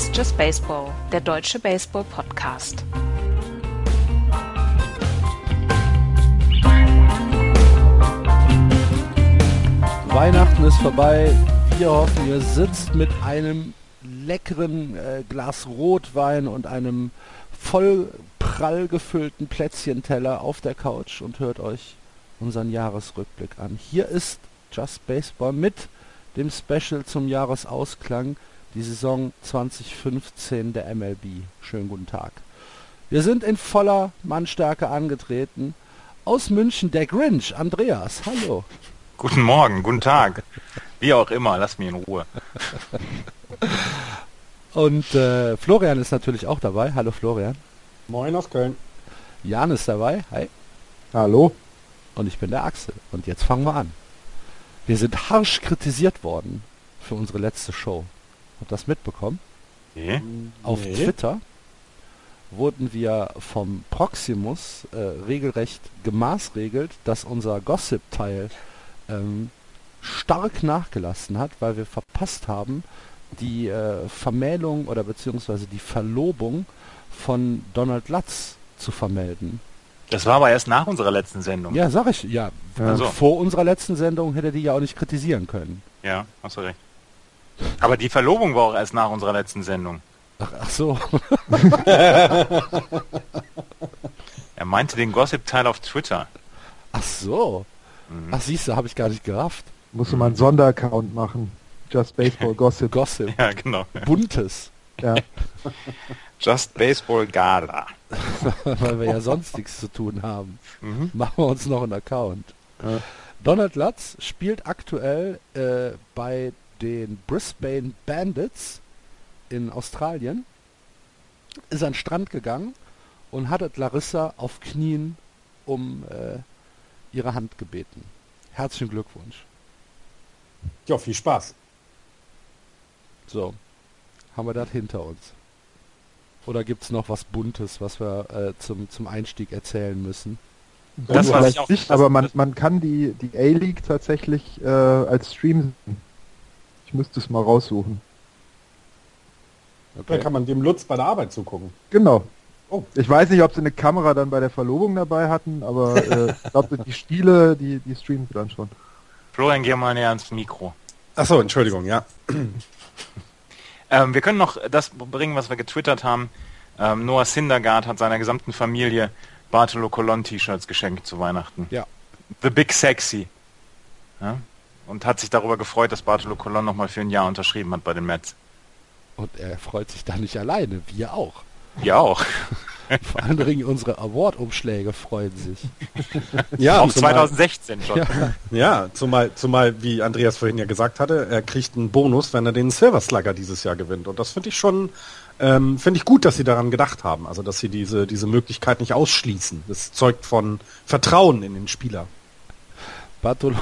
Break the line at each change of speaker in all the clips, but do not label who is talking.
Ist Just Baseball, der deutsche Baseball-Podcast.
Weihnachten ist vorbei. Wir hoffen, ihr sitzt mit einem leckeren äh, Glas Rotwein und einem voll prall gefüllten Plätzchenteller auf der Couch und hört euch unseren Jahresrückblick an. Hier ist Just Baseball mit dem Special zum Jahresausklang, die Saison 2015 der MLB. Schönen guten Tag. Wir sind in voller Mannstärke angetreten. Aus München der Grinch, Andreas, hallo.
Guten Morgen, guten Tag. Wie auch immer, lass mich in Ruhe.
Und äh, Florian ist natürlich auch dabei. Hallo Florian.
Moin aus Köln.
Jan ist dabei. Hi.
Hallo.
Und ich bin der Axel. Und jetzt fangen wir an. Wir sind harsch kritisiert worden für unsere letzte Show. Habt ihr das mitbekommen?
Nee.
Auf
Nee.
Twitter wurden wir vom Proximus äh, regelrecht gemaßregelt, dass unser Gossip-Teil ähm, stark nachgelassen hat, weil wir verpasst haben, die äh, Vermählung oder beziehungsweise die Verlobung von Donald Latz zu vermelden.
Das war aber erst nach unserer letzten Sendung.
Ja, sag ich, ja.
Ach so.
Vor unserer letzten Sendung hätte die ja auch nicht kritisieren können.
Ja, hast du recht. Aber die Verlobung war auch erst nach unserer letzten Sendung.
Ach, ach so.
Er meinte den Gossip-Teil auf Twitter.
Ach so.
Mhm.
Ach siehst du, habe ich gar nicht gerafft.
Musst du mal einen Sonderaccount machen. Just Baseball Gossip.
Gossip.
Ja, genau.
Buntes.
Ja.
Just Baseball Gala.
weil wir ja sonst nichts zu tun haben.
Mhm.
Machen wir uns noch einen Account.
Ja.
Donald Lutz spielt aktuell äh, bei den Brisbane Bandits in Australien, ist an den Strand gegangen und hat Larissa auf Knien um äh, ihre Hand gebeten. Herzlichen Glückwunsch.
Ja, viel Spaß.
So, haben wir das hinter uns. Oder gibt es noch was Buntes, was wir äh, zum, zum Einstieg erzählen müssen?
Das,
vielleicht
ich auch-
nicht, aber man, man kann die, die A-League tatsächlich äh, als Stream sehen. Ich müsste es mal raussuchen.
Da kann man dem Lutz bei der Arbeit zugucken.
Genau.
Oh.
Ich weiß nicht, ob sie eine Kamera dann bei der Verlobung dabei hatten, aber äh, ich glaube, die Spiele, die, die streamen sie dann schon.
Florian, geh mal näher ans Mikro.
Achso, Entschuldigung, ja.
Ähm, wir können noch das bringen, was wir getwittert haben. Ähm, Noah Syndergaard hat seiner gesamten Familie Bartolo Colon T-Shirts geschenkt zu Weihnachten.
Ja.
The Big Sexy. Ja? Und hat sich darüber gefreut, dass Bartolo Colon nochmal für ein Jahr unterschrieben hat bei den Mets.
Und er freut sich da nicht alleine, wir auch.
Ja auch.
Vor allen Dingen unsere Award-Umschläge freuen sich.
Ja,
Auch
zumal,
2016 schon.
Ja.
ja zumal, zumal, wie Andreas vorhin ja gesagt hatte, er kriegt einen Bonus, wenn er den Silver Slugger dieses Jahr gewinnt. Und das finde ich schon, ähm, finde ich gut, dass sie daran gedacht haben. Also, dass sie diese, diese Möglichkeit nicht ausschließen. Das zeugt von Vertrauen in den Spieler.
Bartolo,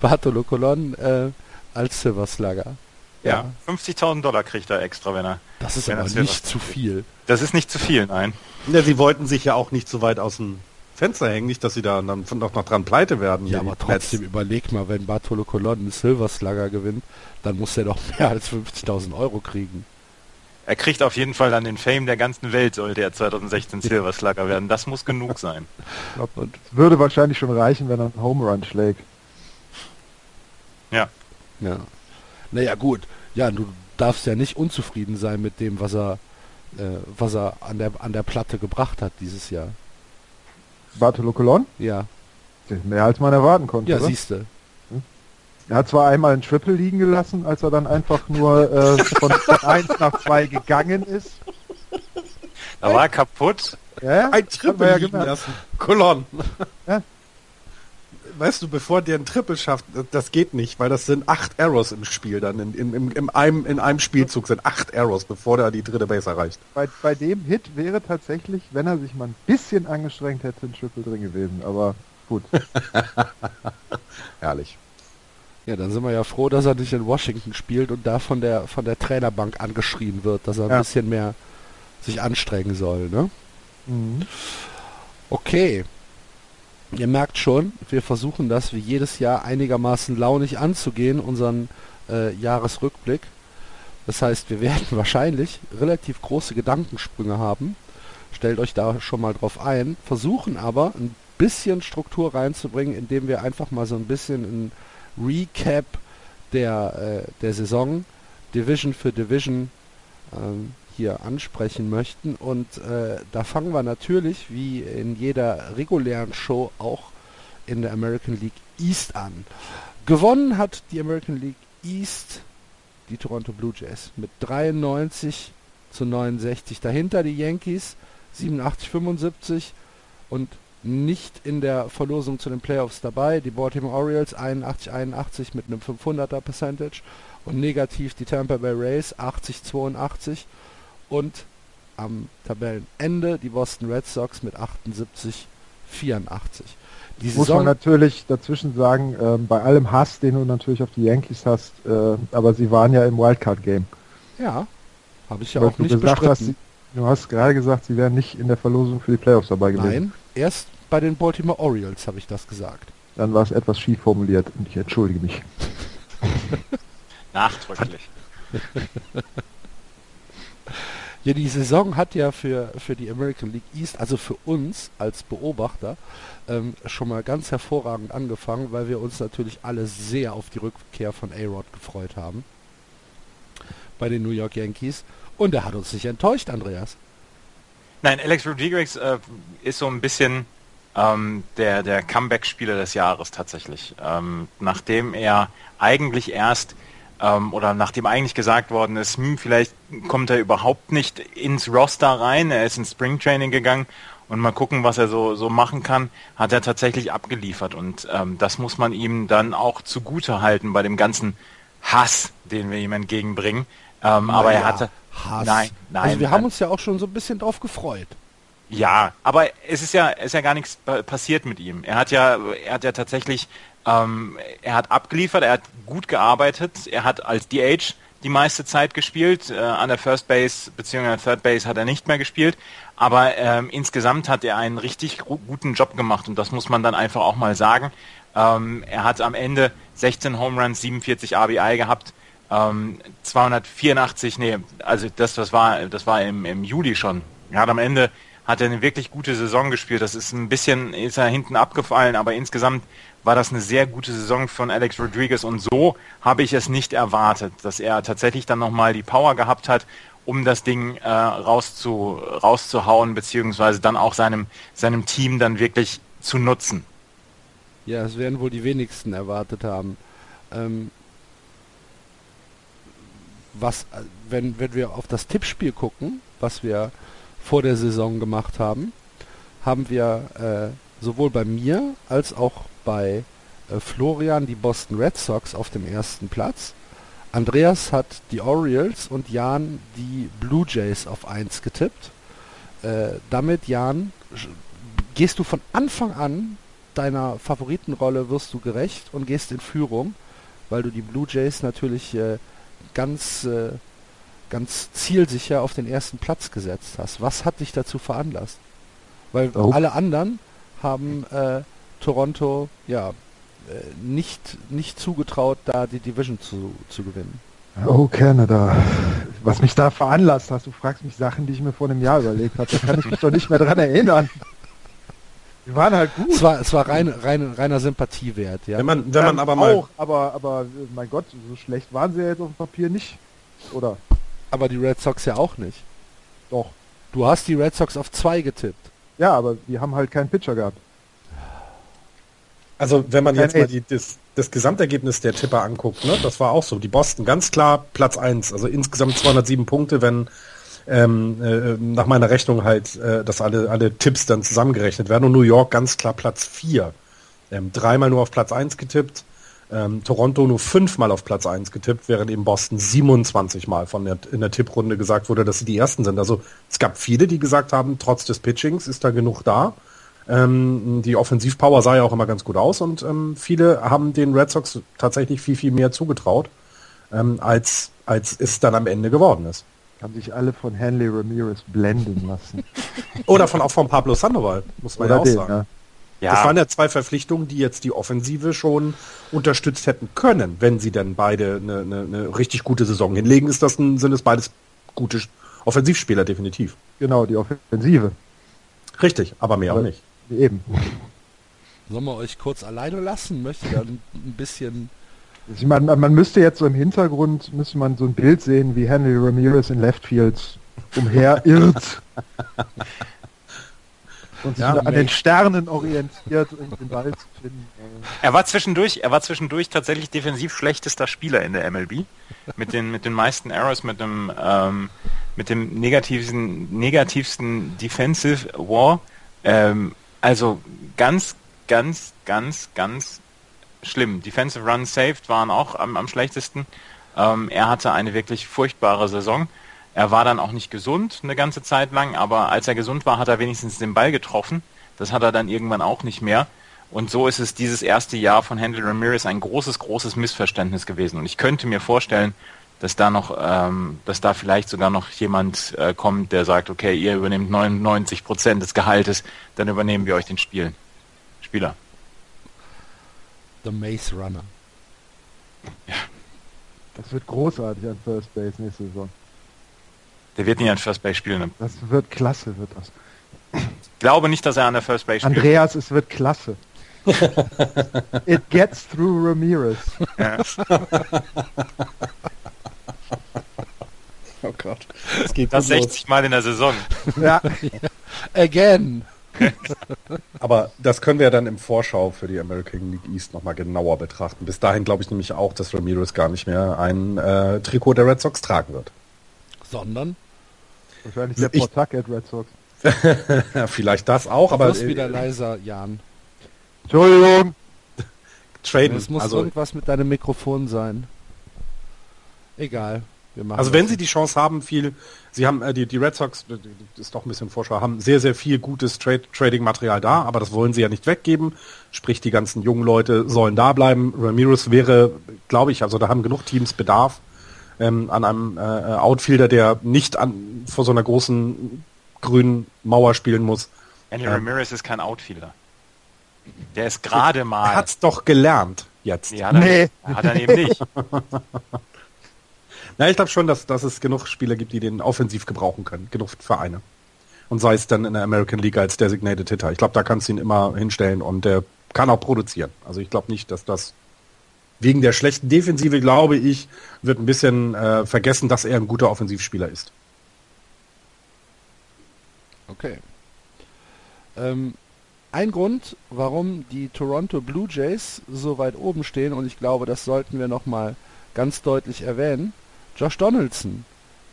Bartolo Colon äh, als Silver Slugger.
Ja, 50.000 Dollar kriegt er extra, wenn er.
Das ist aber nicht zu viel.
Das ist nicht zu viel, nein.
Ja, sie wollten sich ja auch nicht so weit aus dem Fenster hängen, nicht, dass sie da dann noch, noch dran pleite werden.
Ja, aber trotzdem überleg mal, wenn Bartolo Colon einen Silver Slugger gewinnt, dann muss er doch mehr als 50.000 Euro kriegen.
Er kriegt auf jeden Fall dann den Fame der ganzen Welt, sollte er 2016 Silver Slugger werden. Das muss genug sein.
Ich glaub, und es würde wahrscheinlich schon reichen, wenn er einen Home Run schlägt.
Ja.
Ja. Naja, gut. Ja, du darfst ja nicht unzufrieden sein mit dem, was er, äh, was er an der, an der Platte gebracht hat dieses Jahr.
Bartolo Colon?
Ja,
Mehr als man erwarten konnte.
ja, siehst du.
Er hat zwar einmal ein Triple liegen gelassen, als er dann einfach nur äh, von 1 nach 2 gegangen ist.
Da war er kaputt.
Ja,
Ein Triple
ja
liegen lassen. Colon.
Ja.
Weißt du, bevor der ein Triple schafft, das geht nicht, weil das sind acht Arrows im Spiel dann. In, in, in, in, einem, in einem Spielzug sind acht Arrows, bevor der die dritte Base erreicht.
Bei, bei dem Hit wäre tatsächlich, wenn er sich mal ein bisschen angestrengt hätte, ein Triple drin gewesen. Aber gut.
Herrlich.
Ja, dann sind wir ja froh, dass er nicht in Washington spielt und da von der von der Trainerbank angeschrien wird, dass er ein
Ja.
bisschen mehr sich anstrengen soll, ne?
Mhm.
Okay. Ihr merkt schon, wir versuchen das wie jedes Jahr einigermaßen launig anzugehen, unseren äh, Jahresrückblick. Das heißt, wir werden wahrscheinlich relativ große Gedankensprünge haben. Stellt euch da schon mal drauf ein. Versuchen aber ein bisschen Struktur reinzubringen, indem wir einfach mal so ein bisschen ein Recap der, äh, der Saison, Division für Division, ähm, hier ansprechen möchten. Und äh, da fangen wir natürlich, wie in jeder regulären Show, auch in der American League East an. Gewonnen hat die American League East die Toronto Blue Jays mit 93 zu 69. Dahinter die Yankees 87 75 und nicht in der Verlosung zu den Playoffs dabei. Die Baltimore Orioles 81 81 mit einem 500er Percentage und negativ die Tampa Bay Rays 80 82 und am Tabellenende die Boston Red Sox mit 78 84.
Die Muss man natürlich dazwischen sagen, äh, bei allem Hass, den du natürlich auf die Yankees hast, äh, aber sie waren ja im Wildcard-Game.
Ja, habe ich ja Weil auch nicht gesagt
hast, sie, Du hast gerade gesagt, sie wären nicht in der Verlosung für die Playoffs dabei gewesen. Nein,
erst bei den Baltimore Orioles habe ich das gesagt.
Dann war es etwas schief formuliert und ich entschuldige mich.
Nachdrücklich.
Ja, die Saison hat ja für, für die American League East, also für uns als Beobachter, ähm, schon mal ganz hervorragend angefangen, weil wir uns natürlich alle sehr auf die Rückkehr von A-Rod gefreut haben. Bei den New York Yankees. Und er hat uns nicht enttäuscht, Andreas.
Nein, Alex Rodriguez äh, ist so ein bisschen ähm, der, der Comeback-Spieler des Jahres tatsächlich. Ähm, nachdem er eigentlich erst ähm, oder nachdem eigentlich gesagt worden ist, hm, vielleicht kommt er überhaupt nicht ins Roster rein, er ist ins Springtraining gegangen und mal gucken, was er so, so machen kann, hat er tatsächlich abgeliefert und ähm, das muss man ihm dann auch zugute halten bei dem ganzen Hass, den wir ihm entgegenbringen. Ähm, aber er hatte
Hass. Nein, nein. Also wir nein. haben uns ja auch schon so ein bisschen drauf gefreut.
Ja, aber es ist ja, ist ja gar nichts passiert mit ihm. Er hat ja, er hat ja tatsächlich ähm, er hat abgeliefert, er hat gut gearbeitet, er hat als DH die meiste Zeit gespielt. Äh, an der First Base bzw. Third Base hat er nicht mehr gespielt. Aber ähm, insgesamt hat er einen richtig guten Job gemacht und das muss man dann einfach auch mal sagen. Ähm, er hat am Ende 16 Home Runs, 47 RBI gehabt, ähm, 284, nee, also das, das war, das war im, im Juli schon. Er am Ende hat er eine wirklich gute Saison gespielt. Das ist ein bisschen, ist er hinten abgefallen, aber insgesamt war das eine sehr gute Saison von Alex Rodriguez und so habe ich es nicht erwartet, dass er tatsächlich dann nochmal die Power gehabt hat, um das Ding äh, rauszu, rauszuhauen, beziehungsweise dann auch seinem, seinem Team dann wirklich zu nutzen.
Ja, es werden wohl die wenigsten erwartet haben. Ähm, was, wenn, wenn wir auf das Tippspiel gucken, was wir vor der Saison gemacht haben, haben wir äh, sowohl bei mir als auch bei äh, Florian die Boston Red Sox auf dem ersten Platz. Andreas hat die Orioles und Jan die Blue Jays auf 1 getippt. Äh, damit, Jan, gehst du von Anfang an deiner Favoritenrolle, wirst du gerecht und gehst in Führung, weil du die Blue Jays natürlich äh, ganz, äh, ganz zielsicher auf den ersten Platz gesetzt hast. Was hat dich dazu veranlasst? Weil oh. alle anderen haben äh, Toronto ja äh, nicht, nicht zugetraut, da die Division zu, zu gewinnen.
Oh, Canada. Was mich da veranlasst hast, du fragst mich Sachen, die ich mir vor einem Jahr überlegt habe. Da kann ich mich doch nicht mehr dran erinnern.
Die waren halt gut. Es war, es war rein, rein, reiner Sympathiewert, ja.
Wenn man, wenn man aber mal.
Auch, aber, aber, mein Gott, so schlecht waren sie ja jetzt auf dem Papier nicht. Oder?
Aber die Red Sox ja auch nicht.
Doch.
Du hast die Red Sox auf zwei getippt.
Ja, aber die haben halt keinen Pitcher gehabt.
Also wenn man jetzt mal die, das, das Gesamtergebnis der Tipper anguckt, ne, das war auch so. Die Boston ganz klar Platz 1, also insgesamt 207 Punkte, wenn ähm, äh, nach meiner Rechnung halt, äh, dass alle, alle Tipps dann zusammengerechnet werden. Und New York ganz klar Platz 4. Ähm, dreimal nur auf Platz 1 getippt. Ähm, Toronto nur fünfmal auf Platz 1 getippt, während eben Boston 27 Mal von der, in der Tipprunde gesagt wurde, dass sie die Ersten sind. Also es gab viele, die gesagt haben, trotz des Pitchings ist da genug da. Ähm, die Offensivpower sah ja auch immer ganz gut aus und ähm, viele haben den Red Sox tatsächlich viel, viel mehr zugetraut, ähm, als, als es dann am Ende geworden ist.
Haben sich alle von Hanley Ramirez blenden lassen.
Oder von auch von Pablo Sandoval, muss man Oder ja auch den, sagen. Ja. Ja. Das waren ja zwei Verpflichtungen, die jetzt die Offensive schon unterstützt hätten können, wenn sie dann beide eine, eine, eine richtig gute Saison hinlegen. Ist das ein, sind es beides gute Offensivspieler definitiv.
Genau, die Offensive.
Richtig, aber mehr aber auch nicht.
Eben.
Sollen wir euch kurz alleine lassen? Möchte dann ein bisschen.
Ich meine, man müsste jetzt so im Hintergrund müsste man so ein Bild sehen, wie Henry Ramirez in Left Field umherirrt. und sich ja, an den Sternen orientiert, um den Ball zu finden.
Er war zwischendurch, er war zwischendurch tatsächlich defensiv schlechtester Spieler in der MLB. Mit den, mit den meisten Errors, mit dem, ähm, mit dem negativsten, negativsten Defensive War. Ähm, also ganz, ganz, ganz, ganz schlimm. Defensive Runs saved waren auch am, am schlechtesten. Ähm, er hatte eine wirklich furchtbare Saison. Er war dann auch nicht gesund eine ganze Zeit lang, aber als er gesund war, hat er wenigstens den Ball getroffen. Das hat er dann irgendwann auch nicht mehr. Und so ist es dieses erste Jahr von Handel Ramirez ein großes, großes Missverständnis gewesen. Und ich könnte mir vorstellen, dass da noch, ähm, dass da vielleicht sogar noch jemand äh, kommt, der sagt, okay, ihr übernehmt 99 Prozent des Gehaltes, dann übernehmen wir euch den Spiel. Spieler.
The Maze Runner.
Ja. Das wird großartig an First Base nächste Saison.
Der wird nicht an First Base spielen.
Das wird klasse, wird das.
Ich glaube nicht, dass er an der First Base
spielt. Andreas, es wird klasse. It gets through Ramirez. Ja.
oh Gott. Das geht das 60 los. Mal in der Saison.
Ja. Again.
Aber das können wir ja dann im Vorschau für die American League East nochmal genauer betrachten. Bis dahin glaube ich nämlich auch, dass Ramirez gar nicht mehr ein äh, Trikot der Red Sox tragen wird.
Sondern?
Wahrscheinlich der Pawtucket Red Sox.
Vielleicht das auch, aber...
Du wirst wieder leiser, Jan.
Entschuldigung.
Traden. Es muss also, irgendwas mit deinem Mikrofon sein. Egal.
Also wenn sie die Chance haben, viel, sie haben äh, die, die Red Sox, das ist doch ein bisschen Vorschau, haben sehr, sehr viel gutes Trade, Trading-Material da, aber das wollen sie ja nicht weggeben. Sprich, die ganzen jungen Leute sollen da bleiben. Ramirez wäre, glaube ich, also da haben genug Teams Bedarf ähm, an einem äh, Outfielder, der nicht an, vor so einer großen grünen Mauer spielen muss.
Andy ähm, Ramirez ist kein Outfielder. Der ist gerade mal.
Er hat's doch gelernt jetzt.
Ja, dann, nee. Hat er eben nicht.
Na, ich glaube schon, dass, dass es genug Spieler gibt, die den offensiv gebrauchen können. Genug Vereine. Und sei es dann in der American League als Designated Hitter. Ich glaube, da kannst du ihn immer hinstellen und der kann auch produzieren. Also ich glaube nicht, dass das wegen der schlechten Defensive, glaube ich, wird ein bisschen äh, vergessen, dass er ein guter Offensivspieler ist.
Okay. Ähm, ein Grund, warum die Toronto Blue Jays so weit oben stehen, und ich glaube, das sollten wir nochmal ganz deutlich erwähnen, Josh Donaldson,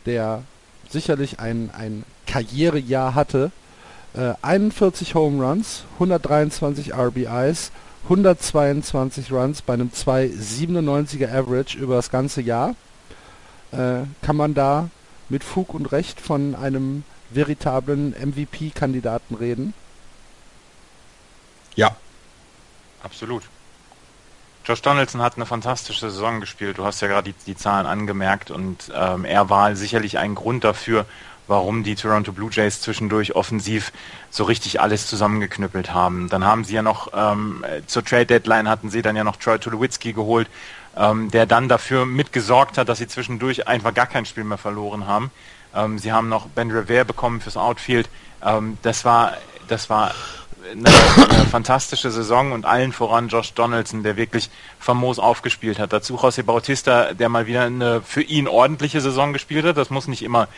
der sicherlich ein, ein Karrierejahr hatte, äh, 41 Home Runs, 123 RBIs, 122 Runs bei einem 2,97er Average über das ganze Jahr. Äh, kann man da mit Fug und Recht von einem veritablen MVP-Kandidaten reden?
Ja.
Absolut. Josh Donaldson hat eine fantastische Saison gespielt. Du hast ja gerade die, die Zahlen angemerkt und ähm, er war sicherlich ein Grund dafür, warum die Toronto Blue Jays zwischendurch offensiv so richtig alles zusammengeknüppelt haben. Dann haben sie ja noch ähm, zur Trade Deadline hatten sie dann ja noch Troy Tulowitzki geholt, ähm, der dann dafür mitgesorgt hat, dass sie zwischendurch einfach gar kein Spiel mehr verloren haben. Ähm, sie haben noch Ben Revere bekommen fürs Outfield. Ähm, das war das war eine, eine, fantastische Saison und allen voran Josh Donaldson, der wirklich famos aufgespielt hat. Dazu José Bautista, der mal wieder eine für ihn ordentliche Saison gespielt hat. Das muss nicht immer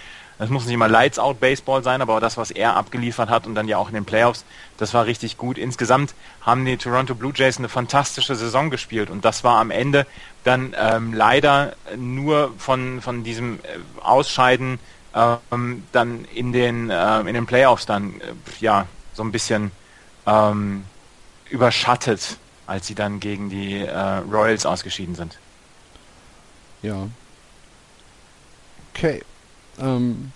das muss nicht mal Lights Out Baseball sein, aber das, was er abgeliefert hat und dann ja auch in den Playoffs, das war richtig gut. Insgesamt haben die Toronto Blue Jays eine fantastische Saison gespielt und das war am Ende dann ähm, leider nur von, von diesem äh, Ausscheiden ähm, dann in den, äh, in den Playoffs dann äh, ja so ein bisschen ähm, überschattet, als sie dann gegen die äh, Royals ausgeschieden sind.
Ja. Okay. Ähm,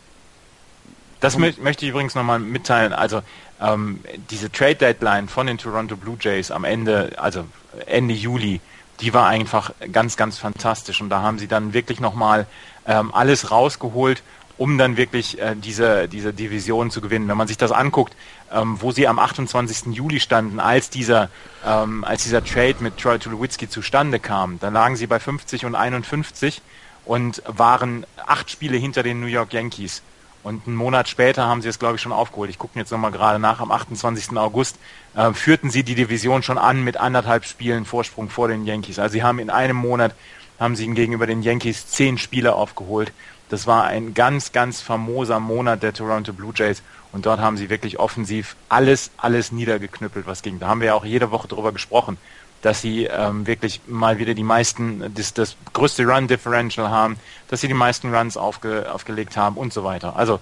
das mö möchte ich übrigens nochmal mitteilen. Also ähm, diese Trade Deadline von den Toronto Blue Jays am Ende, also Ende Juli, die war einfach ganz, ganz fantastisch. Und da haben sie dann wirklich nochmal ähm, alles rausgeholt um dann wirklich äh, diese, diese Division zu gewinnen. Wenn man sich das anguckt, ähm, wo sie am 28. Juli standen, als dieser, ähm, als dieser Trade mit Troy Tulowitzki zustande kam, dann lagen sie bei 50 und 51 und waren acht Spiele hinter den New York Yankees. Und einen Monat später haben sie es, glaube ich, schon aufgeholt. Ich gucke jetzt nochmal gerade nach. Am 28. August äh, führten sie die Division schon an mit anderthalb Spielen Vorsprung vor den Yankees. Also sie haben in einem Monat, haben sie gegenüber den Yankees zehn Spiele aufgeholt. Das war ein ganz, ganz famoser Monat der Toronto Blue Jays. Und dort haben sie wirklich offensiv alles, alles niedergeknüppelt, was ging. Da haben wir ja auch jede Woche drüber gesprochen dass sie ähm, wirklich mal wieder die meisten, das, das größte Run-Differential haben, dass sie die meisten Runs aufge, aufgelegt haben und so weiter. Also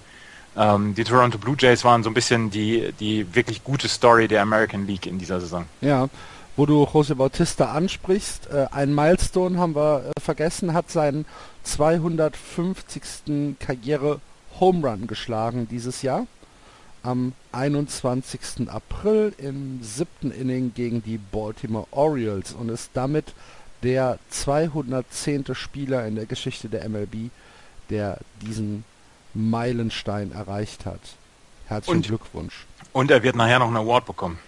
ähm, die Toronto Blue Jays waren so ein bisschen die, die wirklich gute Story der American League in dieser Saison.
Ja, wo du Jose Bautista ansprichst, äh, ein Milestone haben wir äh, vergessen, hat seinen 250. Karriere Home Run geschlagen dieses Jahr am 21. April im siebten Inning gegen die Baltimore Orioles und ist damit der 210. Spieler in der Geschichte der MLB, der diesen Meilenstein erreicht hat. Herzlichen und, Glückwunsch.
Und er wird nachher noch einen Award bekommen.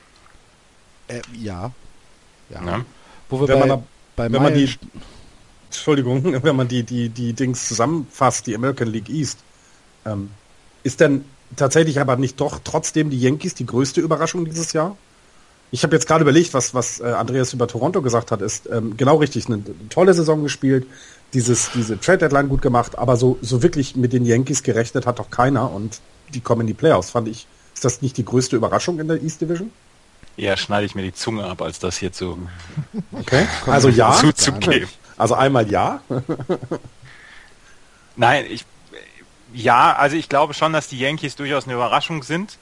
Äh, ja.
ja. ja. Wo wir wenn bei, man, bei wenn man die Entschuldigung, wenn man die, die, die Dings zusammenfasst, die American League East, ähm, ist denn tatsächlich aber nicht doch trotzdem die Yankees die größte Überraschung dieses Jahr? Ich habe jetzt gerade überlegt, was, was äh, Andreas über Toronto gesagt hat, ist ähm, genau richtig. Eine, tolle Saison gespielt, dieses, diese Trade Deadline gut gemacht, aber so, so wirklich mit den Yankees gerechnet hat doch keiner und die kommen in die Playoffs, fand ich. Ist das nicht die größte Überraschung in der East Division?
Ja, schneide ich mir die Zunge ab, als das hier zu.
Okay, also ja. Zuzugeben. Also einmal ja.
Nein, ich ja, also ich glaube schon, dass die Yankees durchaus eine Überraschung sind.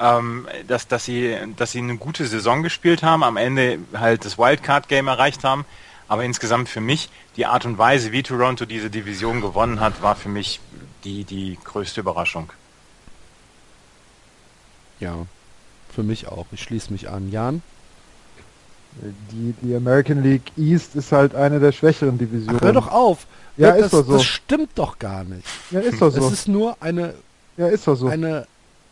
Ähm, dass, dass, sie, dass sie eine gute Saison gespielt haben, am Ende halt das Wildcard-Game erreicht haben. Aber insgesamt für mich, die Art und Weise, wie Toronto diese Division gewonnen hat, war für mich die, die größte Überraschung.
Ja, für mich auch. Ich schließe mich an. Jan?
Die, die American League East ist halt eine der schwächeren Divisionen.
Ach, hör doch auf!
Ja, das, ist doch so.
Das stimmt doch gar nicht.
Ja, ist doch so.
Es ist nur eine,
ja, ist doch so.
eine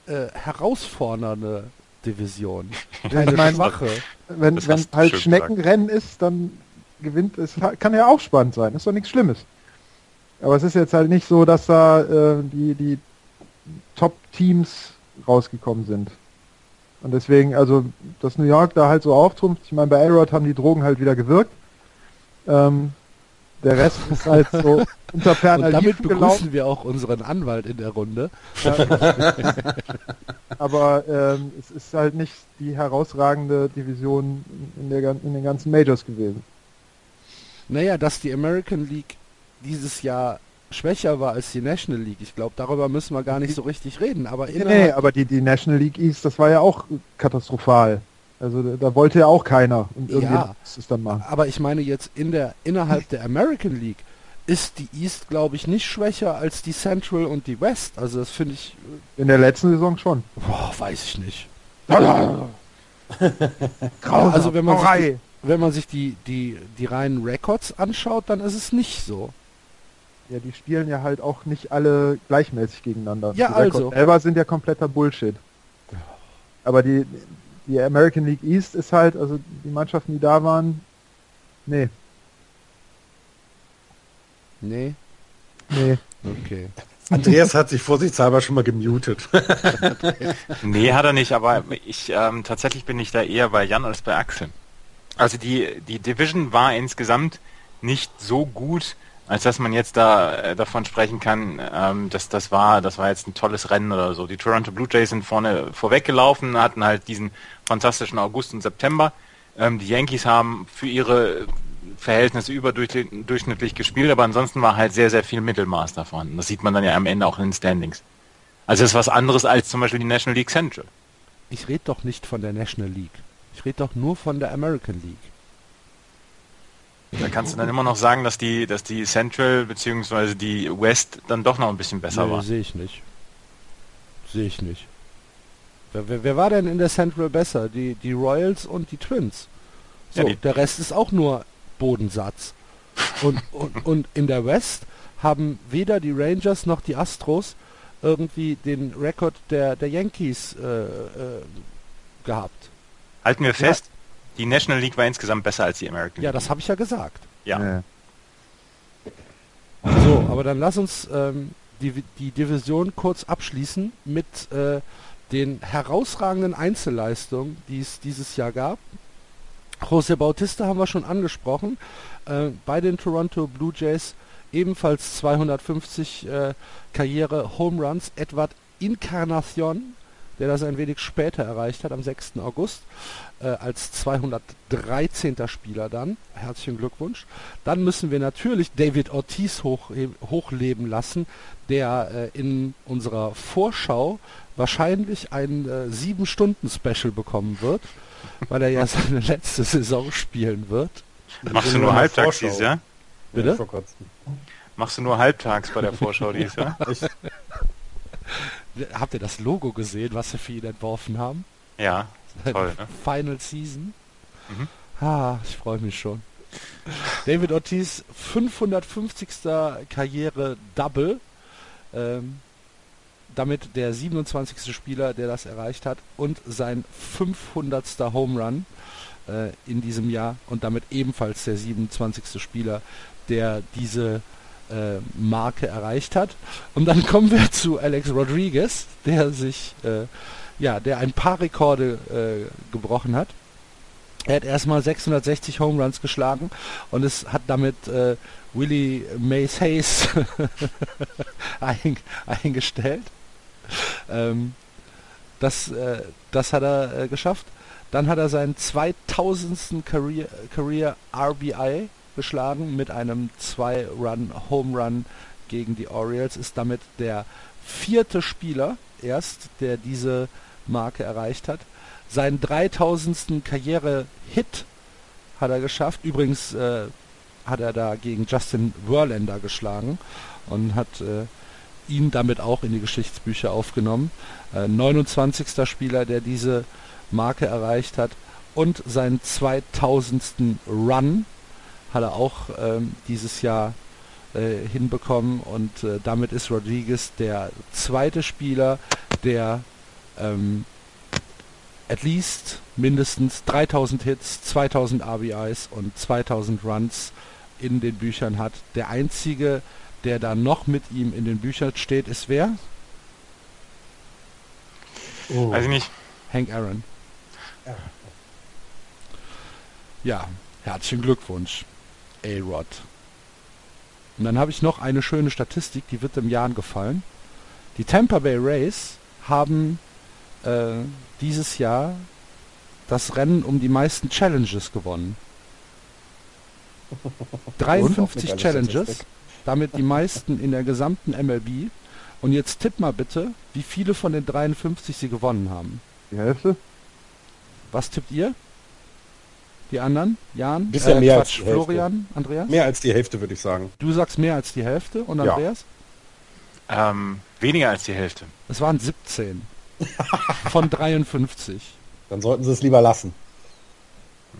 äh, herausfordernde Division.
Keine mein, schwache. Wenn, wenn halt Schneckenrennen gesagt. ist, dann gewinnt es. Kann ja auch spannend sein. Ist doch nichts Schlimmes. Aber es ist jetzt halt nicht so, dass da äh, die, die Top-Teams rausgekommen sind. Und deswegen, also, dass New York da halt so auftrumpft, ich meine, bei Elrod haben die Drogen halt wieder gewirkt. Ähm, der Rest ist halt so
unter ferner Und damit begrüßen gelaufen. wir auch unseren Anwalt in der Runde. Ja.
Aber ähm, es ist halt nicht die herausragende Division in, der, in den ganzen Majors gewesen.
Naja, dass die American League dieses Jahr schwächer war als die National League. Ich glaube, darüber müssen wir gar nicht so richtig reden. Aber
nee, nee, aber die, die National League East, das war ja auch katastrophal. Also da wollte ja auch keiner
und irgendwie ja, es dann machen. Aber ich meine jetzt in der innerhalb der American League ist die East, glaube ich, nicht schwächer als die Central und die West. Also das finde ich.
In der letzten Saison schon.
Boah, weiß ich nicht. also wenn man sich die, wenn man sich die, die, die reinen Records anschaut, dann ist es nicht so.
Ja, die spielen ja halt auch nicht alle gleichmäßig gegeneinander.
Ja,
die
also.
selber sind ja kompletter Bullshit. Aber die, die American League East ist halt, also die Mannschaften, die da waren, nee.
Nee?
Nee.
Okay.
Andreas hat sich vorsichtshalber schon mal gemutet.
nee, hat er nicht, aber ich ähm, tatsächlich bin ich da eher bei Jan als bei Axel. Also die, die Division war insgesamt nicht so gut, als dass man jetzt da äh, davon sprechen kann, ähm, dass das war, das war jetzt ein tolles Rennen oder so. Die Toronto Blue Jays sind vorne vorweggelaufen, hatten halt diesen fantastischen August und September. Ähm, die Yankees haben für ihre Verhältnisse überdurchschnittlich gespielt, aber ansonsten war halt sehr, sehr viel Mittelmaß da vorhanden. Das sieht man dann ja am Ende auch in den Standings. Also das ist was anderes als zum Beispiel die National League Central.
Ich rede doch nicht von der National League. Ich rede doch nur von der American League.
Da kannst du dann immer noch sagen, dass die, dass die Central bzw. die West dann doch noch ein bisschen besser nee, war.
Sehe ich nicht. Sehe ich nicht. Wer, wer, wer, war denn in der Central besser? Die, die Royals und die Twins. So, ja, die der Rest ist auch nur Bodensatz. Und, und, und in der West haben weder die Rangers noch die Astros irgendwie den Rekord der, der Yankees äh, äh, gehabt.
Halten wir fest, ja. die National League war insgesamt besser als die American League.
Ja, das habe ich ja gesagt.
Ja. ja.
So, aber dann lass uns ähm, die, die Division kurz abschließen mit äh, den herausragenden Einzelleistungen, die es dieses Jahr gab. José Bautista haben wir schon angesprochen. Äh, bei den Toronto Blue Jays ebenfalls 250 äh, Karriere Home Runs. Edward Encarnacion, der das ein wenig später erreicht hat, am 6. August, äh, als 213. Spieler dann. Herzlichen Glückwunsch. Dann müssen wir natürlich David Ortiz hoch, hochleben lassen, der äh, in unserer Vorschau wahrscheinlich ein äh, 7-Stunden-Special bekommen wird, weil er ja seine letzte Saison spielen wird.
Machst du nur halbtags dieses Jahr?
Bitte?
Machst du nur halbtags bei der Vorschau dieses Jahr?
Habt ihr das Logo gesehen, was sie für ihn entworfen haben?
Ja, toll.
Ne? Final Season. Mhm. Ah, ich freue mich schon. David Ortiz, 550. Karriere Double. Ähm, damit der 27. Spieler, der das erreicht hat und sein 500. Home Run äh, in diesem Jahr und damit ebenfalls der 27. Spieler, der diese äh, Marke erreicht hat. Und dann kommen wir zu Alex Rodriguez, der sich, äh, ja, der ein paar Rekorde äh, gebrochen hat. Er hat erstmal 660 Home Runs geschlagen und es hat damit äh, Willie Mays Hayes ein, eingestellt. Ähm, das, äh, das hat er äh, geschafft. Dann hat er seinen 2000. Career, Career RBI geschlagen mit einem 2-Run Home Run gegen die Orioles. Ist damit der vierte Spieler erst, der diese Marke erreicht hat. Seinen 3000. Karriere-Hit hat er geschafft. Übrigens äh, hat er da gegen Justin Verlander geschlagen und hat äh, ihn damit auch in die Geschichtsbücher aufgenommen. Äh, 29. Spieler, der diese Marke erreicht hat. Und seinen 2000. Run hat er auch ähm, dieses Jahr äh, hinbekommen. Und äh, damit ist Rodriguez der zweite Spieler, der ähm, at least mindestens 3000 Hits, 2000 RBIs und 2000 Runs in den Büchern hat. Der einzige, der da noch mit ihm in den Büchern steht, ist wer?
Oh. Weiß ich nicht.
Hank Aaron. Ja. herzlichen Glückwunsch, A-Rod. Und dann habe ich noch eine schöne Statistik, die wird im Jahr gefallen. Die Tampa Bay Rays haben äh, dieses Jahr das Rennen um die meisten Challenges gewonnen. 53 Challenges damit die meisten in der gesamten MLB. Und jetzt tipp mal bitte, wie viele von den 53 sie gewonnen haben.
Die Hälfte?
Was tippt ihr? Die anderen? Jan?
Bisschen äh, mehr Quatsch,
als Florian? Andreas?
Mehr als die Hälfte, würde ich sagen.
Du sagst mehr als die Hälfte und Andreas?
Ja. Ähm, weniger als die Hälfte.
Es waren 17 von 53.
Dann sollten sie es lieber lassen.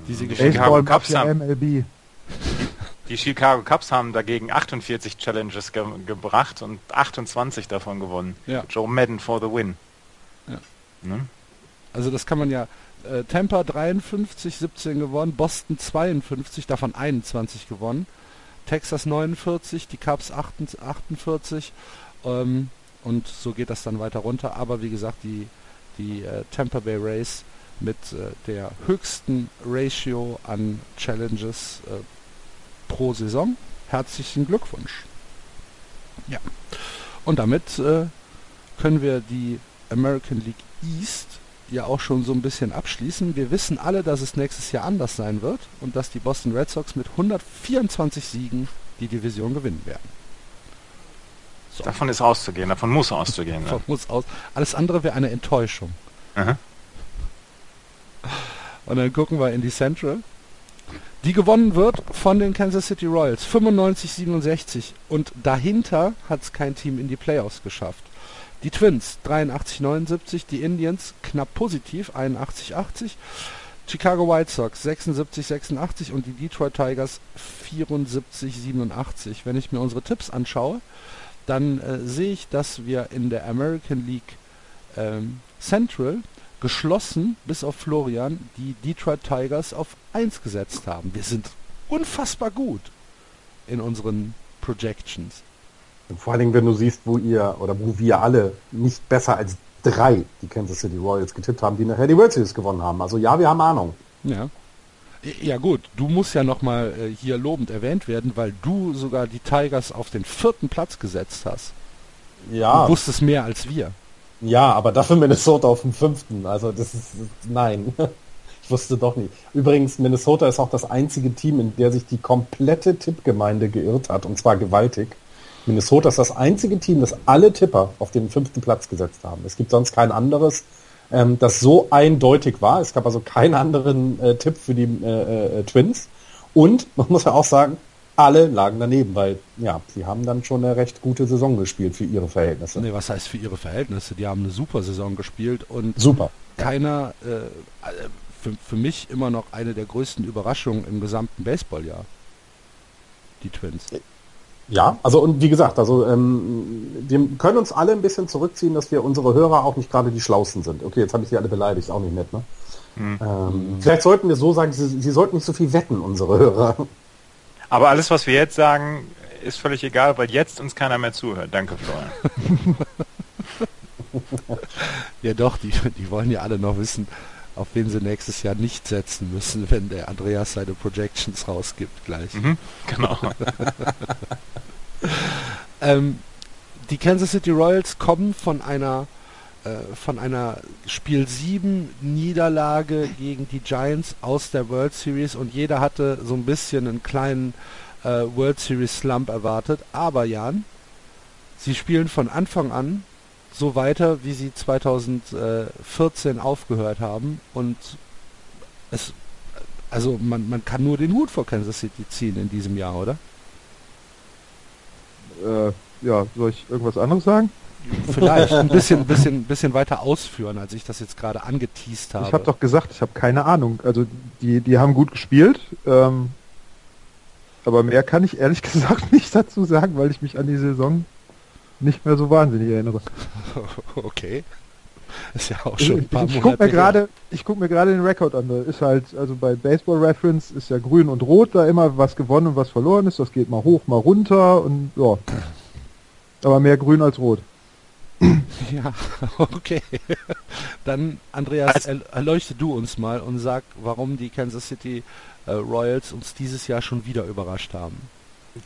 Diese Chicago Cubs haben, MLB. Die Chicago Cubs haben dagegen 48 Challenges ge gebracht und 28 davon gewonnen. Ja. Joe Madden for the win.
Ja. Ne? Also das kann man ja. Äh, Tampa 53, 17 gewonnen, Boston 52, davon 21 gewonnen. Texas 49, die Cubs 48 ähm, und so geht das dann weiter runter. Aber wie gesagt, die, die äh, Tampa Bay Rays mit äh, der höchsten Ratio an Challenges äh, pro Saison. Herzlichen Glückwunsch. Ja. Und damit äh, können wir die American League East ja auch schon so ein bisschen abschließen. Wir wissen alle, dass es nächstes Jahr anders sein wird und dass die Boston Red Sox mit 124 Siegen die Division gewinnen werden.
So. Davon ist auszugehen, davon muss auszugehen. davon
ne? muss aus. Alles andere wäre eine Enttäuschung. Aha. Und dann gucken wir in die Central die gewonnen wird von den Kansas City Royals 95-67 und dahinter hat es kein Team in die Playoffs geschafft. Die Twins 83-79, die Indians knapp positiv 81-80, Chicago White Sox 76, 86 und die Detroit Tigers 74, 87. Wenn ich mir unsere Tipps anschaue, dann äh, sehe ich, dass wir in der American League ähm, Central geschlossen, bis auf Florian, die Detroit Tigers auf 1 gesetzt haben. Wir sind unfassbar gut in unseren Projections.
Und vor allen Dingen, wenn du siehst, wo ihr oder wo wir alle nicht besser als drei die Kansas City Royals getippt haben, die nachher die World Series gewonnen haben. Also ja, wir haben Ahnung.
Ja. Ja gut, du musst ja nochmal äh, hier lobend erwähnt werden, weil du sogar die Tigers auf den vierten Platz gesetzt hast. Ja. Du wusstest mehr als wir.
Ja, aber dafür Minnesota auf dem fünften. Also das ist nein. ich wusste doch nicht. Übrigens, Minnesota ist auch das einzige Team, in der sich die komplette Tippgemeinde geirrt hat, und zwar gewaltig. Minnesota ist das einzige Team, das alle Tipper auf den fünften Platz gesetzt haben. Es gibt sonst kein anderes, ähm, das so eindeutig war. Es gab also keinen anderen äh, Tipp für die äh, äh, Twins. Und man muss ja auch sagen, alle lagen daneben, weil ja, sie haben dann schon eine recht gute Saison gespielt für ihre Verhältnisse.
Nee, was heißt für ihre Verhältnisse? Die haben eine super Saison gespielt und
super.
keiner, äh, für, für mich immer noch eine der größten Überraschungen im gesamten Baseballjahr. Die Twins.
Ja, also und wie gesagt, also ähm, wir können uns alle ein bisschen zurückziehen, dass wir unsere Hörer auch nicht gerade die Schlausten sind. Okay, jetzt habe ich sie alle beleidigt, auch nicht nett, ne? Mhm. Ähm, vielleicht sollten wir so sagen, sie, sie sollten nicht so viel wetten, unsere Hörer.
Aber alles, was wir jetzt sagen, ist völlig egal, weil jetzt uns keiner mehr zuhört. Danke, Florian.
ja doch, die, die wollen ja alle noch wissen, auf wen sie nächstes Jahr nicht setzen müssen, wenn der Andreas seine Projections rausgibt gleich. Mhm,
genau.
ähm, die Kansas City Royals kommen von einer von einer Spiel 7 Niederlage gegen die Giants aus der World Series und jeder hatte so ein bisschen einen kleinen äh, World Series Slump erwartet. Aber Jan, sie spielen von Anfang an so weiter, wie sie 2014 aufgehört haben und es also man, man kann nur den Hut vor Kansas City ziehen in diesem Jahr, oder?
Äh, ja, soll ich irgendwas anderes sagen?
Vielleicht ein bisschen, bisschen, bisschen weiter ausführen, als ich das jetzt gerade angeteased habe.
Ich habe doch gesagt, ich habe keine Ahnung. Also die, die haben gut gespielt, ähm, aber mehr kann ich ehrlich gesagt nicht dazu sagen, weil ich mich an die Saison nicht mehr so wahnsinnig erinnere.
Okay. Ist ja auch schon
ein paar ich, ich guck mir gerade, ich guck mir gerade den Rekord an. Da ist halt, also bei Baseball Reference ist ja grün und rot da immer was gewonnen und was verloren ist. Das geht mal hoch, mal runter und ja. Aber mehr grün als rot.
Ja, okay. Dann, Andreas, also, erleuchte du uns mal und sag, warum die Kansas City äh, Royals uns dieses Jahr schon wieder überrascht haben.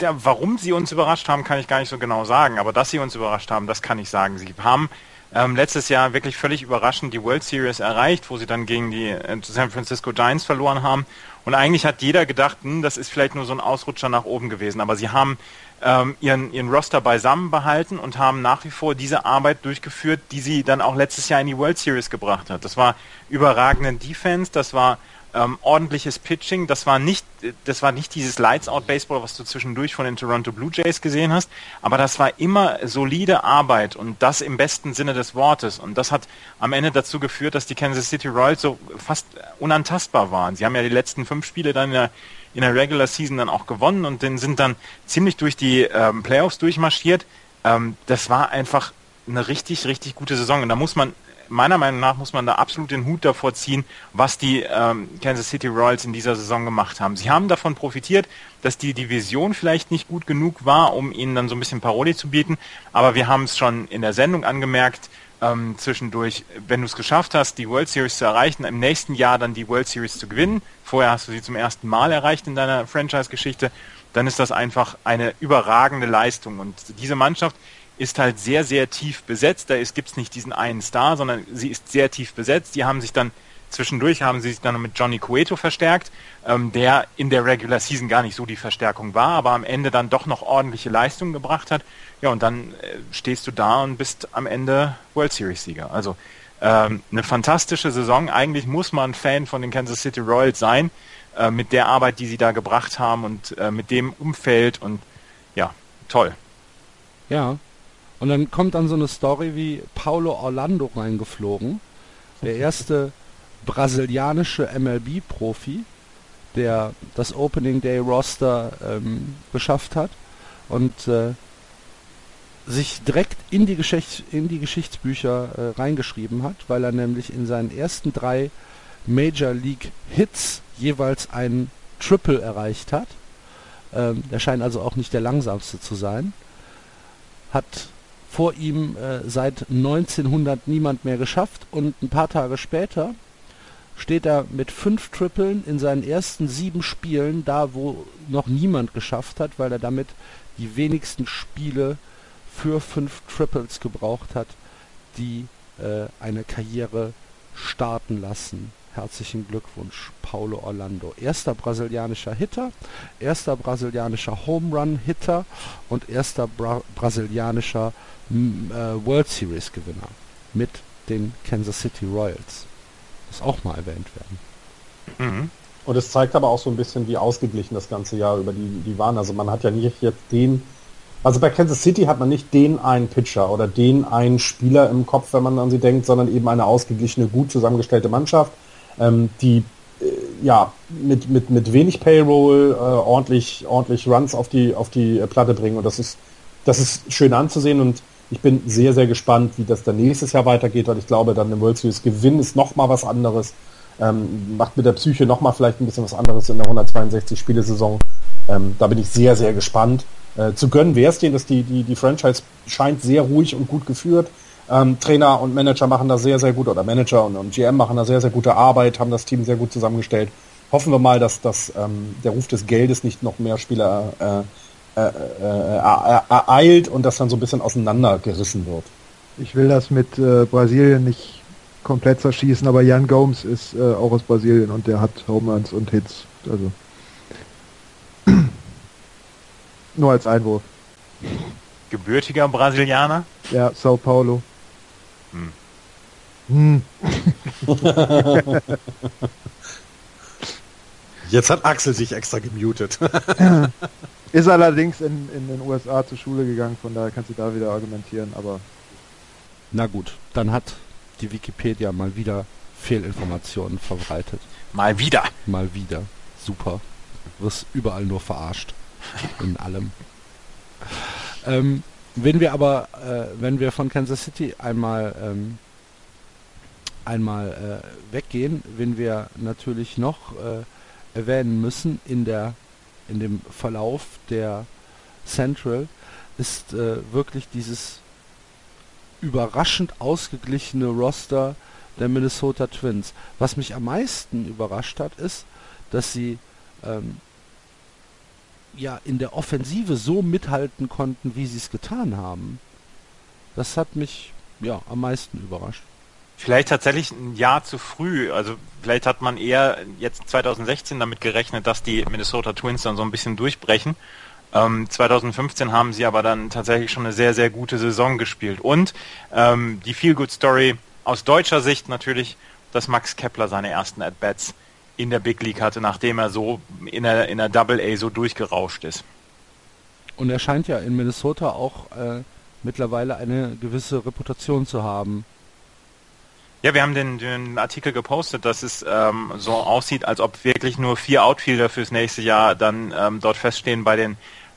Ja, warum sie uns überrascht haben, kann ich gar nicht so genau sagen, aber dass sie uns überrascht haben, das kann ich sagen. Sie haben ähm, letztes Jahr wirklich völlig überraschend die World Series erreicht, wo sie dann gegen die äh, San Francisco Giants verloren haben. Und eigentlich hat jeder gedacht, hm, das ist vielleicht nur so ein Ausrutscher nach oben gewesen. Aber sie haben ähm, ihren, ihren Roster beisammen behalten und haben nach wie vor diese Arbeit durchgeführt, die sie dann auch letztes Jahr in die World Series gebracht hat. Das war überragende Defense, das war ähm, ordentliches Pitching. Das war nicht, das war nicht dieses Lights Out Baseball, was du zwischendurch von den Toronto Blue Jays gesehen hast, aber das war immer solide Arbeit und das im besten Sinne des Wortes. Und das hat am Ende dazu geführt, dass die Kansas City Royals so fast unantastbar waren. Sie haben ja die letzten fünf Spiele dann in der, in der Regular Season dann auch gewonnen und dann sind dann ziemlich durch die ähm, Playoffs durchmarschiert. Ähm, das war einfach eine richtig, richtig gute Saison. Und da muss man meiner Meinung nach muss man da absolut den Hut davor ziehen, was die ähm, Kansas City Royals in dieser Saison gemacht haben. Sie haben davon profitiert, dass die Division vielleicht nicht gut genug war, um ihnen dann so ein bisschen Paroli zu bieten, aber wir haben es schon in der Sendung angemerkt, ähm, zwischendurch, wenn du es geschafft hast, die World Series zu erreichen, im nächsten Jahr dann die World Series zu gewinnen, vorher hast du sie zum ersten Mal erreicht in deiner Franchise-Geschichte, dann ist das einfach eine überragende Leistung. Und diese Mannschaft ist halt sehr, sehr tief besetzt. Da gibt es nicht diesen einen Star, sondern sie ist sehr tief besetzt. Die haben sich dann zwischendurch haben sie sich dann mit Johnny Cueto verstärkt, ähm, der in der Regular Season gar nicht so die Verstärkung war, aber am Ende dann doch noch ordentliche Leistungen gebracht hat. Ja, und dann äh, stehst du da und bist am Ende World Series Sieger. Also ähm, eine fantastische Saison. Eigentlich muss man Fan von den Kansas City Royals sein, äh, mit der Arbeit, die sie da gebracht haben und äh, mit dem Umfeld und ja, toll.
Ja, und dann kommt dann so eine Story wie Paulo Orlando reingeflogen. Der erste brasilianische MLB-Profi, der das Opening Day Roster ähm, geschafft hat und äh, sich direkt in die, Geschichts in die Geschichtsbücher äh, reingeschrieben hat, weil er nämlich in seinen ersten drei Major League Hits jeweils einen Triple erreicht hat. Ähm, er scheint also auch nicht der langsamste zu sein. Hat vor ihm äh, seit 1900 niemand mehr geschafft und ein paar Tage später steht er mit fünf Tripeln in seinen ersten sieben Spielen da, wo noch niemand geschafft hat, weil er damit die wenigsten Spiele für fünf Triples gebraucht hat, die äh, eine Karriere starten lassen. Herzlichen Glückwunsch, Paulo Orlando. Erster brasilianischer Hitter, erster brasilianischer Home Run Hitter und erster Bra brasilianischer äh, World Series Gewinner mit den Kansas City Royals. Muss auch mal erwähnt werden.
Mhm. Und es zeigt aber auch so ein bisschen, wie ausgeglichen das ganze Jahr über die, die waren. Also man hat ja nicht jetzt den also bei Kansas City hat man nicht den einen Pitcher oder den einen Spieler im Kopf, wenn man an sie denkt, sondern eben eine ausgeglichene, gut zusammengestellte Mannschaft, ähm, die äh, ja mit, mit, mit wenig Payroll äh, ordentlich, ordentlich Runs auf die, auf die äh, Platte bringen. Und das ist, das ist schön anzusehen und ich bin sehr, sehr gespannt, wie das dann nächstes Jahr weitergeht, weil ich glaube, dann im World Series Gewinn ist nochmal was anderes. Ähm, macht mit der Psyche nochmal vielleicht ein bisschen was anderes in der 162 Spielesaison. Ähm, da bin ich sehr, sehr gespannt. Äh, zu gönnen wäre es denen, dass die, die, die Franchise scheint sehr ruhig und gut geführt. Ähm, Trainer und Manager machen da sehr, sehr gut, oder Manager und, und GM machen da sehr, sehr gute Arbeit, haben das Team sehr gut zusammengestellt. Hoffen wir mal, dass, dass ähm, der Ruf des Geldes nicht noch mehr Spieler äh, äh, äh, äh ereilt und das dann so ein bisschen auseinandergerissen wird.
Ich will das mit äh, Brasilien nicht komplett zerschießen, aber Jan Gomes ist äh, auch aus Brasilien und der hat Home Runs und Hits. Also Nur als Einwurf.
Gebürtiger Brasilianer?
Ja, Sao Paulo. Hm. Hm.
Jetzt hat Axel sich extra gemutet.
Ist allerdings in, in den USA zur Schule gegangen, von daher kannst du da wieder argumentieren, aber.
Na gut, dann hat die Wikipedia mal wieder Fehlinformationen verbreitet.
Mal wieder.
Mal wieder. Super. Du wirst überall nur verarscht in allem. Ähm, wenn wir aber, äh, wenn wir von Kansas City einmal ähm, einmal äh, weggehen, wenn wir natürlich noch äh, erwähnen müssen in der in dem Verlauf der Central ist äh, wirklich dieses überraschend ausgeglichene Roster der Minnesota Twins. Was mich am meisten überrascht hat, ist, dass sie ähm, ja in der Offensive so mithalten konnten, wie sie es getan haben. Das hat mich ja am meisten überrascht.
Vielleicht tatsächlich ein Jahr zu früh. Also vielleicht hat man eher jetzt 2016 damit gerechnet, dass die Minnesota Twins dann so ein bisschen durchbrechen. Ähm, 2015 haben sie aber dann tatsächlich schon eine sehr, sehr gute Saison gespielt. Und ähm, die Feel-Good-Story aus deutscher Sicht natürlich, dass Max Kepler seine ersten At-Bats in der Big League hatte, nachdem er so in der, in der Double A so durchgerauscht ist.
Und er scheint ja in Minnesota auch äh, mittlerweile eine gewisse Reputation zu haben.
Ja, wir haben den, den Artikel gepostet, dass es ähm, so aussieht, als ob wirklich nur vier Outfielder fürs nächste Jahr dann ähm, dort feststehen bei den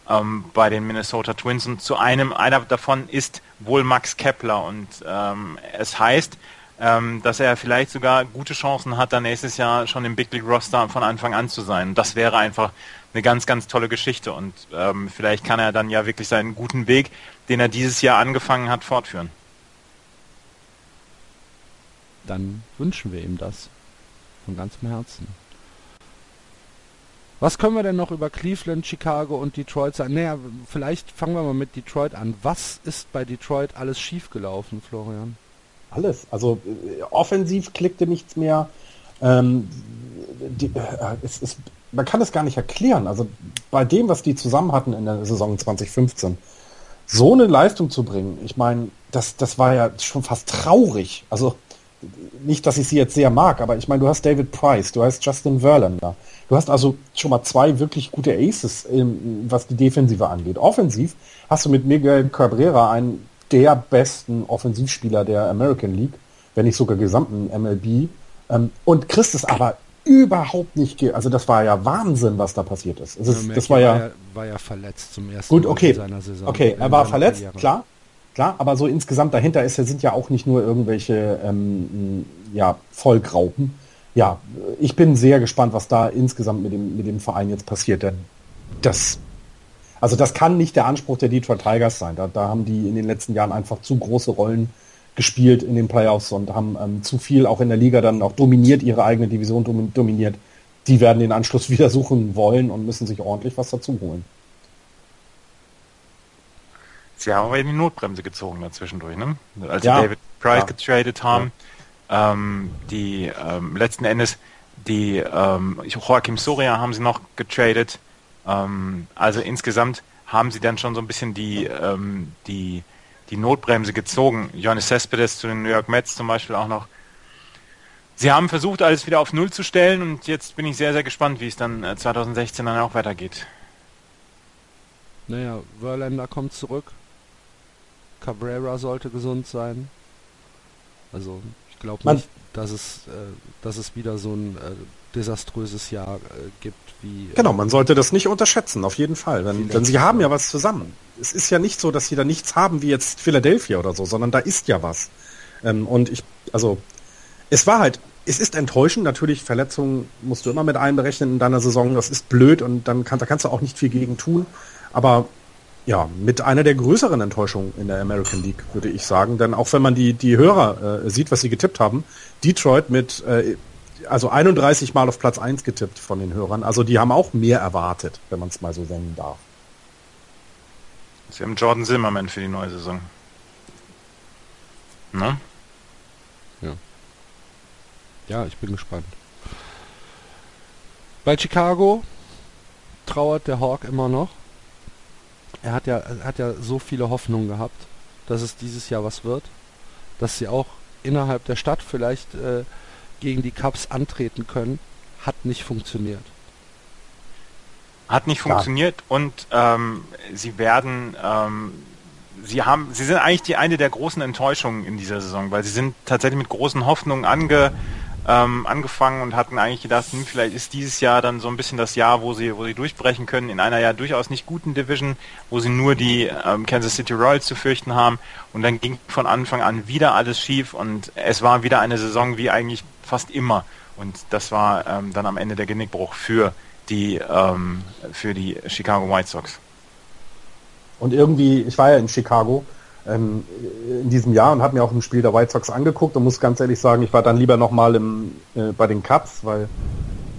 ähm, bei den Minnesota Twins und zu einem einer davon ist wohl Max Kepler und ähm, es heißt, ähm, dass er vielleicht sogar gute Chancen hat, dann nächstes Jahr schon im Big League Roster von Anfang an zu sein. Das wäre einfach eine ganz, ganz tolle Geschichte und ähm, vielleicht kann er dann ja wirklich seinen guten Weg, den er dieses Jahr angefangen hat, fortführen.
Dann wünschen wir ihm das von ganzem Herzen. Was können wir denn noch über Cleveland, Chicago und Detroit sagen? Naja, vielleicht fangen wir mal mit Detroit an. Was ist bei Detroit alles schiefgelaufen, Florian?
Alles. Also äh, offensiv klickte nichts mehr. Ähm, die, äh, es ist, man kann es gar nicht erklären. Also bei dem, was die zusammen hatten in der Saison 2015, so eine Leistung zu bringen, ich meine, das, das war ja schon fast traurig. Also nicht, dass ich sie jetzt sehr mag, aber ich meine, du hast David Price, du hast Justin Verlander. Du hast also schon mal zwei wirklich gute Aces, was die Defensive angeht. Offensiv hast du mit Miguel Cabrera einen der besten Offensivspieler der American League, wenn nicht sogar gesamten MLB. Ähm, und Christ ist aber überhaupt nicht, also das war ja Wahnsinn, was da passiert ist. ist ja, das war ja, war ja,
war ja verletzt zum ersten
gut, okay, Mal in seiner Saison. Okay, er war verletzt, Karriere. klar, klar, aber so insgesamt dahinter ist, sind ja auch nicht nur irgendwelche ähm, ja, Vollgraupen. Ja, ich bin sehr gespannt, was da insgesamt mit dem, mit dem Verein jetzt passiert, denn das also das kann nicht der Anspruch der Detroit Tigers sein. Da, da haben die in den letzten Jahren einfach zu große Rollen gespielt in den Playoffs und haben ähm, zu viel auch in der Liga dann auch dominiert, ihre eigene Division dominiert. Die werden den Anschluss wieder suchen wollen und müssen sich ordentlich was dazu holen.
Sie haben aber in die Notbremse gezogen dazwischendurch, ne? Als ja, David Price ja. getradet haben, ja. ähm, die ähm, letzten Endes die ähm, Joachim Soria haben sie noch getradet. Ähm, also insgesamt haben sie dann schon so ein bisschen die, ähm, die die Notbremse gezogen. Johannes Cespedes zu den New York Mets zum Beispiel auch noch. Sie haben versucht, alles wieder auf Null zu stellen und jetzt bin ich sehr, sehr gespannt, wie es dann 2016 äh, dann auch weitergeht.
Naja, Verlander kommt zurück. Cabrera sollte gesund sein. Also ich glaube nicht, dass es, äh, dass es wieder so ein äh, desaströses Jahr äh, gibt wie.
Äh, genau, man sollte das nicht unterschätzen, auf jeden Fall. Denn, denn sie haben ja was zusammen. Es ist ja nicht so, dass sie da nichts haben wie jetzt Philadelphia oder so, sondern da ist ja was. Ähm, und ich, also, es war halt, es ist enttäuschend, natürlich, Verletzungen musst du immer mit einberechnen in deiner Saison, das ist blöd und dann kann, da kannst du auch nicht viel gegen tun. Aber ja, mit einer der größeren Enttäuschungen in der American League, würde ich sagen. Denn auch wenn man die, die Hörer äh, sieht, was sie getippt haben, Detroit mit äh, also 31 Mal auf Platz 1 getippt von den Hörern. Also die haben auch mehr erwartet, wenn man es mal so nennen darf.
Sie haben Jordan Zimmerman für die neue Saison.
Ne? Ja. Ja, ich bin gespannt. Bei Chicago trauert der Hawk immer noch. Er hat ja, er hat ja so viele Hoffnungen gehabt, dass es dieses Jahr was wird. Dass sie auch innerhalb der Stadt vielleicht äh, gegen die Cubs antreten können, hat nicht funktioniert.
Hat nicht funktioniert ja. und ähm, sie werden, ähm, sie haben, sie sind eigentlich die eine der großen Enttäuschungen in dieser Saison, weil sie sind tatsächlich mit großen Hoffnungen ange, ähm, angefangen und hatten eigentlich gedacht, hm, vielleicht ist dieses Jahr dann so ein bisschen das Jahr, wo sie, wo sie durchbrechen können in einer ja durchaus nicht guten Division, wo sie nur die ähm, Kansas City Royals zu fürchten haben. Und dann ging von Anfang an wieder alles schief und es war wieder eine Saison wie eigentlich fast immer. Und das war ähm, dann am Ende der Genickbruch für die ähm, für die Chicago White Sox.
Und irgendwie, ich war ja in Chicago ähm, in diesem Jahr und habe mir auch ein Spiel der White Sox angeguckt und muss ganz ehrlich sagen, ich war dann lieber nochmal äh, bei den Cubs, weil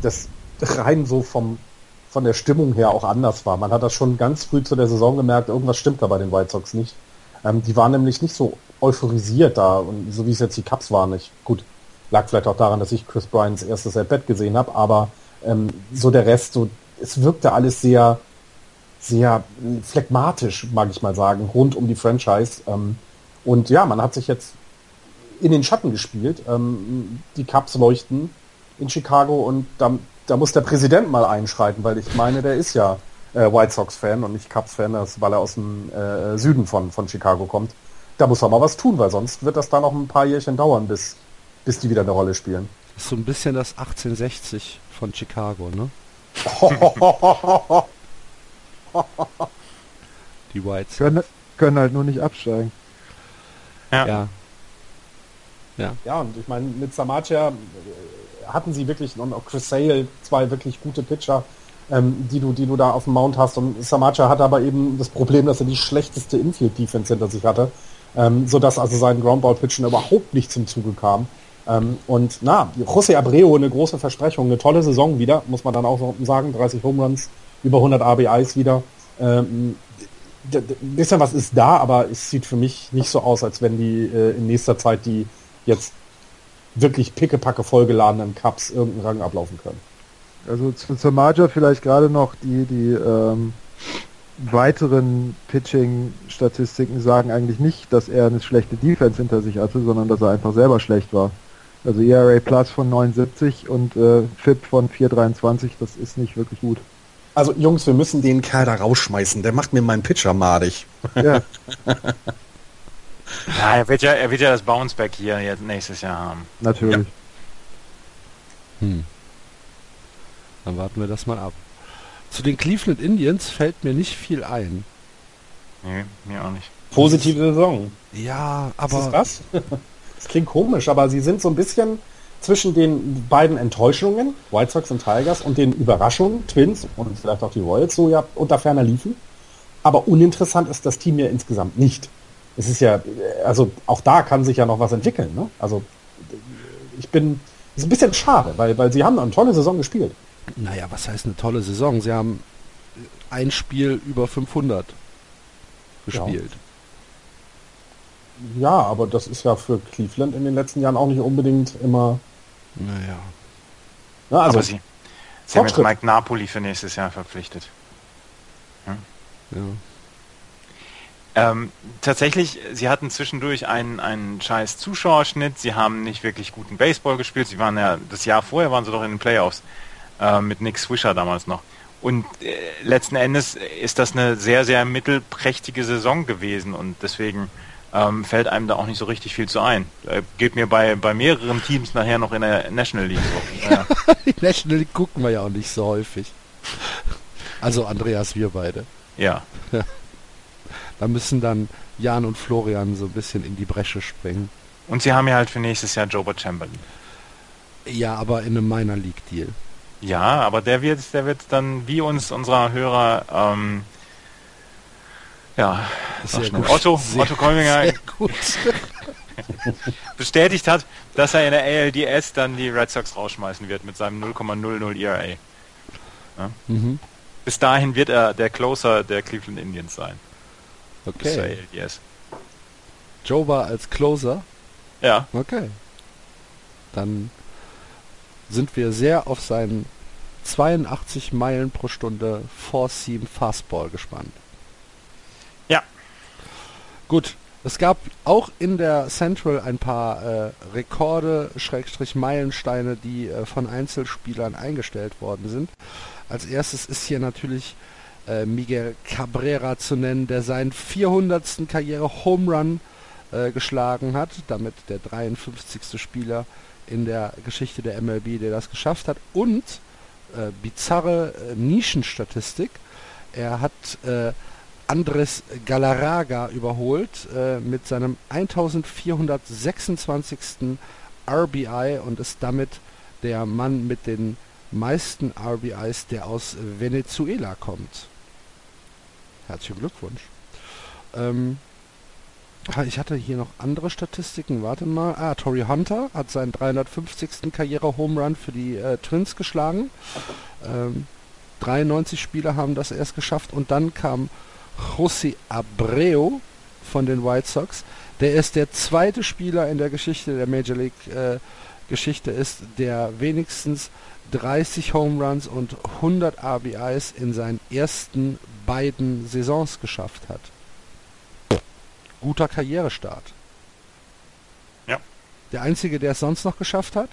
das rein so vom von der Stimmung her auch anders war. Man hat das schon ganz früh zu der Saison gemerkt, irgendwas stimmt da bei den White Sox nicht. Ähm, die waren nämlich nicht so euphorisiert da und so wie es jetzt die Cubs waren nicht. Gut, lag vielleicht auch daran, dass ich Chris Bryants erstes At-Bat gesehen habe, aber ähm, so der Rest, so es wirkte alles sehr sehr phlegmatisch, mag ich mal sagen, rund um die Franchise. Ähm, und ja, man hat sich jetzt in den Schatten gespielt. Ähm, die Cups leuchten in Chicago und da, da muss der Präsident mal einschreiten, weil ich meine, der ist ja äh, White Sox-Fan und nicht Cubs-Fan, weil er aus dem äh, Süden von, von Chicago kommt. Da muss er mal was tun, weil sonst wird das da noch ein paar Jährchen dauern, bis, bis die wieder eine Rolle spielen.
Das ist so ein bisschen das 1860 von Chicago, ne? Die Whites. Können, können halt nur nicht absteigen.
Ja. Ja, ja. ja und ich meine, mit Samacha äh, hatten sie wirklich und auch Chris Sale zwei wirklich gute Pitcher, ähm, die du, die du da auf dem Mount hast. Und Samacha hatte aber eben das Problem, dass er die schlechteste Infield-Defense hinter sich hatte, ähm, sodass also sein Groundball-Pitchen überhaupt nicht zum Zuge kam. Ähm, und na, José Abreu, eine große Versprechung, eine tolle Saison wieder, muss man dann auch sagen, 30 Home Runs, über 100 RBIs wieder. Ähm, bisschen was ist da, aber es sieht für mich nicht so aus, als wenn die äh, in nächster Zeit die jetzt wirklich pickepacke vollgeladenen Cups irgendeinen Rang ablaufen können.
Also zu, zur Marja vielleicht gerade noch die, die ähm, weiteren Pitching-Statistiken sagen eigentlich nicht, dass er eine schlechte Defense hinter sich hatte, sondern dass er einfach selber schlecht war. Also ERA Plus von 79 und äh, FIP von 423, das ist nicht wirklich gut.
Also Jungs, wir müssen den Kerl da rausschmeißen. Der macht mir meinen Pitcher madig. Ja.
ja, er wird ja, er wird ja das Bounceback hier jetzt nächstes Jahr haben.
Natürlich.
Hm. Dann warten wir das mal ab. Zu den Cleveland Indians fällt mir nicht viel ein.
Nee, mir auch nicht.
Positive Saison.
Ja, aber...
Ist das was? das klingt komisch, aber sie sind so ein bisschen zwischen den beiden Enttäuschungen, White Sox und Tigers, und den Überraschungen, Twins und vielleicht auch die Royals, so ja unter ferner liefen. Aber uninteressant ist das Team ja insgesamt nicht. Es ist ja, also auch da kann sich ja noch was entwickeln. Ne? Also ich bin, ist ein bisschen schade, weil, weil sie haben eine tolle Saison gespielt.
Naja, was heißt eine tolle Saison? Sie haben ein Spiel über 500 gespielt.
Ja. ja, aber das ist ja für Cleveland in den letzten Jahren auch nicht unbedingt immer.
Naja.
Na, also, aber sie, sie haben jetzt Mike Napoli für nächstes Jahr verpflichtet.
Hm? Ja.
Ähm, tatsächlich, sie hatten zwischendurch einen, einen scheiß Zuschauerschnitt, sie haben nicht wirklich guten Baseball gespielt, sie waren ja, das Jahr vorher waren sie doch in den Playoffs äh, mit Nick Swisher damals noch. Und äh, letzten Endes ist das eine sehr, sehr mittelprächtige Saison gewesen und deswegen ähm, fällt einem da auch nicht so richtig viel zu ein. Äh, geht mir bei, bei mehreren Teams nachher noch in der National League so.
Ja. Die National League gucken wir ja auch nicht so häufig. Also Andreas, wir beide.
Ja. ja.
Da müssen dann Jan und Florian so ein bisschen in die Bresche springen.
Und sie haben ja halt für nächstes Jahr Joba Chamberlain.
Ja, aber in einem Minor League Deal.
Ja, aber der wird, der wird dann wie uns unserer Hörer ähm, ja,
sehr gut.
Otto, sehr, Otto Kolminger bestätigt hat, dass er in der ALDS dann die Red Sox rausschmeißen wird mit seinem 0,00 ERA. Ja? Mhm. Bis dahin wird er der Closer der Cleveland Indians sein.
Okay. Yes. Joe war als Closer?
Ja.
Okay. Dann sind wir sehr auf seinen 82 Meilen pro Stunde Four-Seam Fastball gespannt. Gut. Es gab auch in der Central ein paar äh, Rekorde, Schrägstrich Meilensteine, die äh, von Einzelspielern eingestellt worden sind. Als erstes ist hier natürlich äh, Miguel Cabrera zu nennen, der seinen 400. Karriere Home Run äh, geschlagen hat, damit der 53. Spieler in der Geschichte der MLB, der das geschafft hat. Und äh, bizarre äh, Nischenstatistik, er hat Andres Galarraga überholt äh, mit seinem 1426. RBI und ist damit der Mann mit den meisten RBIs, der aus Venezuela kommt. Herzlichen Glückwunsch. Ähm, ich hatte hier noch andere Statistiken. Warte mal. Ah, Tory Hunter hat seinen 350. Karriere-Home Run für die äh, Twins geschlagen. Ähm, 93 Spieler haben das erst geschafft. Und dann kam José Abreu von den White Sox. Der ist der zweite Spieler in der Geschichte der Major League äh, Geschichte ist, der wenigstens 30 Home Runs und 100 RBIs in seinen ersten beiden Saisons geschafft hat. Guter Karrierestart.
Ja.
Der einzige, der es sonst noch geschafft hat?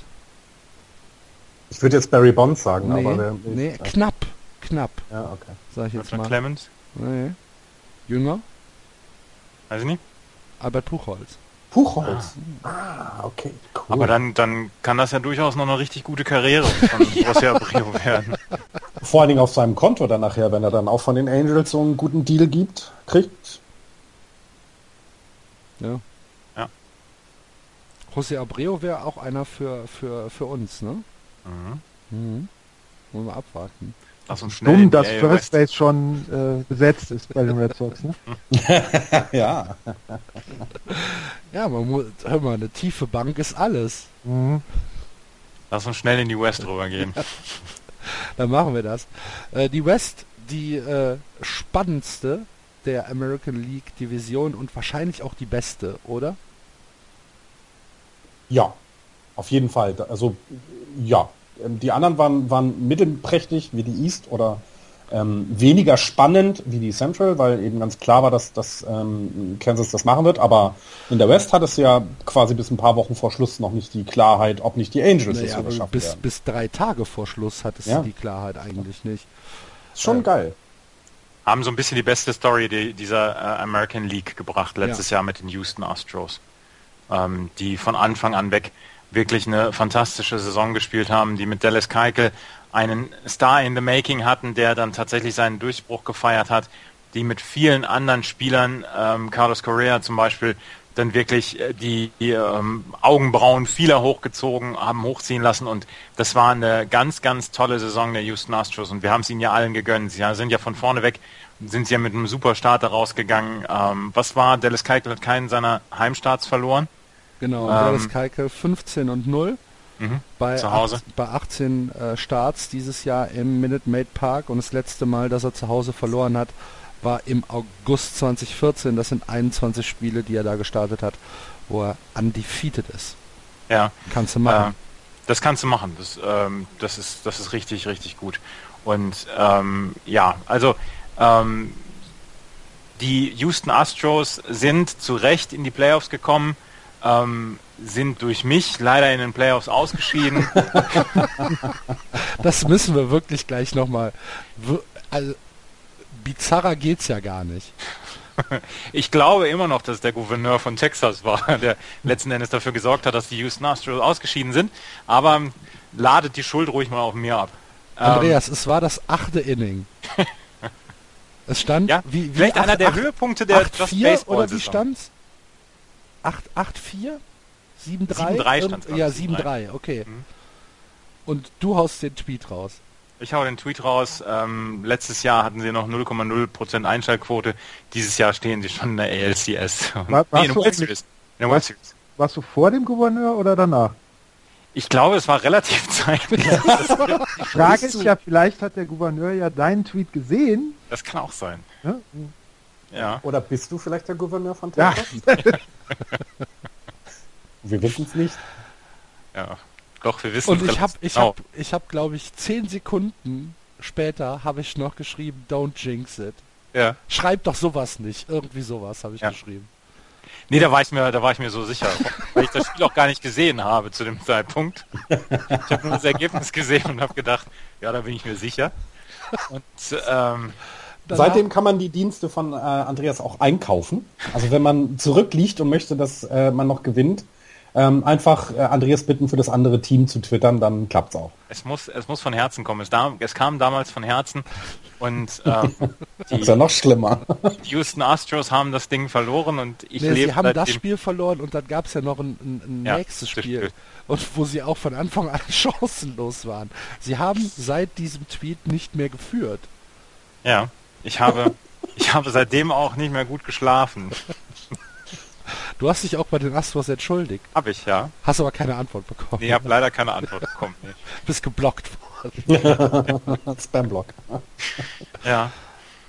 Ich würde jetzt Barry Bonds sagen,
nee,
aber der,
nee, knapp, knapp.
Ja, okay.
Sag ich jetzt
mal.
Clemens? Nee. Jünger?
Weiß ich nicht.
Albert Puchholz.
Buchholz. Ah. ah, okay,
cool. Aber dann, dann kann das ja durchaus noch eine richtig gute Karriere von José Abreu werden.
Vor allen Dingen auf seinem Konto dann nachher, wenn er dann auch von den Angels so einen guten Deal gibt, kriegt.
Ja.
Ja.
José Abreu wäre auch einer für, für, für uns, ne?
Mhm.
Mhm. Wollen wir abwarten.
Lass uns schnell Dumm, dass First Base schon äh, besetzt ist bei den Red Sox, ne?
ja.
ja, man muss, hör mal, eine tiefe Bank ist alles. Mhm.
Lass uns schnell in die West rübergehen.
Dann machen wir das. Äh, die West, die äh, spannendste der American League Division und wahrscheinlich auch die beste, oder?
Ja, auf jeden Fall. Also ja, die anderen waren, waren mittelprächtig wie die East oder ähm, weniger spannend wie die Central, weil eben ganz klar war, dass, dass ähm, Kansas das machen wird. Aber in der West hat es ja quasi bis ein paar Wochen vor Schluss noch nicht die Klarheit, ob nicht die Angels naja,
das schaffen bis, werden. bis drei Tage vor Schluss hat es ja. die Klarheit eigentlich nicht.
Ist schon äh, geil.
Haben so ein bisschen die beste Story die, dieser äh, American League gebracht letztes ja. Jahr mit den Houston Astros, ähm, die von Anfang an weg wirklich eine fantastische Saison gespielt haben, die mit Dallas Keuchel einen Star in the Making hatten, der dann tatsächlich seinen Durchbruch gefeiert hat, die mit vielen anderen Spielern, ähm, Carlos Correa zum Beispiel, dann wirklich äh, die, die ähm, Augenbrauen vieler hochgezogen haben, hochziehen lassen und das war eine ganz, ganz tolle Saison der Houston Astros und wir haben es ihnen ja allen gegönnt. Sie sind ja von vorne weg, sind sie ja mit einem super Starter rausgegangen. Ähm, was war, Dallas Keuchel hat keinen seiner Heimstarts verloren.
Genau, ähm, Dallas Keuchel 15 und 0. Mhm, bei, zu Hause. Acht, bei 18 äh, Starts dieses Jahr im Minute Maid Park und das letzte Mal, dass er zu Hause verloren hat, war im August 2014. Das sind 21 Spiele, die er da gestartet hat, wo er undefeated ist.
Ja.
Kannst du machen. Äh,
das kannst du machen. Das, ähm, das, ist, das ist richtig, richtig gut. Und ähm, ja, also ähm, die Houston Astros sind zu Recht in die Playoffs gekommen, ähm, sind durch mich leider in den Playoffs ausgeschieden.
das müssen wir wirklich gleich nochmal. Also, bizarrer geht's ja gar nicht.
Ich glaube immer noch, dass der Gouverneur von Texas war, der letzten Endes dafür gesorgt hat, dass die Houston Astros ausgeschieden sind. Aber ladet die Schuld ruhig mal auf mir ab.
Andreas, ähm, es war das achte Inning. Es stand
ja, wie, wie vielleicht 8, einer der 8, Höhepunkte der
8, 4 oder wie stand's? 8 8 4 7 3 7 3 stand Ja, 7 3, okay. Mhm. Und du haust den Tweet raus.
Ich hau den Tweet raus. Ähm, letztes Jahr hatten sie noch 0,0% Einschaltquote. Dieses Jahr stehen sie schon in der ALCS.
War, nee, in der World Series. In der World Series. Warst du vor dem Gouverneur oder danach?
Ich glaube, es war relativ zeitlich.
Die Frage ist ja, vielleicht hat der Gouverneur ja deinen Tweet gesehen.
Das kann auch sein.
Ja.
Ja. Oder bist du vielleicht der Gouverneur von Texas? Ja. wir wissen es nicht.
Ja, doch, wir wissen
Und ich habe, ich habe, ich habe, glaube ich, zehn Sekunden später habe ich noch geschrieben, don't jinx it.
Ja.
Schreib doch sowas nicht. Irgendwie sowas habe ich ja. geschrieben.
Nee, da war ich mir, da war ich mir so sicher, weil ich das Spiel auch gar nicht gesehen habe zu dem Zeitpunkt. Ich habe nur das Ergebnis gesehen und habe gedacht, ja, da bin ich mir sicher. Und
ähm, Seitdem kann man die Dienste von äh, Andreas auch einkaufen. Also wenn man zurückliegt und möchte, dass äh, man noch gewinnt, ähm, einfach äh, Andreas bitten, für das andere Team zu twittern, dann klappt's auch.
Es muss, es muss von Herzen kommen. Es, da, es kam damals von Herzen und ähm,
die, ist ja noch schlimmer.
Die Houston Astros haben das Ding verloren und ich
nee, lebe. Sie haben das Spiel verloren und dann gab es ja noch ein, ein, ein ja, nächstes Spiel, Spiel. Und wo sie auch von Anfang an chancenlos waren. Sie haben seit diesem Tweet nicht mehr geführt.
Ja, ich habe, ich habe seitdem auch nicht mehr gut geschlafen.
Du hast dich auch bei den Astros entschuldigt.
Hab ich, ja.
Hast aber keine Antwort bekommen.
Nee, ich habe leider keine Antwort bekommen. Nee.
Bist geblockt worden.
Spamblock.
Ja.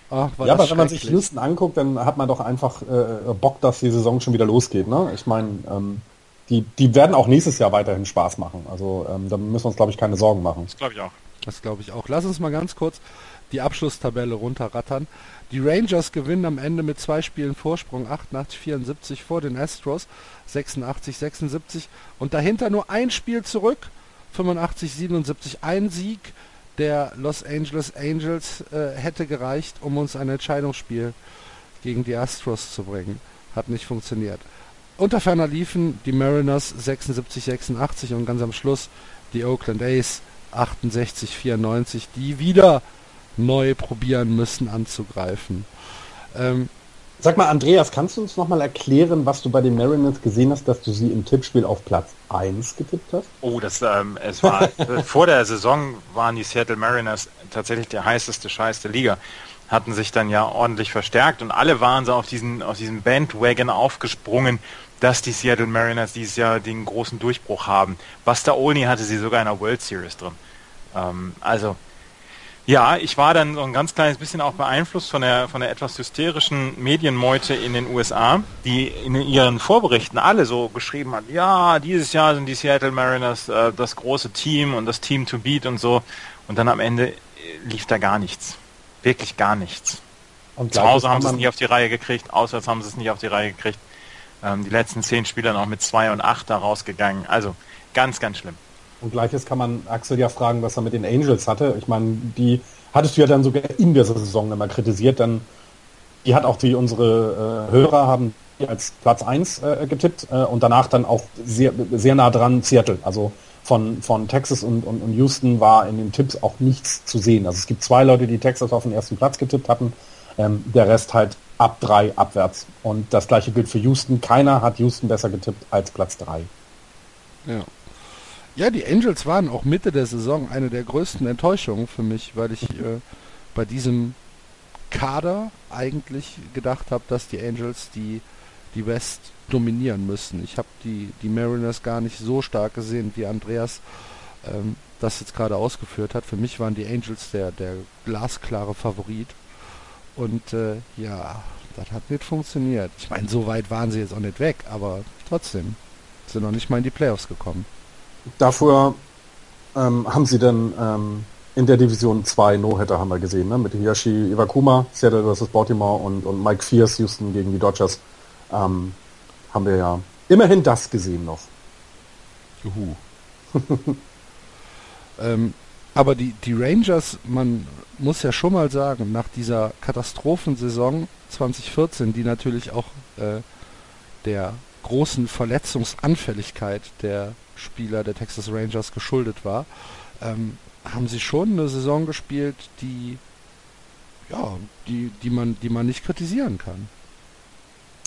Ach, ja, aber wenn man sich Houston anguckt, dann hat man doch einfach äh, Bock, dass die Saison schon wieder losgeht. Ne? Ich meine, ähm, die, die werden auch nächstes Jahr weiterhin Spaß machen. Also ähm, da müssen wir uns, glaube ich, keine Sorgen machen.
Das glaube ich auch.
Das glaube ich auch. Lass uns mal ganz kurz die Abschlusstabelle runterrattern. Die Rangers gewinnen am Ende mit zwei Spielen Vorsprung 88-74 vor den Astros 86-76 und dahinter nur ein Spiel zurück 85-77 ein Sieg der Los Angeles Angels äh, hätte gereicht, um uns ein Entscheidungsspiel gegen die Astros zu bringen. Hat nicht funktioniert. Unter ferner liefen die Mariners 76-86 und ganz am Schluss die Oakland A's 68-94, die wieder neu probieren müssen anzugreifen.
Ähm, Sag mal, Andreas, kannst du uns nochmal erklären, was du bei den Mariners gesehen hast, dass du sie im Tippspiel auf Platz 1 getippt hast?
Oh, das, ähm, es war, vor der Saison waren die Seattle Mariners tatsächlich der heißeste Scheiß der Liga. Hatten sich dann ja ordentlich verstärkt und alle waren so auf diesen, auf diesen Bandwagon aufgesprungen, dass die Seattle Mariners dieses Jahr den großen Durchbruch haben. Buster Olney hatte sie sogar in der World Series drin. Ähm, also, ja, ich war dann so ein ganz kleines bisschen auch beeinflusst von der, von der etwas hysterischen Medienmeute in den USA, die in ihren Vorberichten alle so geschrieben hat, ja, dieses Jahr sind die Seattle Mariners äh, das große Team und das Team to beat und so. Und dann am Ende äh, lief da gar nichts. Wirklich gar nichts. Und Zu Hause haben sie es nicht auf die Reihe gekriegt, auswärts haben sie es nicht auf die Reihe gekriegt. Ähm, die letzten zehn Spieler noch mit zwei und acht da rausgegangen. Also ganz, ganz schlimm.
Und gleiches kann man Axel ja fragen, was er mit den Angels hatte. Ich meine, die hattest du ja dann sogar in der Saison immer kritisiert, dann die hat auch die unsere äh, Hörer haben als Platz 1 äh, getippt äh, und danach dann auch sehr, sehr nah dran Seattle. Also von, von Texas und, und, und Houston war in den Tipps auch nichts zu sehen. Also es gibt zwei Leute, die Texas auf den ersten Platz getippt hatten, ähm, der Rest halt ab drei abwärts. Und das gleiche gilt für Houston. Keiner hat Houston besser getippt als Platz 3.
Ja. Ja, die Angels waren auch Mitte der Saison eine der größten Enttäuschungen für mich, weil ich äh, bei diesem Kader eigentlich gedacht habe, dass die Angels die, die West dominieren müssen. Ich habe die, die Mariners gar nicht so stark gesehen, wie Andreas ähm, das jetzt gerade ausgeführt hat. Für mich waren die Angels der, der glasklare Favorit. Und äh, ja, das hat nicht funktioniert. Ich meine, so weit waren sie jetzt auch nicht weg, aber trotzdem sind noch nicht mal in die Playoffs gekommen.
Dafür ähm, haben sie dann ähm, in der Division 2 No-Hitter haben wir gesehen, ne? mit Hiyashi Iwakuma, Seattle vs. Baltimore und, und Mike Fierce, Houston gegen die Dodgers. Ähm, haben wir ja immerhin das gesehen noch.
Juhu. ähm, aber die, die Rangers, man muss ja schon mal sagen, nach dieser Katastrophensaison 2014, die natürlich auch äh, der großen Verletzungsanfälligkeit der Spieler der Texas Rangers geschuldet war, ähm, haben sie schon eine Saison gespielt, die ja, die, die man, die man nicht kritisieren kann.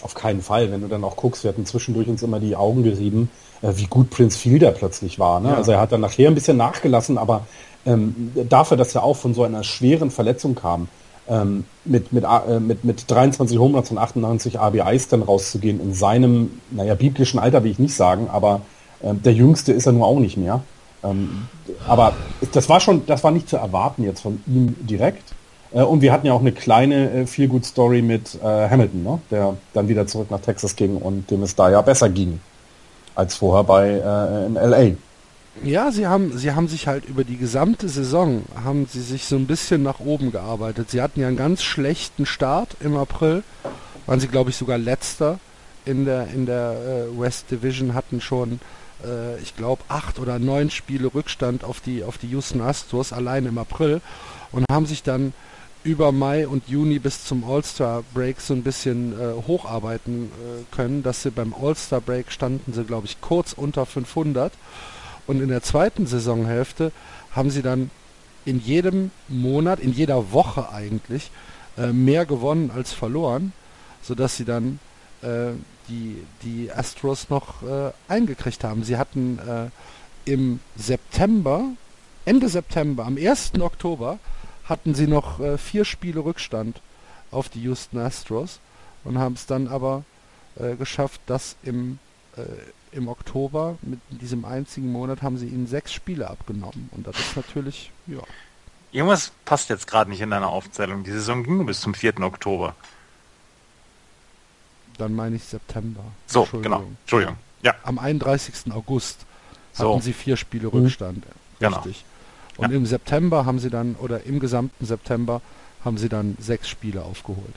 Auf keinen Fall. Wenn du dann auch guckst, wir hatten zwischendurch uns immer die Augen gerieben, äh, wie gut Prince Fielder plötzlich war. Ne? Ja. Also er hat dann nachher ein bisschen nachgelassen, aber ähm, dafür, dass er auch von so einer schweren Verletzung kam, ähm, mit, mit, äh, mit, mit 23 Homeruns und 98 ABIs dann rauszugehen in seinem, naja, biblischen Alter will ich nicht sagen, aber äh, der Jüngste ist er nur auch nicht mehr. Ähm, aber das war schon, das war nicht zu erwarten jetzt von ihm direkt. Äh, und wir hatten ja auch eine kleine äh, Feel-Good-Story mit äh, Hamilton, ne? der dann wieder zurück nach Texas ging und dem es da ja besser ging als vorher bei äh, in LA.
Ja, sie haben, sie haben sich halt über die gesamte Saison, haben sie sich so ein bisschen nach oben gearbeitet. Sie hatten ja einen ganz schlechten Start im April, waren sie glaube ich sogar letzter in der, in der äh, West Division, hatten schon, äh, ich glaube, acht oder neun Spiele Rückstand auf die, auf die Houston Astros allein im April und haben sich dann über Mai und Juni bis zum All-Star Break so ein bisschen äh, hocharbeiten äh, können, dass sie beim All-Star Break standen sie glaube ich kurz unter 500 und in der zweiten Saisonhälfte haben sie dann in jedem Monat, in jeder Woche eigentlich, äh, mehr gewonnen als verloren, sodass sie dann äh, die, die Astros noch äh, eingekriegt haben. Sie hatten äh, im September, Ende September, am 1. Oktober, hatten sie noch äh, vier Spiele Rückstand auf die Houston Astros und haben es dann aber äh, geschafft, das im im Oktober, mit diesem einzigen Monat, haben sie ihnen sechs Spiele abgenommen. Und das ist natürlich, ja.
Irgendwas passt jetzt gerade nicht in deiner Aufzählung. Die Saison ging nur bis zum 4. Oktober.
Dann meine ich September.
So, genau. Entschuldigung.
Ja. Am 31. August hatten so. sie vier Spiele mhm. Rückstand.
Genau. Richtig.
Genau. Und ja. im September haben sie dann, oder im gesamten September, haben sie dann sechs Spiele aufgeholt.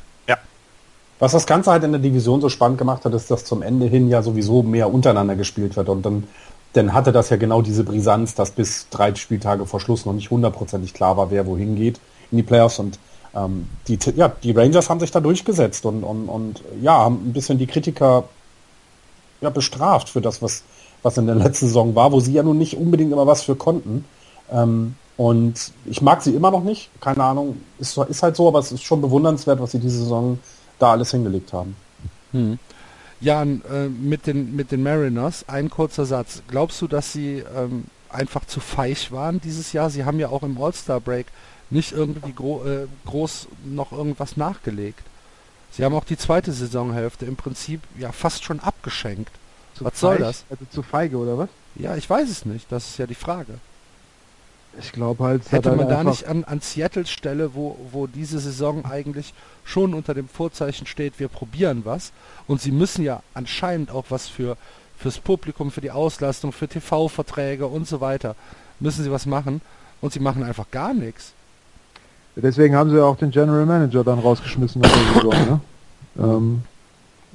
Was das Ganze halt in der Division so spannend gemacht hat, ist, dass zum Ende hin ja sowieso mehr untereinander gespielt wird. Und dann, dann hatte das ja genau diese Brisanz, dass bis drei Spieltage vor Schluss noch nicht hundertprozentig klar war, wer wohin geht in die Playoffs. Und ähm, die, ja, die Rangers haben sich da durchgesetzt und, und, und ja, haben ein bisschen die Kritiker ja, bestraft für das, was, was in der letzten Saison war, wo sie ja nun nicht unbedingt immer was für konnten. Ähm, und ich mag sie immer noch nicht, keine Ahnung, ist, ist halt so, aber es ist schon bewundernswert, was sie diese Saison da alles hingelegt haben.
Hm. Jan, äh, mit, den, mit den Mariners, ein kurzer Satz. Glaubst du, dass sie ähm, einfach zu feig waren dieses Jahr? Sie haben ja auch im All-Star-Break nicht irgendwie gro äh, groß noch irgendwas nachgelegt. Sie haben auch die zweite Saisonhälfte im Prinzip ja fast schon abgeschenkt. Zu was feig? soll das?
Also zu feige oder was?
Ja, ich weiß es nicht. Das ist ja die Frage.
Ich glaube halt,
hätte man da nicht an, an Seattles Stelle, wo, wo diese Saison eigentlich schon unter dem Vorzeichen steht, wir probieren was. Und sie müssen ja anscheinend auch was für fürs Publikum, für die Auslastung, für TV-Verträge und so weiter. Müssen sie was machen und sie machen einfach gar nichts.
Deswegen haben sie ja auch den General Manager dann rausgeschmissen nach der Saison. Ne? Ähm,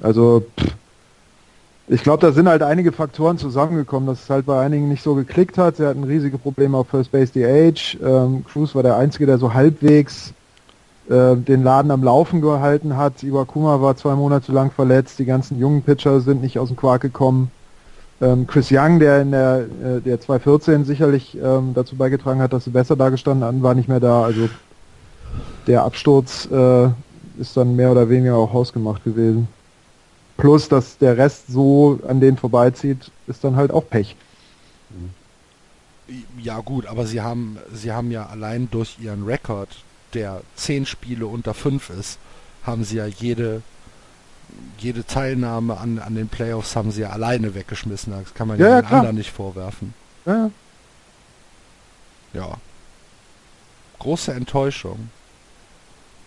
also pff, ich glaube, da sind halt einige Faktoren zusammengekommen, dass es halt bei einigen nicht so geklickt hat. Sie hatten riesige Probleme auf First Base DH. Ähm, Cruz war der Einzige, der so halbwegs äh, den Laden am Laufen gehalten hat. Iwakuma war zwei Monate lang verletzt, die ganzen jungen Pitcher sind nicht aus dem Quark gekommen. Ähm, Chris Young, der in der, äh, der 2014 sicherlich ähm, dazu beigetragen hat, dass sie besser dargestanden haben, war nicht mehr da. Also der Absturz äh, ist dann mehr oder weniger auch hausgemacht gewesen. Plus, dass der Rest so an denen vorbeizieht, ist dann halt auch Pech.
Ja gut, aber sie haben, sie haben ja allein durch ihren Rekord, der zehn Spiele unter fünf ist, haben sie ja jede, jede Teilnahme an, an den Playoffs haben sie ja alleine weggeschmissen. Das kann man ja, ja den anderen nicht vorwerfen. Ja. ja. Große Enttäuschung.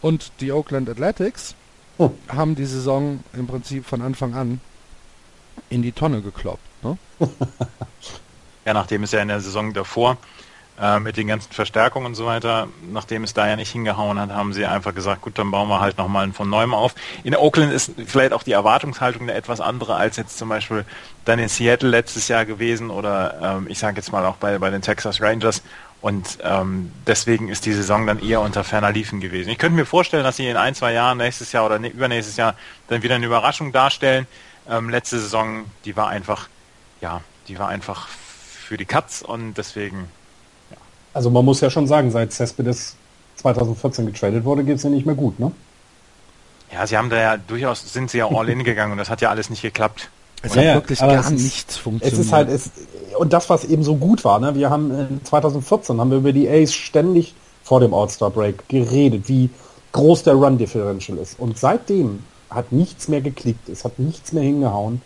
Und die Oakland Athletics oh. haben die Saison im Prinzip von Anfang an in die Tonne gekloppt. Ne?
ja, nachdem es ja in der Saison davor äh, mit den ganzen Verstärkungen und so weiter, nachdem es da ja nicht hingehauen hat, haben sie einfach gesagt, gut, dann bauen wir halt nochmal von neuem auf. In Oakland ist vielleicht auch die Erwartungshaltung eine etwas andere als jetzt zum Beispiel dann in Seattle letztes Jahr gewesen oder ähm, ich sage jetzt mal auch bei, bei den Texas Rangers, und ähm, deswegen ist die Saison dann eher unter ferner Liefen gewesen. Ich könnte mir vorstellen, dass sie in ein, zwei Jahren, nächstes Jahr oder ne, übernächstes Jahr, dann wieder eine Überraschung darstellen. Ähm, letzte Saison, die war einfach, ja, die war einfach für die Katz und deswegen.
Ja. Also man muss ja schon sagen, seit Cespedes 2014 getradet wurde, geht es ja nicht mehr gut, ne?
Ja, sie haben da ja durchaus, sind sie ja all in gegangen und das hat ja alles nicht geklappt.
Es ja, hat wirklich gar nichts funktioniert.
Es ist halt, es, und das, was eben so gut war, ne? wir haben in 2014 haben wir über die Ace ständig vor dem All-Star-Break geredet, wie groß der Run-Differential ist. Und seitdem hat nichts mehr geklickt, es hat nichts mehr hingehauen.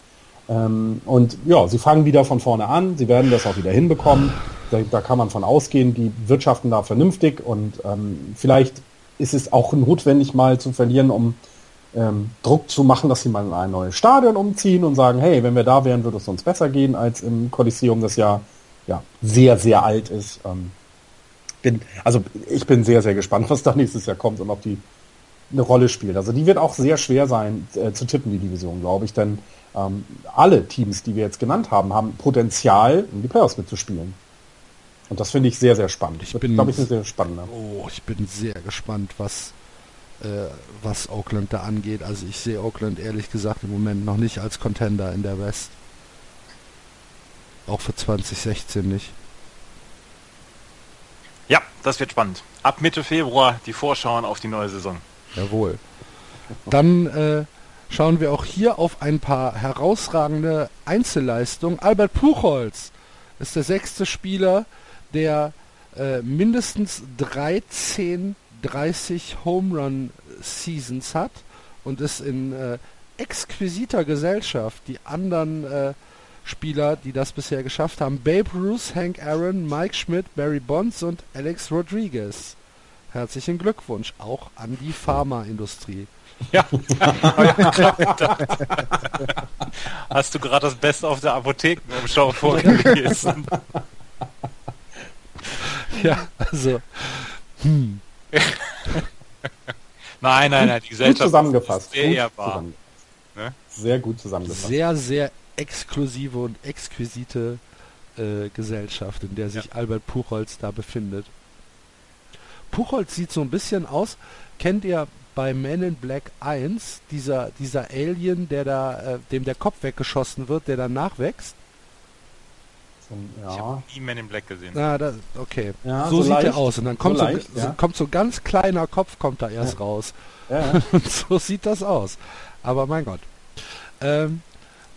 Ähm, und ja, sie fangen wieder von vorne an, sie werden das auch wieder hinbekommen. Da, da kann man von ausgehen, die wirtschaften da vernünftig und ähm, vielleicht ist es auch notwendig mal zu verlieren, um ähm, Druck zu machen, dass sie mal in ein neues Stadion umziehen und sagen, hey, wenn wir da wären, würde es uns besser gehen als im Kolosseum, das ja, ja sehr, sehr alt ist. Ähm, bin, also ich bin sehr, sehr gespannt, was da nächstes Jahr kommt und ob die eine Rolle spielt. Also die wird auch sehr schwer sein äh, zu tippen, die Division, glaube ich, denn ähm, alle Teams, die wir jetzt genannt haben, haben Potenzial, in die Playoffs mitzuspielen. Und das finde ich sehr, sehr spannend.
Ich bin, glaube ich, sehr spannend. Oh, ich bin sehr gespannt, was äh, was Oakland da angeht. Also ich sehe Oakland ehrlich gesagt im Moment noch nicht als Contender in der West. Auch für 2016 nicht.
Ja, das wird spannend. Ab Mitte Februar die Vorschauen auf die neue Saison.
Jawohl. Dann äh, schauen wir auch hier auf ein paar herausragende Einzelleistungen. Albert Puchholz ist der sechste Spieler, der äh, mindestens 13 30 Home Run Seasons hat und ist in äh, exquisiter Gesellschaft. Die anderen äh, Spieler, die das bisher geschafft haben, Babe Ruth, Hank Aaron, Mike Schmidt, Barry Bonds und Alex Rodriguez. Herzlichen Glückwunsch auch an die Pharmaindustrie. Ja.
Hast du gerade das Beste auf der Apothekenumschau vorgelesen?
ja, also. Hm.
nein, nein, nein,
die Gesellschaft gut zusammengefasst.
sehr gut
zusammen. ne? Sehr gut zusammengefasst.
Sehr, sehr exklusive und exquisite äh, Gesellschaft, in der sich ja. Albert Puchholz da befindet. Puchholz sieht so ein bisschen aus, kennt ihr bei Men in Black 1, dieser, dieser Alien, der da, äh, dem der Kopf weggeschossen wird, der dann nachwächst?
Zum, ja. Ich habe nie Men in Black gesehen.
Na, das, okay. Ja, so, so, sieht leicht, er aus. Und dann kommt so, leicht, so, ja. kommt so ganz kleiner Kopf kommt da erst raus. Und so sieht das aus. Aber mein Gott. Ähm,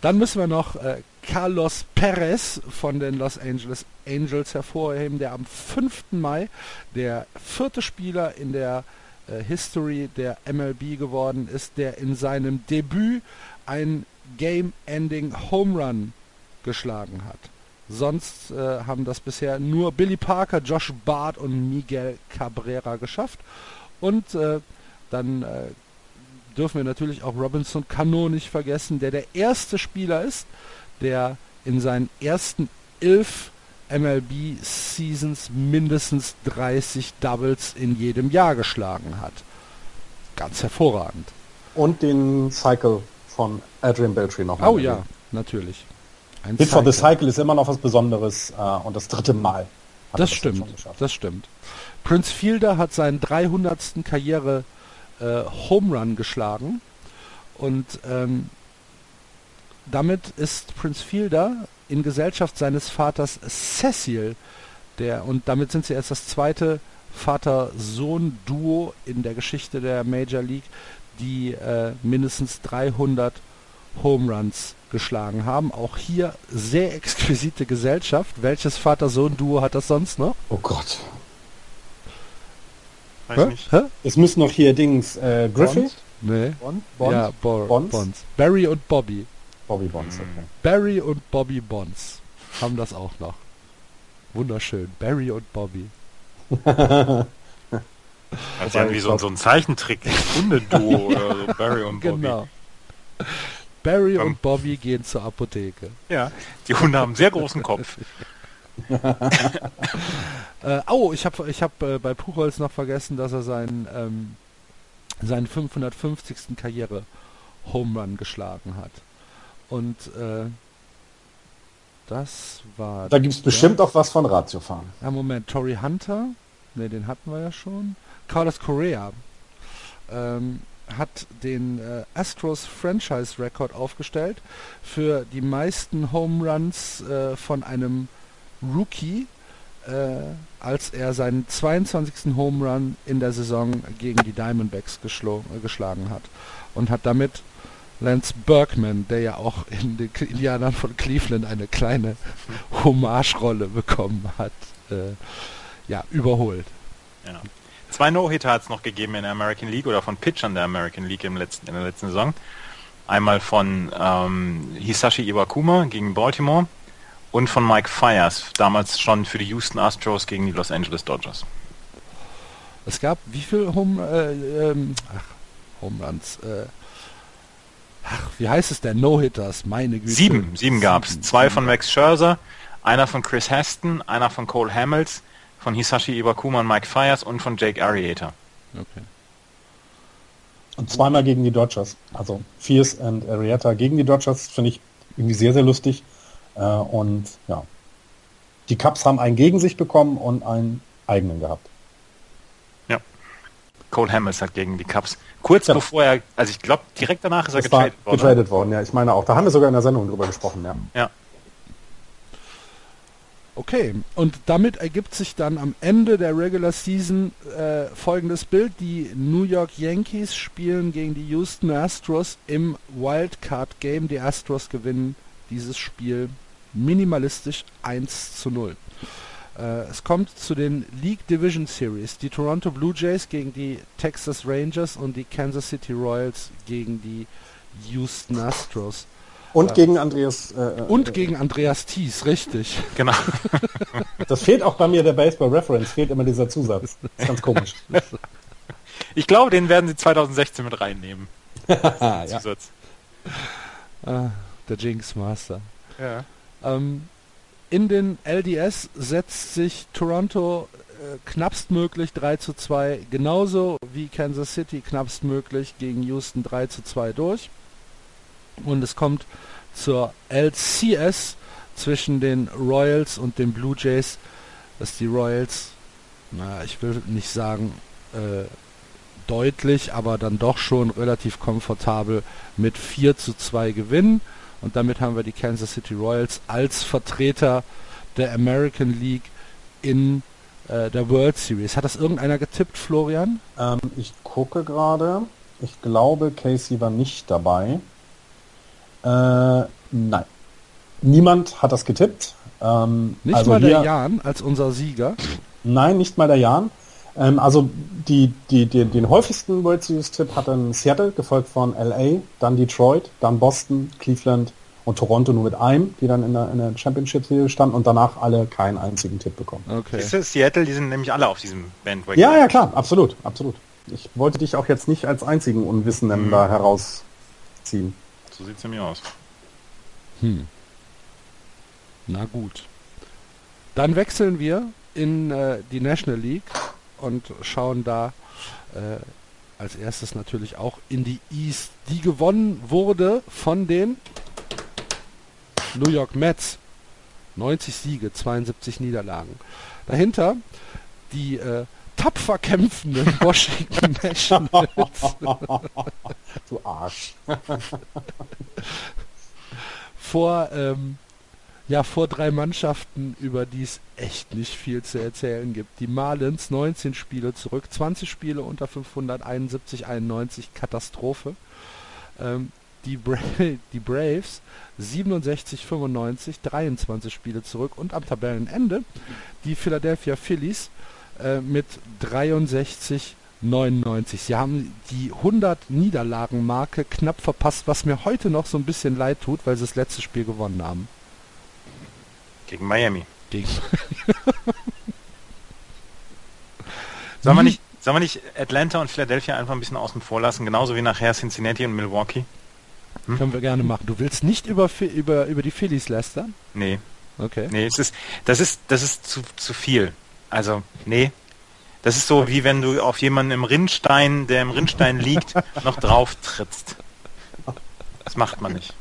dann müssen wir noch äh, Carlos Perez von den Los Angeles Angels hervorheben, der am 5. Mai der vierte Spieler in der äh, History der MLB geworden ist, der in seinem Debüt ein Game-Ending Home Run geschlagen hat. Sonst äh, haben das bisher nur Billy Parker, Josh Bart und Miguel Cabrera geschafft. Und äh, dann äh, dürfen wir natürlich auch Robinson Cano nicht vergessen, der der erste Spieler ist, der in seinen ersten elf MLB Seasons mindestens 30 Doubles in jedem Jahr geschlagen hat. Ganz hervorragend.
Und den Cycle von Adrian Beltry noch.
Oh ja, natürlich.
Ein Hit for the Cycle ist immer noch was Besonderes äh, und das dritte Mal.
das, das stimmt, das stimmt. Prince Fielder hat seinen 300. Karriere äh, Home Run geschlagen und ähm, damit ist Prince Fielder in Gesellschaft seines Vaters Cecil, der und damit sind sie erst das zweite Vater-Sohn-Duo in der Geschichte der Major League, die äh, mindestens 300 Home Runs geschlagen haben. Auch hier sehr exquisite Gesellschaft. Welches Vater-Sohn-Duo hat das sonst noch?
Oh Gott.
Weiß Hä? nicht. Hä?
Es müssen noch hier Dings äh, Griffith?
Nee.
Bond? Bond?
Ja, Bo Bonds? Bonds. Barry und Bobby.
Bobby Bonds, okay.
Barry und Bobby Bonds haben das auch noch. Wunderschön. Barry und Bobby.
Das ist ja wie so, so ein Zeichentrick, Hundeduo oder so, Barry und Bobby. Genau.
Barry um, und Bobby gehen zur Apotheke.
Ja, die Hunde haben einen sehr großen Kopf.
äh, oh, ich habe ich hab, äh, bei Puchholz noch vergessen, dass er seinen, ähm, seinen 550. Karriere Home Run geschlagen hat. Und äh, das war.
Da gibt es bestimmt auch was von Ratiofahren.
Ja, Moment, Tory Hunter, ne, den hatten wir ja schon. Carlos Correa ähm, hat den äh, Astros Franchise Record aufgestellt für die meisten Home Runs äh, von einem Rookie, äh, als er seinen 22. Home Run in der Saison gegen die Diamondbacks äh, geschlagen hat und hat damit Lance Berkman, der ja auch in den Indianern von Cleveland eine kleine Hommage-Rolle bekommen hat, äh, ja, überholt.
Ja. Zwei No-Hitter hat es noch gegeben in der American League oder von Pitchern der American League im letzten, in der letzten Saison. Einmal von ähm, Hisashi Iwakuma gegen Baltimore und von Mike Fires, damals schon für die Houston Astros gegen die Los Angeles Dodgers.
Es gab wie viel Home, äh, ähm, ach, Home Runs? Äh, ach, wie heißt es denn? No-Hitters, meine Güte.
Sieben, sieben gab es. Zwei von Max Scherzer, einer von Chris Heston, einer von Cole Hamels, von Hisashi Iwakuma und Mike Fires und von Jake Arrieta. Okay.
Und zweimal gegen die Dodgers. Also Fierce und Arrieta gegen die Dodgers finde ich irgendwie sehr, sehr lustig. Äh, und ja, die Cubs haben einen gegen sich bekommen und einen eigenen gehabt.
Ja. Cole Hamels hat gegen die Cubs. Kurz ja. bevor er, also ich glaube, direkt danach ist er getradet
worden. Getradet worden, ja. Ich meine auch. Da haben wir sogar in der Sendung drüber gesprochen, ja.
Ja.
Okay, und damit ergibt sich dann am Ende der Regular Season äh, folgendes Bild. Die New York Yankees spielen gegen die Houston Astros im Wildcard Game. Die Astros gewinnen dieses Spiel minimalistisch 1 zu 0. Äh, es kommt zu den League Division Series. Die Toronto Blue Jays gegen die Texas Rangers und die Kansas City Royals gegen die Houston Astros.
Und äh, gegen Andreas.
Äh, äh und gegen Andreas Thies, richtig.
Genau.
das fehlt auch bei mir der Baseball Reference, fehlt immer dieser Zusatz. Das ist ganz komisch.
Ich glaube, den werden sie 2016 mit reinnehmen.
Zusatz. Ah, der Jinx Master.
Ja.
Ähm, in den LDS setzt sich Toronto äh, knappstmöglich 3 zu 2, genauso wie Kansas City knappstmöglich gegen Houston 3 zu 2 durch. Und es kommt zur LCS zwischen den Royals und den Blue Jays, dass die Royals, na, ich will nicht sagen äh, deutlich, aber dann doch schon relativ komfortabel mit 4 zu 2 gewinnen. Und damit haben wir die Kansas City Royals als Vertreter der American League in äh, der World Series. Hat das irgendeiner getippt, Florian?
Ähm, ich gucke gerade. Ich glaube, Casey war nicht dabei. Äh, nein. Niemand hat das getippt. Ähm,
nicht also mal der Jan als unser Sieger?
Nein, nicht mal der Jan. Ähm, also die, die, die, den häufigsten World Series Tipp hat dann Seattle, gefolgt von LA, dann Detroit, dann Boston, Cleveland und Toronto nur mit einem, die dann in der, in der Championship Serie standen und danach alle keinen einzigen Tipp bekommen.
Okay. Ist Seattle, die sind nämlich alle auf diesem
Bandwagon. Ja, ja, klar, absolut, absolut. Ich wollte dich auch jetzt nicht als einzigen Unwissenden mhm. da herausziehen.
So sieht es nämlich aus.
Hm. Na gut. Dann wechseln wir in äh, die National League und schauen da äh, als erstes natürlich auch in die East, die gewonnen wurde von den New York Mets. 90 Siege, 72 Niederlagen. Dahinter die äh, tapfer kämpfenden Washington Nationals.
du Arsch.
vor, ähm, ja, vor drei Mannschaften, über die es echt nicht viel zu erzählen gibt. Die Marlins 19 Spiele zurück, 20 Spiele unter 571, 91, Katastrophe. Ähm, die, Bra die Braves 67, 95, 23 Spiele zurück und am Tabellenende die Philadelphia Phillies äh, mit 63, 99. Sie haben die 100 Niederlagen-Marke knapp verpasst, was mir heute noch so ein bisschen leid tut, weil sie das letzte Spiel gewonnen haben.
Gegen Miami.
Gegen
sollen, wir nicht, sollen wir nicht Atlanta und Philadelphia einfach ein bisschen außen vor lassen, genauso wie nachher Cincinnati und Milwaukee?
Hm? Können wir gerne machen. Du willst nicht über, über, über die Phillies lästern?
Nee.
Okay.
Nee, es ist, das ist, das ist zu, zu viel. Also, nee. Das ist so, wie wenn du auf jemanden im Rinnstein, der im Rinnstein liegt, noch drauf trittst. Das macht man nicht.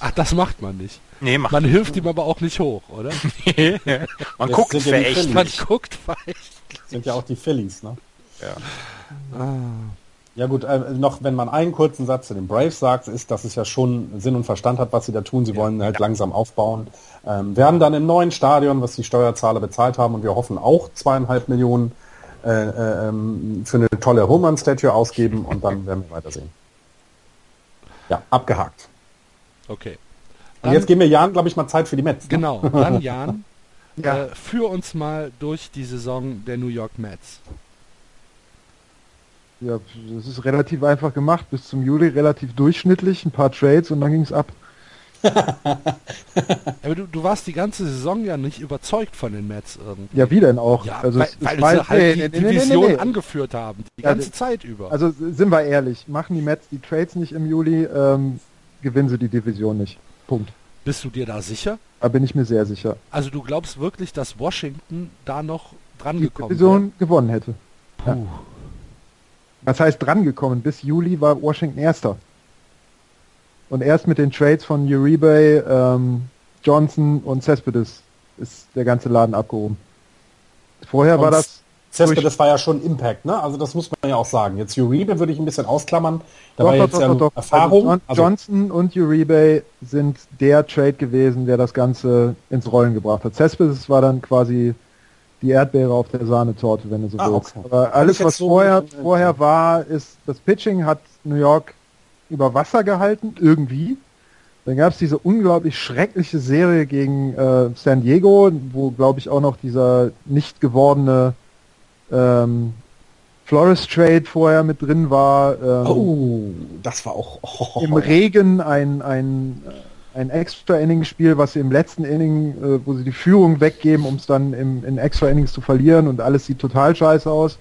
Ach, das macht man nicht.
Nee, macht
man hilft ihm aber auch nicht hoch, oder?
nee. Man
Das
guckt
ja
verächtlich.
Man guckt verächtlich.
Sind ja auch die Phillies, ne?
Ja.
Ah.
Ja gut, äh, noch wenn man einen kurzen Satz zu den Braves sagt, ist, dass es ja schon Sinn und Verstand hat, was sie da tun. Sie wollen halt langsam aufbauen. Ähm, wir haben dann im neuen Stadion, was die Steuerzahler bezahlt haben, und wir hoffen auch zweieinhalb Millionen äh, äh, ähm, für eine tolle Hohmann-Statue ausgeben und dann werden wir weitersehen. Ja, abgehakt.
Okay.
Und
Dann,
jetzt geben wir Jan, glaube ich, mal Zeit für die Mets. ne?
genau, dann Jan,
Ja.
äh, führ uns mal durch die Saison der New York Mets.
Ja, das ist relativ einfach gemacht. Bis zum Juli relativ durchschnittlich, ein paar Trades und dann ging es ab.
Aber du, du warst die ganze Saison ja nicht überzeugt von den Mets irgendwie.
Ja, wie denn auch?
Ja,
also
weil,
es-
weil sie halt
nee,
die
nee,
Division
nee,
angeführt haben, die
Ja,
ganze
d-
Zeit über.
Also sind wir ehrlich, machen die Mets die Trades nicht im Juli, ähm, gewinnen sie die Division nicht. Punkt.
Bist du dir da sicher?
Da bin ich mir sehr sicher.
Also du glaubst wirklich, dass Washington da noch dran
Die
gekommen
Division gewonnen hätte.
wäre? Puh.
Was heißt drangekommen? Bis Juli war Washington Erster. Und erst mit den Trades von Uribe, ähm, Johnson und Cespedes ist der ganze Laden abgehoben. Vorher war
Und
das
Cespedes, war ja schon Impact, ne? Also das muss man ja auch sagen. Jetzt Uribe würde ich ein bisschen ausklammern. Da war jetzt ja nur Erfahrung.
Also John,
Also,
Johnson und Uribe sind der Trade gewesen, der das Ganze ins Rollen gebracht hat. Cespedes war dann quasi die Erdbeere auf der Sahnetorte, wenn du so
Ah,
willst.
okay.
Aber alles, was
so-
vorher, vorher war, ist, das Pitching hat New York über Wasser gehalten, irgendwie. Dann gab es diese unglaublich schreckliche Serie gegen äh, San Diego, wo, glaube ich, auch noch dieser nicht gewordene ähm, Flores Trade vorher mit drin war. Ähm,
oh, das war auch. Oh,
im Regen ein, ein, ein Extra-Inning-Spiel, was sie im letzten Inning, äh, wo sie die Führung weggeben, um es dann im, in Extra-Innings zu verlieren und alles sieht total scheiße aus.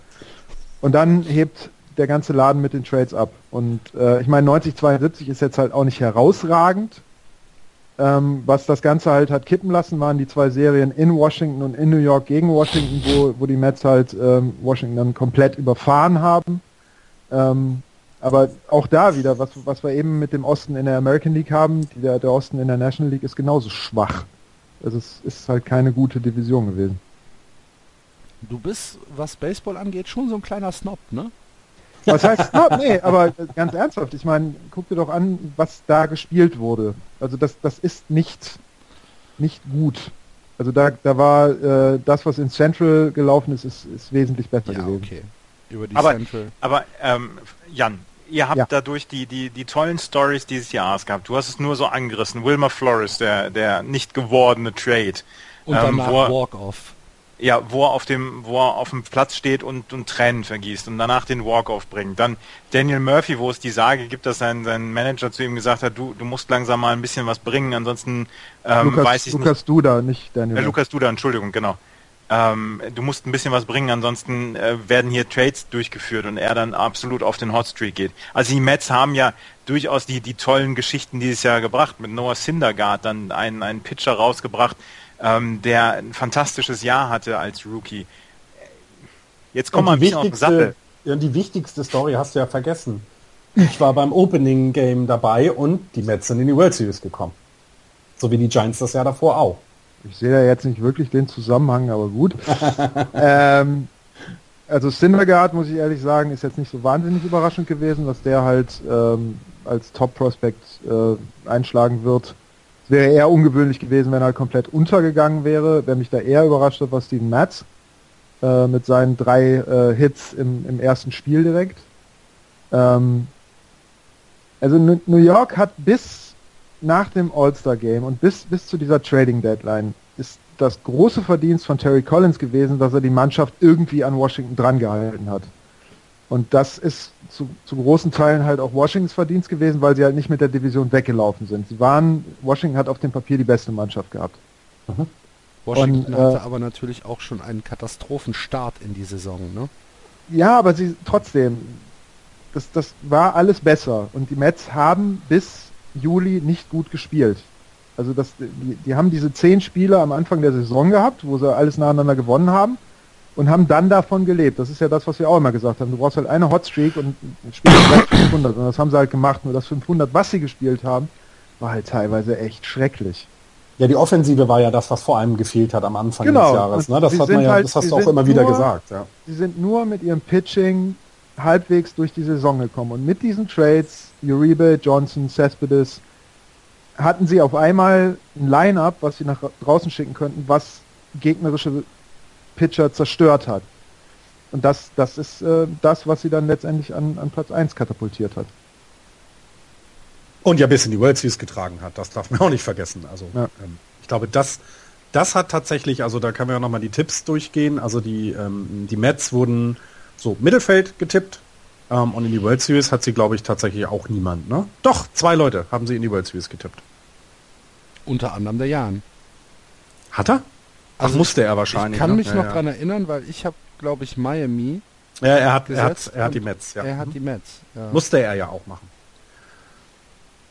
Und dann hebt der ganze Laden mit den Trades ab. Und äh, ich meine, 90-72 ist jetzt halt auch nicht herausragend. Ähm, was das Ganze halt hat kippen lassen, waren die zwei Serien in Washington und in New York gegen Washington, wo, wo die Mets halt ähm, Washington dann komplett überfahren haben. Ähm, aber auch da wieder, was, was wir eben mit dem Osten in der American League haben, die, der, der Osten in der National League ist genauso schwach. Also es ist halt keine gute Division gewesen.
Du bist, was Baseball angeht, schon so ein kleiner Snob, ne?
Was heißt, no, nee, aber äh, ganz ernsthaft, ich meine, guck dir doch an, was da gespielt wurde. Also das, das ist nicht, nicht gut. Also da, da war äh, das, was in Central gelaufen ist, ist, ist wesentlich besser
Ja,
gewesen.
okay. Über die
Aber-
Central.
Aber ähm, Jan, ihr habt
Ja.
dadurch die, die, die tollen Stories dieses Jahres gehabt. Du hast es nur so angerissen. Wilmer Flores, der, der nicht gewordene Trade.
Und
ähm,
danach Walk-Off.
Ja, wo er auf dem, wo er auf dem Platz steht und, und Tränen vergießt und danach den Walk-Off bringt. Dann Daniel Murphy, wo es die Sage gibt, dass sein, sein Manager zu ihm gesagt hat, du, du musst langsam mal ein bisschen was bringen, ansonsten ähm,
Lukas,
weiß ich
Lukas Duda, nicht Daniel.
nicht. Äh, Lukas Duda, Entschuldigung, genau. Ähm, du musst ein bisschen was bringen, ansonsten äh, werden hier Trades durchgeführt und er dann absolut auf den Hotstreak geht. Also die Mets haben ja durchaus die, die tollen Geschichten dieses Jahr gebracht. Mit Noah Syndergaard dann einen, einen Pitcher rausgebracht, ähm, der ein fantastisches Jahr hatte als Rookie. Jetzt kommen wir ein bisschen auf den Sattel.
wichtigste, ja, die wichtigste Story hast du ja vergessen. Ich war beim Opening Game dabei und die Mets sind in die World Series gekommen. So wie die Giants das Jahr davor auch.
Ich sehe da jetzt nicht wirklich den Zusammenhang, aber gut. ähm, also Syndergaard, muss ich ehrlich sagen, ist jetzt nicht so wahnsinnig überraschend gewesen, dass der halt ähm, als Top-Prospect äh, einschlagen wird. Wäre eher ungewöhnlich gewesen, wenn er komplett untergegangen wäre. Wer mich da eher überrascht hat, war Steven Matz äh, mit seinen drei äh, Hits im, im ersten Spiel direkt. Ähm, also New York hat bis nach dem All-Star-Game und bis, bis zu dieser Trading-Deadline ist das große Verdienst von Terry Collins gewesen, dass er die Mannschaft irgendwie an Washington dran gehalten hat. Und das ist zu, zu großen Teilen halt auch Washingtons Verdienst gewesen, weil sie halt nicht mit der Division weggelaufen sind. Sie waren, Washington hat auf dem Papier die beste Mannschaft gehabt.
Mhm. Washington Und, hatte äh, aber natürlich auch schon einen Katastrophenstart in die Saison, ne?
Ja, aber sie trotzdem, das, das war alles besser. Und die Mets haben bis Juli nicht gut gespielt. Also das, die, die haben diese zehn Spiele am Anfang der Saison gehabt, wo sie alles nacheinander gewonnen haben und haben dann davon gelebt. Das ist ja das, was wir auch immer gesagt haben. Du brauchst halt eine Hotstreak und spielst 500. Und das haben sie halt gemacht. Nur das 500, was sie gespielt haben, war halt teilweise echt schrecklich.
Ja, die Offensive war ja das, was vor allem gefehlt hat am Anfang genau. des Jahres. Ne? Das, hat man ja, halt, das hast du auch immer wieder gesagt. Ja.
Sie sind nur mit ihrem Pitching halbwegs durch die Saison gekommen. Und mit diesen Trades, Uribe, Johnson, Cespedes, hatten sie auf einmal ein Line-up, was sie nach draußen schicken könnten, was gegnerische Pitcher zerstört hat. Und das, das ist äh, das, was sie dann letztendlich an, an Platz 1 katapultiert hat.
Und ja bis in die World Series getragen hat, das darf man auch nicht vergessen. Also ja. ähm, ich glaube, das, das hat tatsächlich, also da können wir ja nochmal die Tipps durchgehen. Also die, ähm, die Mets wurden so Mittelfeld getippt. Ähm, und in die World Series hat sie, glaube ich, tatsächlich auch niemand. Ne? Doch, zwei Leute haben sie in die World Series getippt.
Unter anderem der Jan.
Hat er? Also Ach, musste er wahrscheinlich.
Ich kann ne? mich ja, noch ja. dran erinnern, weil ich habe, glaube ich, Miami.
Ja, er hat, er hat, er hat die Mets. Ja.
Er hat die Mets.
Ja. Musste er ja auch machen.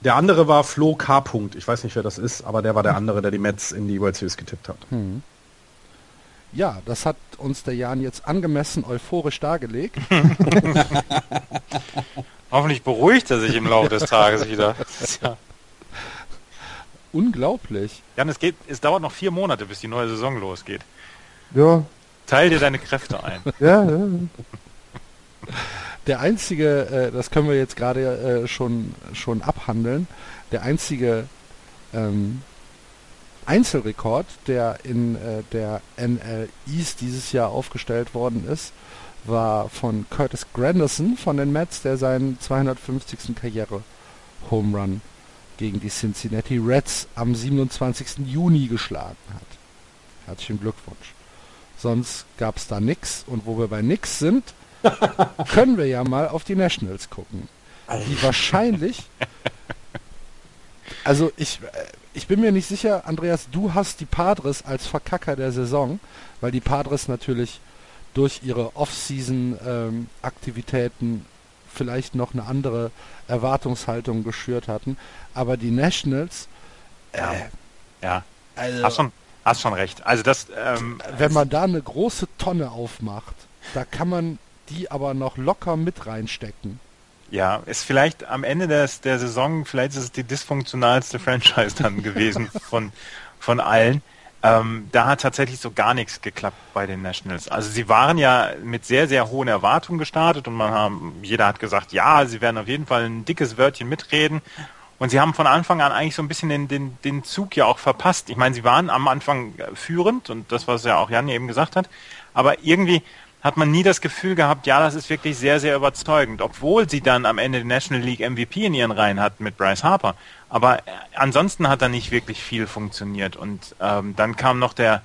Der andere war Flo K. -Punkt. Ich weiß nicht, wer das ist, aber der war der andere, der die Mets in die World Series getippt hat. Hm.
Ja, das hat uns der Jan jetzt angemessen euphorisch dargelegt.
Hoffentlich beruhigt er sich im Laufe des Tages wieder. Ja.
Unglaublich.
Jan, es, geht, es dauert noch vier Monate, bis die neue Saison losgeht.
Ja.
Teil dir deine Kräfte ein.
ja, ja.
Der einzige, äh, das können wir jetzt gerade äh, schon, schon abhandeln, der einzige ähm, Einzelrekord, der in äh, der NL East dieses Jahr aufgestellt worden ist, war von Curtis Granderson von den Mets, der seinen 250. Karriere-Home Run gegen die Cincinnati Reds am 27. Juni geschlagen hat. Herzlichen Glückwunsch. Sonst gab es da nichts und wo wir bei nix sind, können wir ja mal auf die Nationals gucken. Die wahrscheinlich also ich, äh, ich bin mir nicht sicher, Andreas, du hast die Padres als Verkacker der Saison, weil die Padres natürlich durch ihre Off-Season-Aktivitäten ähm, vielleicht noch eine andere Erwartungshaltung geschürt hatten. Aber die Nationals,
äh, ja, ja. Also, hast, schon, hast schon recht. Also das, ähm,
wenn man da eine große Tonne aufmacht, da kann man die aber noch locker mit reinstecken.
Ja, ist vielleicht am Ende des, der Saison, vielleicht ist es die dysfunktionalste Franchise dann gewesen von, von allen. Ähm, da hat tatsächlich so gar nichts geklappt bei den Nationals. Also sie waren ja mit sehr, sehr hohen Erwartungen gestartet und man haben, jeder hat gesagt, ja, sie werden auf jeden Fall ein dickes Wörtchen mitreden. Und sie haben von Anfang an eigentlich so ein bisschen den, den, den Zug ja auch verpasst. Ich meine, sie waren am Anfang führend und das, was ja auch Jan eben gesagt hat. Aber irgendwie hat man nie das Gefühl gehabt, ja, das ist wirklich sehr, sehr überzeugend, obwohl sie dann am Ende den National League MVP in ihren Reihen hatten mit Bryce Harper. Aber äh, ansonsten hat da nicht wirklich viel funktioniert. Und ähm, dann kam noch der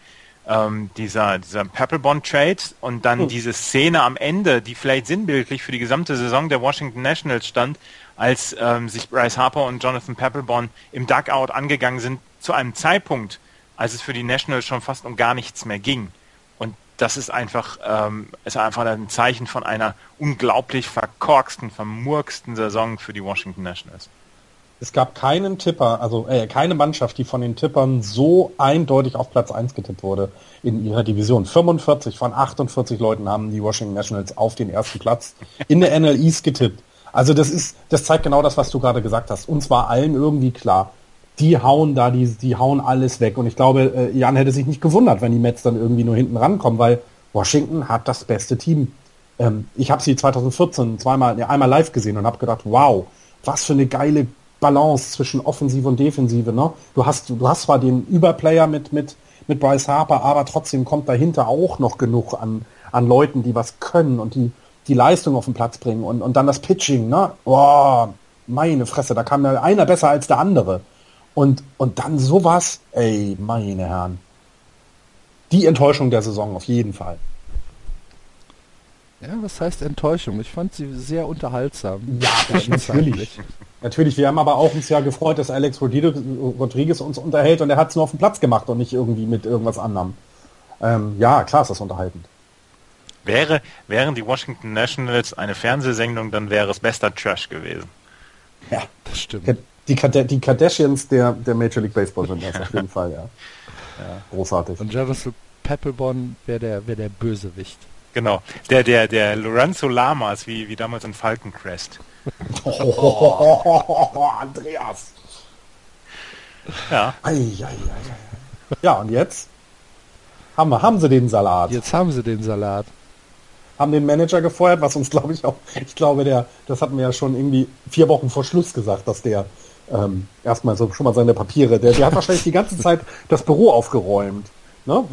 ähm, dieser, dieser Papelbond Trade und dann oh. diese Szene am Ende, die vielleicht sinnbildlich für die gesamte Saison der Washington Nationals stand, als ähm, sich Bryce Harper und Jonathan Papelbon im Dugout angegangen sind, zu einem Zeitpunkt, als es für die Nationals schon fast um gar nichts mehr ging das ist einfach, ähm, ist einfach ein Zeichen von einer unglaublich verkorksten, vermurksten Saison für die Washington Nationals.
Es gab keinen Tipper, also äh, keine Mannschaft, die von den Tippern so eindeutig auf Platz 1 getippt wurde in ihrer Division. 45 von 48 Leuten haben die Washington Nationals auf den ersten Platz in der NL East getippt. Also das ist, das zeigt genau das, was du gerade gesagt hast. Uns war allen irgendwie klar, die hauen da, die, die hauen alles weg. Und ich glaube, äh, Jan hätte sich nicht gewundert, wenn die Mets dann irgendwie nur hinten rankommen, weil Washington hat das beste Team. Ähm, ich habe sie 2014 zweimal, ja, einmal live gesehen und habe gedacht, wow, was für eine geile Balance zwischen Offensive und Defensive. Ne? Du hast, du hast zwar den Überplayer mit, mit, mit Bryce Harper, aber trotzdem kommt dahinter auch noch genug an, an Leuten, die was können und die die Leistung auf den Platz bringen und, und dann das Pitching, ne? Boah, meine Fresse, da kam ja einer besser als der andere. Und, und dann sowas, ey, meine Herren. Die Enttäuschung der Saison auf jeden Fall.
Ja, was heißt Enttäuschung? Ich fand sie sehr unterhaltsam.
Ja, natürlich. natürlich, wir haben aber auch uns ja gefreut, dass Alex Rodriguez uns unterhält und er hat es nur auf dem Platz gemacht und nicht irgendwie mit irgendwas anderem. Ähm, ja, klar ist das unterhaltend.
Wäre, wären die Washington Nationals eine Fernsehsendung, dann wäre es bester Trash gewesen.
Ja, das stimmt. Die, die Kardashians der, der Major League Baseball sind das auf jeden Fall, ja. ja. Großartig.
Und Jefferson Peppelborn wäre der, wär der Bösewicht.
Genau. Der, der, der Lorenzo Lamas, wie, wie damals in Falcon Crest.
Oh, Andreas. Ja. Ei, ei, ei, ja, und jetzt? Haben, wir, haben sie den Salat.
Jetzt haben sie den Salat
haben den Manager gefeuert, was uns glaube ich auch, ich glaube, der, das hatten wir ja schon irgendwie vier Wochen vor Schluss gesagt, dass der ähm, erstmal so schon mal seine Papiere, der, der hat wahrscheinlich die ganze Zeit das Büro aufgeräumt. Ne?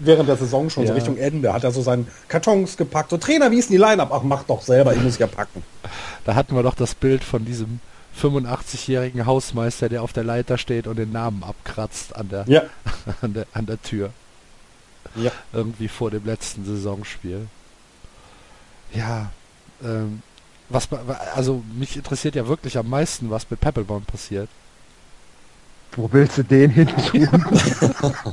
Während der Saison schon ja. so Richtung Ende hat er so seinen Kartons gepackt. So Trainer, wie ist denn die Line-Up? Ach, mach doch selber, ich muss ja packen.
Da hatten wir doch das Bild von diesem 85-jährigen Hausmeister, der auf der Leiter steht und den Namen abkratzt an der, ja. an der, an der Tür. Ja. Irgendwie vor dem letzten Saisonspiel ja, ähm, was, also mich interessiert ja wirklich am meisten, was mit Peppelbaum passiert.
Wo willst du den hin tun?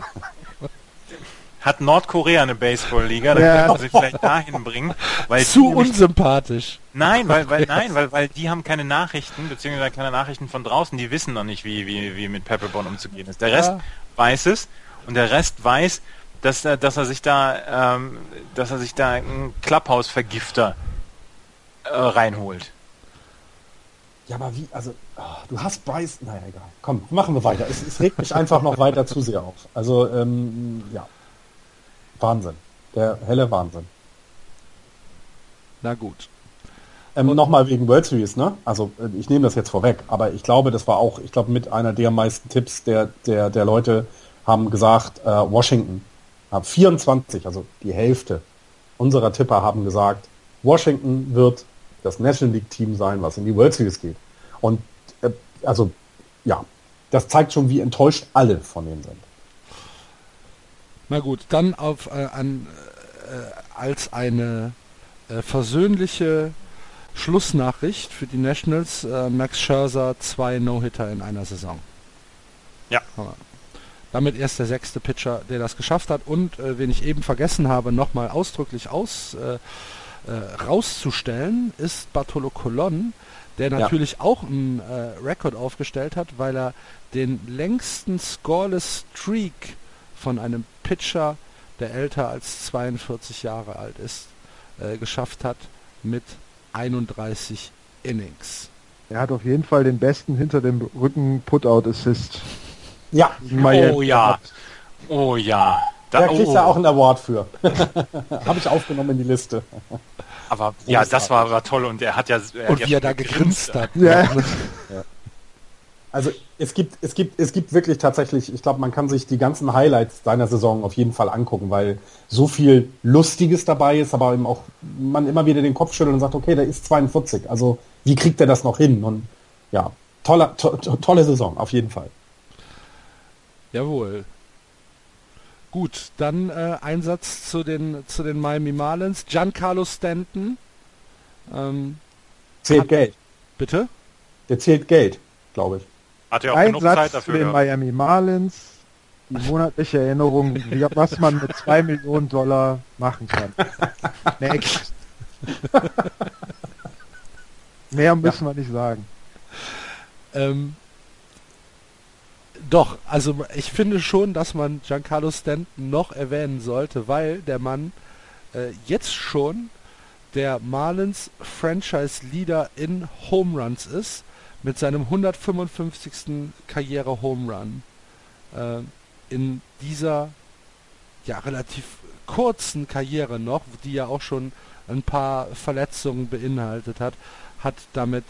Hat Nordkorea eine Baseballliga? Dann ja. könnten sie vielleicht dahin bringen.
Weil Zu unsympathisch.
Nein, weil, weil, nein, weil, weil die haben keine Nachrichten, beziehungsweise keine Nachrichten von draußen, die wissen noch nicht, wie, wie, wie mit Pepperbone umzugehen ist. Der Rest ja. weiß es und der Rest weiß, dass, dass er sich da, ähm, dass er sich da einen Clubhouse-Vergifter äh, reinholt.
Ja, aber wie, also, oh, du hast Bryce, naja, egal. Komm, machen wir weiter. Es, es regt mich einfach noch weiter zu sehr auf. Also, ähm, ja. Wahnsinn. Der helle Wahnsinn.
Na gut.
Ähm, Nochmal wegen World Series, ne? Also äh, ich nehme das jetzt vorweg, aber ich glaube, das war auch, ich glaube, mit einer der meisten Tipps der, der, der Leute haben gesagt, äh, Washington 24, also die Hälfte unserer Tipper haben gesagt, Washington wird das National League Team sein, was in die World Series geht. Und äh, also ja, das zeigt schon, wie enttäuscht alle von denen sind.
Na gut, dann auf äh, an, äh, als eine äh, versöhnliche Schlussnachricht für die Nationals äh, Max Scherzer zwei No-Hitter in einer Saison.
Ja.
Damit erst der sechste Pitcher, der das geschafft hat. Und äh, wen ich eben vergessen habe, nochmal ausdrücklich aus, äh, äh, rauszustellen, ist Bartolo Colon, der natürlich ja. auch einen äh, Rekord aufgestellt hat, weil er den längsten Scoreless Streak von einem Pitcher, der älter als 42 Jahre alt ist, äh, geschafft hat mit 31 Innings.
Er hat auf jeden Fall den besten hinter dem Rücken Putout Assist
ja. Oh ja. Oh ja.
Da, kriegt oh. er auch einen Award für. Habe ich aufgenommen in die Liste.
Aber ja, das war, war toll und er hat ja.
Er und hat wie er da gegrinst hat.
Ja. ja. Also es gibt, es gibt, es gibt wirklich tatsächlich, ich glaube, man kann sich die ganzen Highlights seiner Saison auf jeden Fall angucken, weil so viel Lustiges dabei ist, aber eben auch man immer wieder den Kopf schüttelt und sagt, okay, der ist 42. Also wie kriegt er das noch hin? Und ja, tolle, to, tolle Saison, auf jeden Fall.
Jawohl. Gut, dann äh, Einsatz zu den, zu den Miami Marlins. Giancarlo Stanton.
Ähm, zählt hat, Geld.
Bitte?
Der zählt Geld, glaube ich.
Hat ja auch Einsatz genug Zeit dafür. Zu den ja. Miami Marlins. Die monatliche Erinnerung, was man mit zwei Millionen Dollar machen kann. Next. Mehr müssen ja. wir nicht sagen.
Ähm, doch, also ich finde schon, dass man Giancarlo Stanton noch erwähnen sollte, weil der Mann äh, jetzt schon der Marlins Franchise Leader in Home Runs ist mit seinem 155. Karriere Home Run äh, in dieser ja relativ kurzen Karriere noch, die ja auch schon ein paar Verletzungen beinhaltet hat, hat damit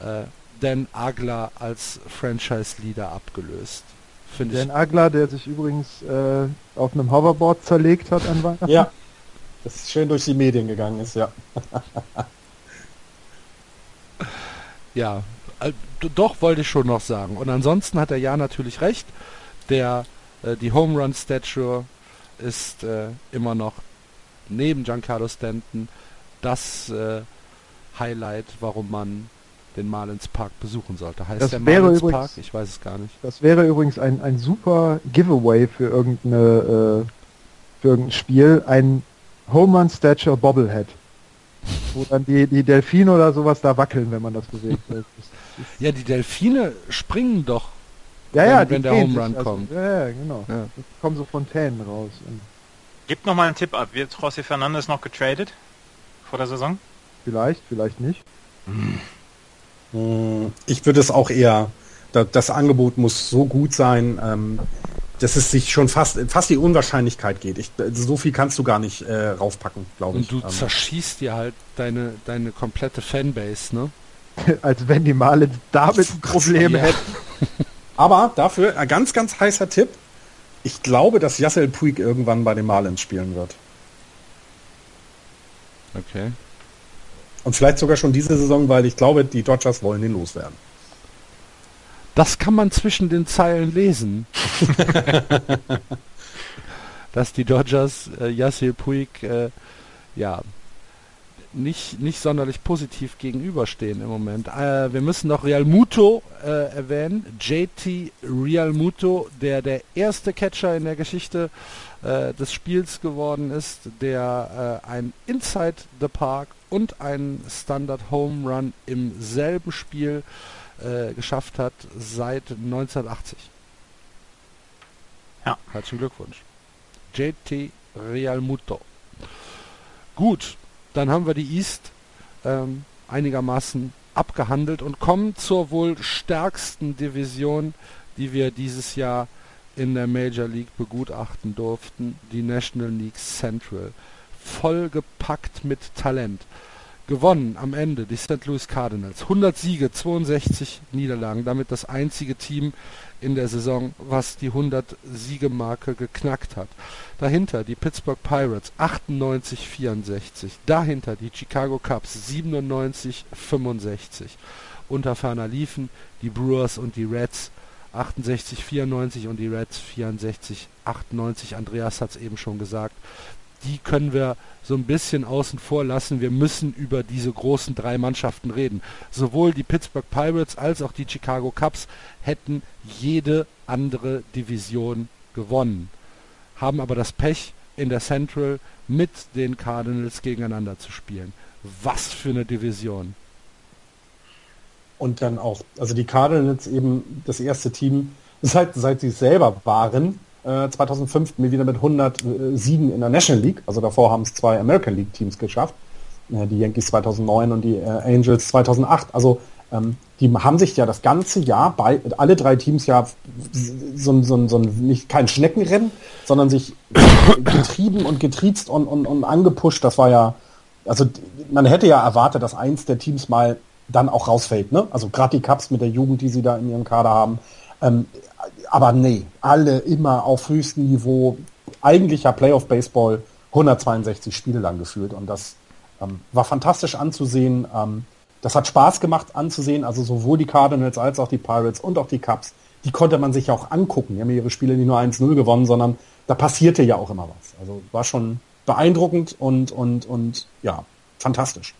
äh, Dan Agler als Franchise-Leader abgelöst.
Dan Agler, der sich übrigens äh, auf einem Hoverboard zerlegt hat an Weihnachten.
Ja, das schön durch die Medien gegangen ist, ja.
ja, äh, doch wollte ich schon noch sagen. Und ansonsten hat er ja natürlich recht. Der, äh, die Home Run Statue ist äh, immer noch neben Giancarlo Stanton das äh, Highlight, warum man den Marlins Park besuchen sollte. Heißt
das
der
Marlins übrigens,
Park? Ich weiß es gar nicht.
Das wäre übrigens ein, ein super Giveaway für irgendeine äh, für irgendein Spiel. Ein Home Run Stature Bobblehead. wo dann die, die Delfine oder sowas da wackeln, wenn man das bewegt.
ja, die Delfine springen doch,
ja, wenn, ja,
wenn der Home Run also, kommt.
Ja, ja, genau. Ja. Da kommen so Fontänen raus.
Gib noch mal einen Tipp ab. Wird José Fernandes noch getradet vor der Saison?
Vielleicht, vielleicht nicht.
Hm. Ich würde es auch eher, das Angebot muss so gut sein, ähm, dass es sich schon fast, fast die Unwahrscheinlichkeit geht. Ich, so viel kannst du gar nicht äh, raufpacken, glaube ich.
Und du ähm. zerschießt dir halt deine, deine komplette Fanbase, ne?
Als wenn die Male damit ein Problem ja. hätten.
Aber dafür ein ganz, ganz heißer Tipp. Ich glaube, dass Yassel Puig irgendwann bei den Marlins spielen wird.
Okay.
Und vielleicht sogar schon diese Saison, weil ich glaube, die Dodgers wollen ihn loswerden.
Das kann man zwischen den Zeilen lesen. Dass die Dodgers äh, Yasiel Puig äh, ja nicht, nicht sonderlich positiv gegenüberstehen im Moment. Äh, wir müssen noch Real Muto äh, erwähnen. JT Real Muto, der der erste Catcher in der Geschichte äh, des Spiels geworden ist, der äh, ein Inside the Park und einen Standard Home Run im selben Spiel äh, geschafft hat seit 1980. Ja. Herzlichen Glückwunsch. JT Real Muto. Gut, dann haben wir die East ähm, einigermaßen abgehandelt und kommen zur wohl stärksten Division, die wir dieses Jahr in der Major League begutachten durften, die National League Central. Vollgepackt mit Talent. Gewonnen am Ende die St. Louis Cardinals. 100 Siege, 62 Niederlagen. Damit das einzige Team in der Saison, was die 100-Siege-Marke geknackt hat. Dahinter die Pittsburgh Pirates 98-64. Dahinter die Chicago Cubs 97-65. Unter ferner liefen die Brewers und die Reds 68-94 und die Reds 64-98. Andreas hat es eben schon gesagt die können wir so ein bisschen außen vor lassen. Wir müssen über diese großen drei Mannschaften reden. Sowohl die Pittsburgh Pirates als auch die Chicago Cubs hätten jede andere Division gewonnen, haben aber das Pech in der Central mit den Cardinals gegeneinander zu spielen. Was für eine Division.
Und dann auch, also die Cardinals eben das erste Team, seit, seit sie selber waren, 2005 äh, wieder mit 100 äh, in der National League. Also davor haben es zwei American League Teams geschafft. Äh, die Yankees 2009 und die Angels 2008. Also ähm, die haben sich ja das ganze Jahr bei alle drei Teams ja so, so, so nicht kein Schneckenrennen, sondern sich getrieben und getriezt und, und, und angepusht. Das war ja, also man hätte ja erwartet, dass eins der Teams mal dann auch rausfällt. Ne? Also gerade die Cups mit der Jugend, die sie da in ihrem Kader haben. Ähm, aber nee, alle immer auf höchstem Niveau. Eigentlicher Playoff-Baseball, 162 Spiele lang geführt und das ähm, war fantastisch anzusehen. Ähm, das hat Spaß gemacht anzusehen, also sowohl die Cardinals als auch die Pirates und auch die Cubs, die konnte man sich auch angucken. Die haben ihre Spiele nicht nur 1-0 gewonnen, sondern da passierte ja auch immer was. Also war schon beeindruckend und, und, und ja, fantastisch.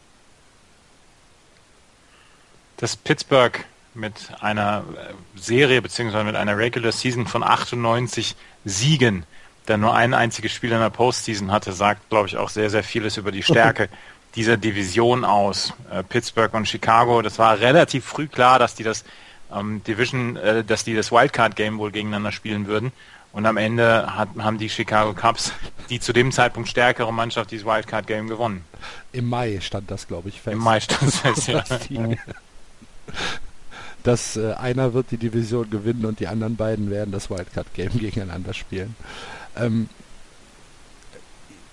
Das Pittsburgh mit einer äh, Serie beziehungsweise mit einer Regular Season von 98 Siegen, der nur ein einziges Spiel in der Postseason hatte, sagt, glaube ich, auch sehr, sehr vieles über die Stärke dieser Division aus. Äh, Pittsburgh und Chicago, das war relativ früh klar, dass die das ähm, Division, äh, dass die das Wildcard-Game wohl gegeneinander spielen würden. Und am Ende hat, haben die Chicago Cubs, die zu dem Zeitpunkt stärkere Mannschaft, dieses Wildcard-Game gewonnen.
Im Mai stand das, glaube ich,
fest. Im Mai stand es fest, ja.
Dass äh, einer wird die Division gewinnen und die anderen beiden werden das Wildcard-Game gegeneinander spielen. Ähm,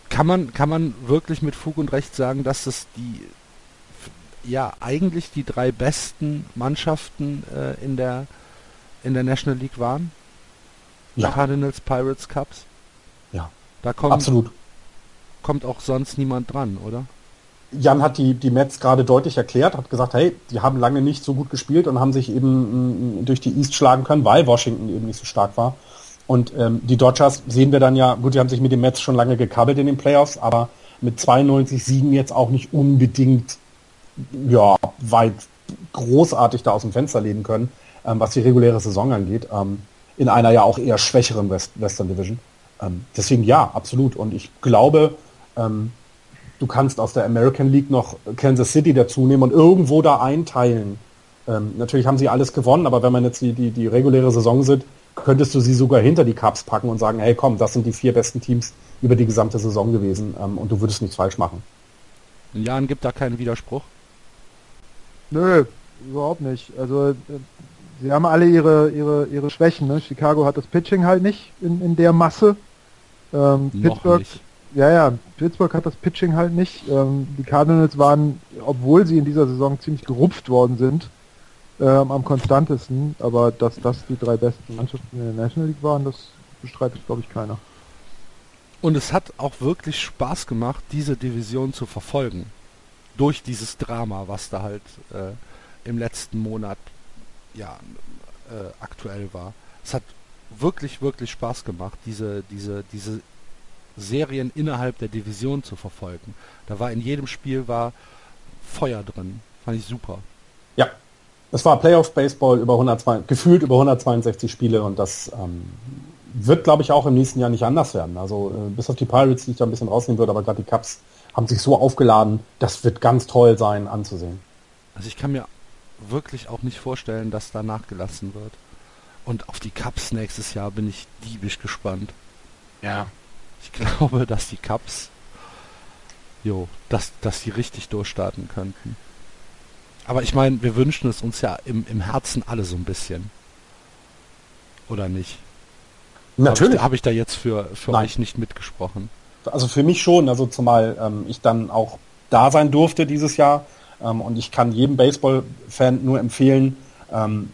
kann man, kann man wirklich mit Fug und Recht sagen, dass es die ja eigentlich die drei besten Mannschaften äh, in der in der National League waren? Ja. Cardinals, Pirates, Cubs?
Ja.
Da kommt, Absolut. kommt auch sonst niemand dran, oder?
Jan hat die, die Mets gerade deutlich erklärt, hat gesagt, hey, die haben lange nicht so gut gespielt und haben sich eben mm, durch die East schlagen können, weil Washington eben nicht so stark war. Und ähm, die Dodgers sehen wir dann ja, gut, die haben sich mit den Mets schon lange gekabbelt in den Playoffs, aber mit 92 Siegen jetzt auch nicht unbedingt ja, weit großartig da aus dem Fenster leben können, ähm, was die reguläre Saison angeht, ähm, in einer ja auch eher schwächeren West Western Division. Ähm, deswegen ja, absolut. Und ich glaube, ähm, du kannst aus der American League noch Kansas City dazu nehmen und irgendwo da einteilen. Ähm, natürlich haben sie alles gewonnen, aber wenn man jetzt die, die, die reguläre Saison sieht, könntest du sie sogar hinter die Cups packen und sagen, hey komm, das sind die vier besten Teams über die gesamte Saison gewesen ähm, und du würdest nichts falsch machen.
In Jahren gibt da keinen Widerspruch?
Nö, überhaupt nicht. Also äh, sie haben alle ihre, ihre, ihre Schwächen. Ne? Chicago hat das Pitching halt nicht in, in der Masse. Ähm, Pittsburgh, nicht. Ja, ja, Pittsburgh hat das Pitching halt nicht. Ähm, die Cardinals waren, obwohl sie in dieser Saison ziemlich gerupft worden sind, ähm, am konstantesten. Aber dass das die drei besten Mannschaften in der National League waren, das bestreitet, glaube ich, keiner.
Und es hat auch wirklich Spaß gemacht, diese Division zu verfolgen. Durch dieses Drama, was da halt äh, im letzten Monat ja äh, aktuell war. Es hat wirklich, wirklich Spaß gemacht, diese, diese, diese Serien innerhalb der Division zu verfolgen. Da war in jedem Spiel war Feuer drin. Fand ich super.
Ja, es war Playoff Baseball über 102, gefühlt über 162 Spiele und das ähm, wird, glaube ich, auch im nächsten Jahr nicht anders werden. Also äh, bis auf die Pirates, die ich da ein bisschen rausnehmen würde, aber gerade die Cups haben sich so aufgeladen, das wird ganz toll sein anzusehen.
Also ich kann mir wirklich auch nicht vorstellen, dass da nachgelassen wird. Und auf die Cups nächstes Jahr bin ich diebisch gespannt.
Ja.
Ich glaube, dass die Cups, jo, dass, dass die richtig durchstarten könnten. Aber ich meine, wir wünschen es uns ja im, im Herzen alle so ein bisschen. Oder nicht?
Natürlich.
Habe ich, hab ich, da jetzt für, für euch nicht mitgesprochen?
Also für mich schon, also zumal ähm, ich dann auch da sein durfte dieses Jahr. Ähm, und ich kann jedem Baseball-Fan nur empfehlen, ähm,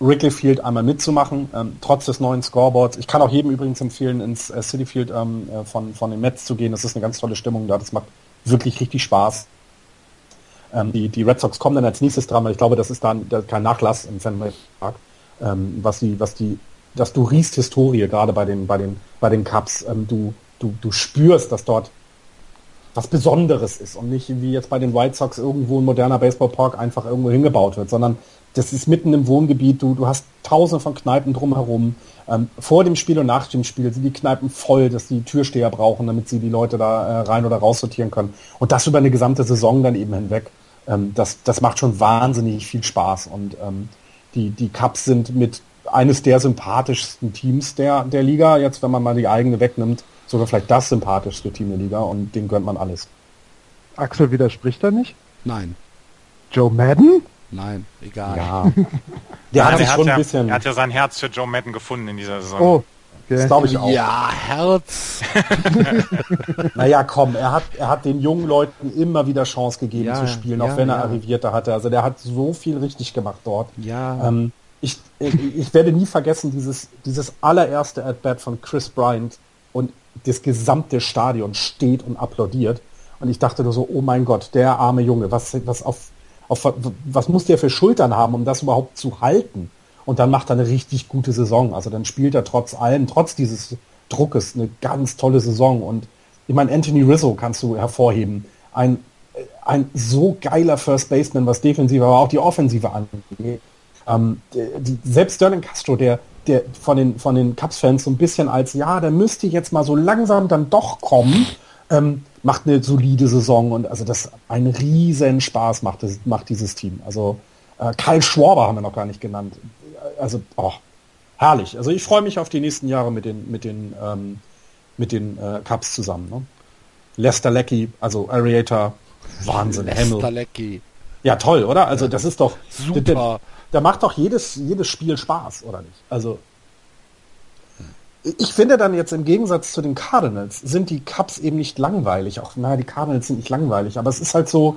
Wrigley Field einmal mitzumachen, ähm, trotz des neuen Scoreboards. Ich kann auch jedem übrigens empfehlen, ins äh, City Field ähm, äh, von, von den Mets zu gehen. Das ist eine ganz tolle Stimmung da. Das macht wirklich richtig Spaß. Ähm, die, die Red Sox kommen dann als nächstes dran, weil ich glaube, das ist dann kein Nachlass im Fenway Park, ähm, was die, was die, dass du riechst Historie gerade bei den, bei den, bei den Cups. Ähm, du, du, du spürst, dass dort was Besonderes ist und nicht wie jetzt bei den White Sox irgendwo ein moderner Baseballpark einfach irgendwo hingebaut wird, sondern das ist mitten im Wohngebiet, du, du hast tausende von Kneipen drumherum. Ähm, vor dem Spiel und nach dem Spiel sind die Kneipen voll, dass die Türsteher brauchen, damit sie die Leute da äh, rein oder raus sortieren können. Und das über eine gesamte Saison dann eben hinweg. Ähm, das, das macht schon wahnsinnig viel Spaß. Und ähm, die, die Cups sind mit eines der sympathischsten Teams der, der Liga, jetzt wenn man mal die eigene wegnimmt sogar vielleicht das sympathischste Team der Liga und dem gönnt man alles.
Axel widerspricht da nicht?
Nein.
Joe Madden?
Nein, egal.
Ja. Der hat, hat schon ja, ein bisschen. Er hat ja sein Herz für Joe Madden gefunden in dieser Saison. Oh.
Okay. Das glaube ich auch. Ja, Herz.
naja, komm, er hat, er hat den jungen Leuten immer wieder Chance gegeben ja, zu spielen, ja, auch wenn er ja. Arrivierte hatte. Also der hat so viel richtig gemacht dort.
Ja.
Ähm, ich, ich, ich, werde nie vergessen, dieses, dieses allererste At-Bat von Chris Bryant und das gesamte Stadion steht und applaudiert. Und ich dachte nur so, oh mein Gott, der arme Junge, was, was, auf, auf, was muss der für Schultern haben, um das überhaupt zu halten? Und dann macht er eine richtig gute Saison. Also dann spielt er trotz allem, trotz dieses Druckes, eine ganz tolle Saison. Und ich meine, Anthony Rizzo kannst du hervorheben. Ein, ein so geiler First Baseman, was Defensive, aber auch die Offensive angeht. Ähm, die, selbst Sterling Castro, der, der von den, von den Cubs-Fans so ein bisschen als, ja, der müsste jetzt mal so langsam dann doch kommen, ähm, macht eine solide Saison und also das ein riesen Spaß macht, das, macht dieses Team. Also äh, Kyle Schwarber haben wir noch gar nicht genannt. Also, oh, herrlich. Also ich freue mich auf die nächsten Jahre mit den, mit den, ähm, mit den äh, Cubs zusammen. Ne? Lester Lecky, also Ariator, Wahnsinn.
Lester Lecky.
Ja, toll, oder? Also das ist doch
super.
da macht doch jedes, jedes Spiel Spaß, oder nicht? Also, ich finde dann jetzt im Gegensatz zu den Cardinals sind die Cups eben nicht langweilig. Auch, naja, die Cardinals sind nicht langweilig, aber es ist halt so.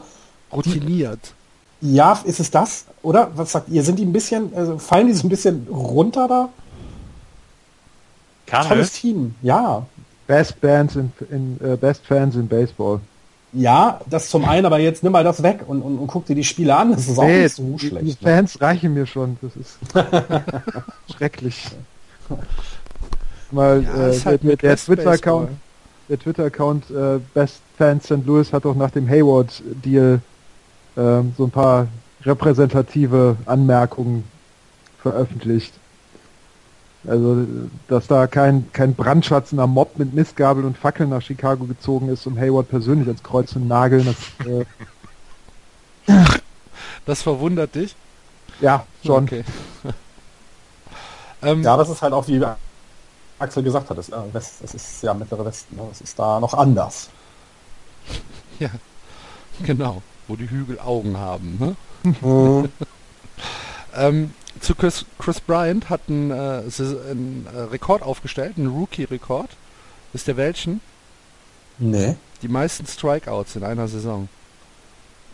Routiniert.
Die, ja, ist es das? Oder? Was sagt ihr? Sind die ein bisschen, also fallen die so ein bisschen runter da?
Cardinals?
Tolles Team, ja.
Best Bands in, in uh, Best Fans in Baseball.
Ja, das zum einen, aber jetzt nimm mal das weg und, und, und guck dir die Spiele an. Das ist auch
Nee,
nicht so
die,
schlecht.
die
ne?
Fans reichen mir schon. Das ist schrecklich. Mal
Ja,
äh,
halt
der, der Twitter-Account, der Twitter-Account äh, Best Fans St. Louis hat auch nach dem Hayward-Deal ähm, so ein paar repräsentative Anmerkungen veröffentlicht. Also, dass da kein, kein brandschatzender Mob mit Mistgabeln und Fackeln nach Chicago gezogen ist, um Hayward persönlich ans Kreuz zu nageln. Das, äh,
Das verwundert dich?
ja, schon.
Okay. ähm,
Ja, das ist halt auch wie Axel gesagt hat, äh, das ist ja mittlere Westen, ne? das ist da noch anders.
ja, genau. Wo die Hügel Augen haben. Ne? Ähm, zu Chris, Chris Bryant hat einen, äh, einen äh, Rekord aufgestellt, einen Rookie-Rekord. Ist der welchen?
Nee.
Die meisten Strikeouts in einer Saison.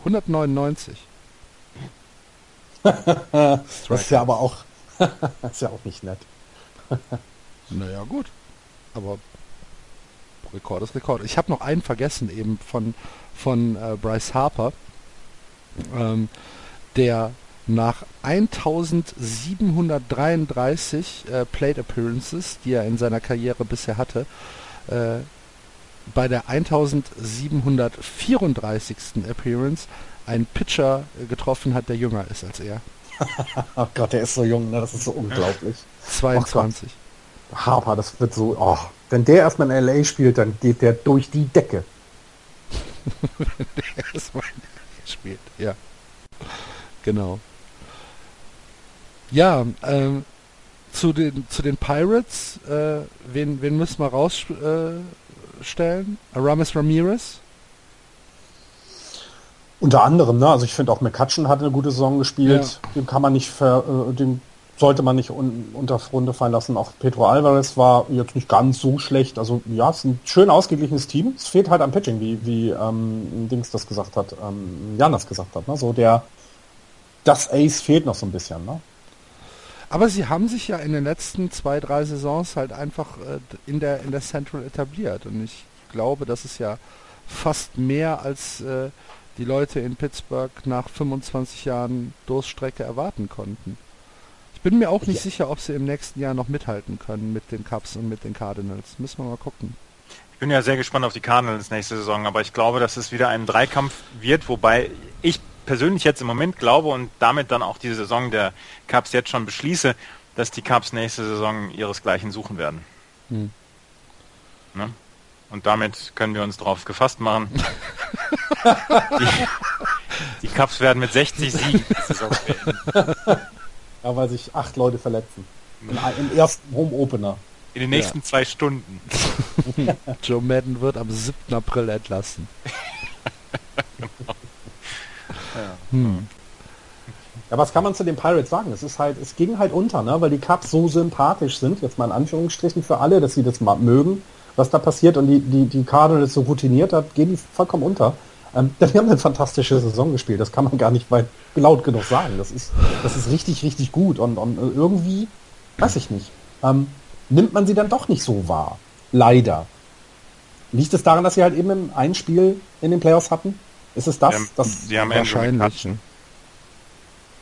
199.
Das ist ja aber auch, das ist ja auch nicht nett.
Naja, gut. Aber Rekord ist Rekord. Ich habe noch einen vergessen eben von, von äh, Bryce Harper, ähm, der nach 1733 äh, Plate Appearances, die er in seiner Karriere bisher hatte, äh, bei der 1734. Appearance einen Pitcher getroffen hat, der jünger ist als er.
Oh Gott, der ist so jung, ne? das ist so unglaublich.
22.
Harper, das wird so, oh, wenn der erstmal in L.A. spielt, dann geht der durch die Decke.
Erstmal gespielt, ja. Genau. Ja, ähm, zu den zu den Pirates, äh, wen, wen müssen wir rausstellen? Äh? Aramis Ramirez?
Unter anderem, ne? Also ich finde auch McCutcheon hat eine gute Saison gespielt. Dem kann man nicht ver, äh, dem sollte man nicht un, unter Runde fallen lassen. Auch Pedro Alvarez war jetzt nicht ganz so schlecht. Also ja, es ist ein schön ausgeglichenes Team. Es fehlt halt am Pitching, wie, wie ähm, Dings das gesagt hat, ähm, Jan das gesagt hat. Ne? So der das Ace fehlt noch so ein bisschen, ne?
Aber sie haben sich ja in den letzten zwei, drei Saisons halt einfach äh, in der in der Central etabliert. Und ich glaube, das ist ja fast mehr als äh, die Leute in Pittsburgh nach 25 Jahren Durststrecke erwarten konnten. Ich bin mir auch nicht
Ja.
sicher, ob sie im nächsten Jahr noch mithalten können mit den Cubs und mit den Cardinals. Müssen wir mal gucken.
Ich bin ja sehr gespannt auf die Cardinals nächste Saison, aber ich glaube, dass es wieder ein Dreikampf wird, wobei ich persönlich jetzt im Moment glaube und damit dann auch die Saison der Cubs jetzt schon beschließe, dass die Cubs nächste Saison ihresgleichen suchen werden.
Hm.
Ne? Und damit können wir uns darauf gefasst machen. die, die Cubs werden mit 60 Siegen die Saison beenden.
Ja, weil sich acht Leute verletzen. In, ein- Im ersten Home Opener.
In den nächsten zwei Stunden.
Joe Madden wird am 7. April entlassen. Hm.
Ja, was kann man zu den Pirates sagen? Es ist halt, es ging halt unter, ne? weil die Cubs so sympathisch sind, jetzt mal in Anführungsstrichen für alle, dass sie das mal mögen, was da passiert und die, die, die Cardinals so routiniert hat, gehen die vollkommen unter. Ähm, denn wir haben eine fantastische Saison gespielt, das kann man gar nicht weit laut genug sagen. Das ist, das ist richtig, richtig gut und, und äh, irgendwie, weiß ich nicht, ähm, nimmt man sie dann doch nicht so wahr. Leider. Liegt es daran, dass sie halt eben im ein Spiel in den Playoffs hatten? Ist es das?
Haben,
das
sie haben
Wahrscheinlich.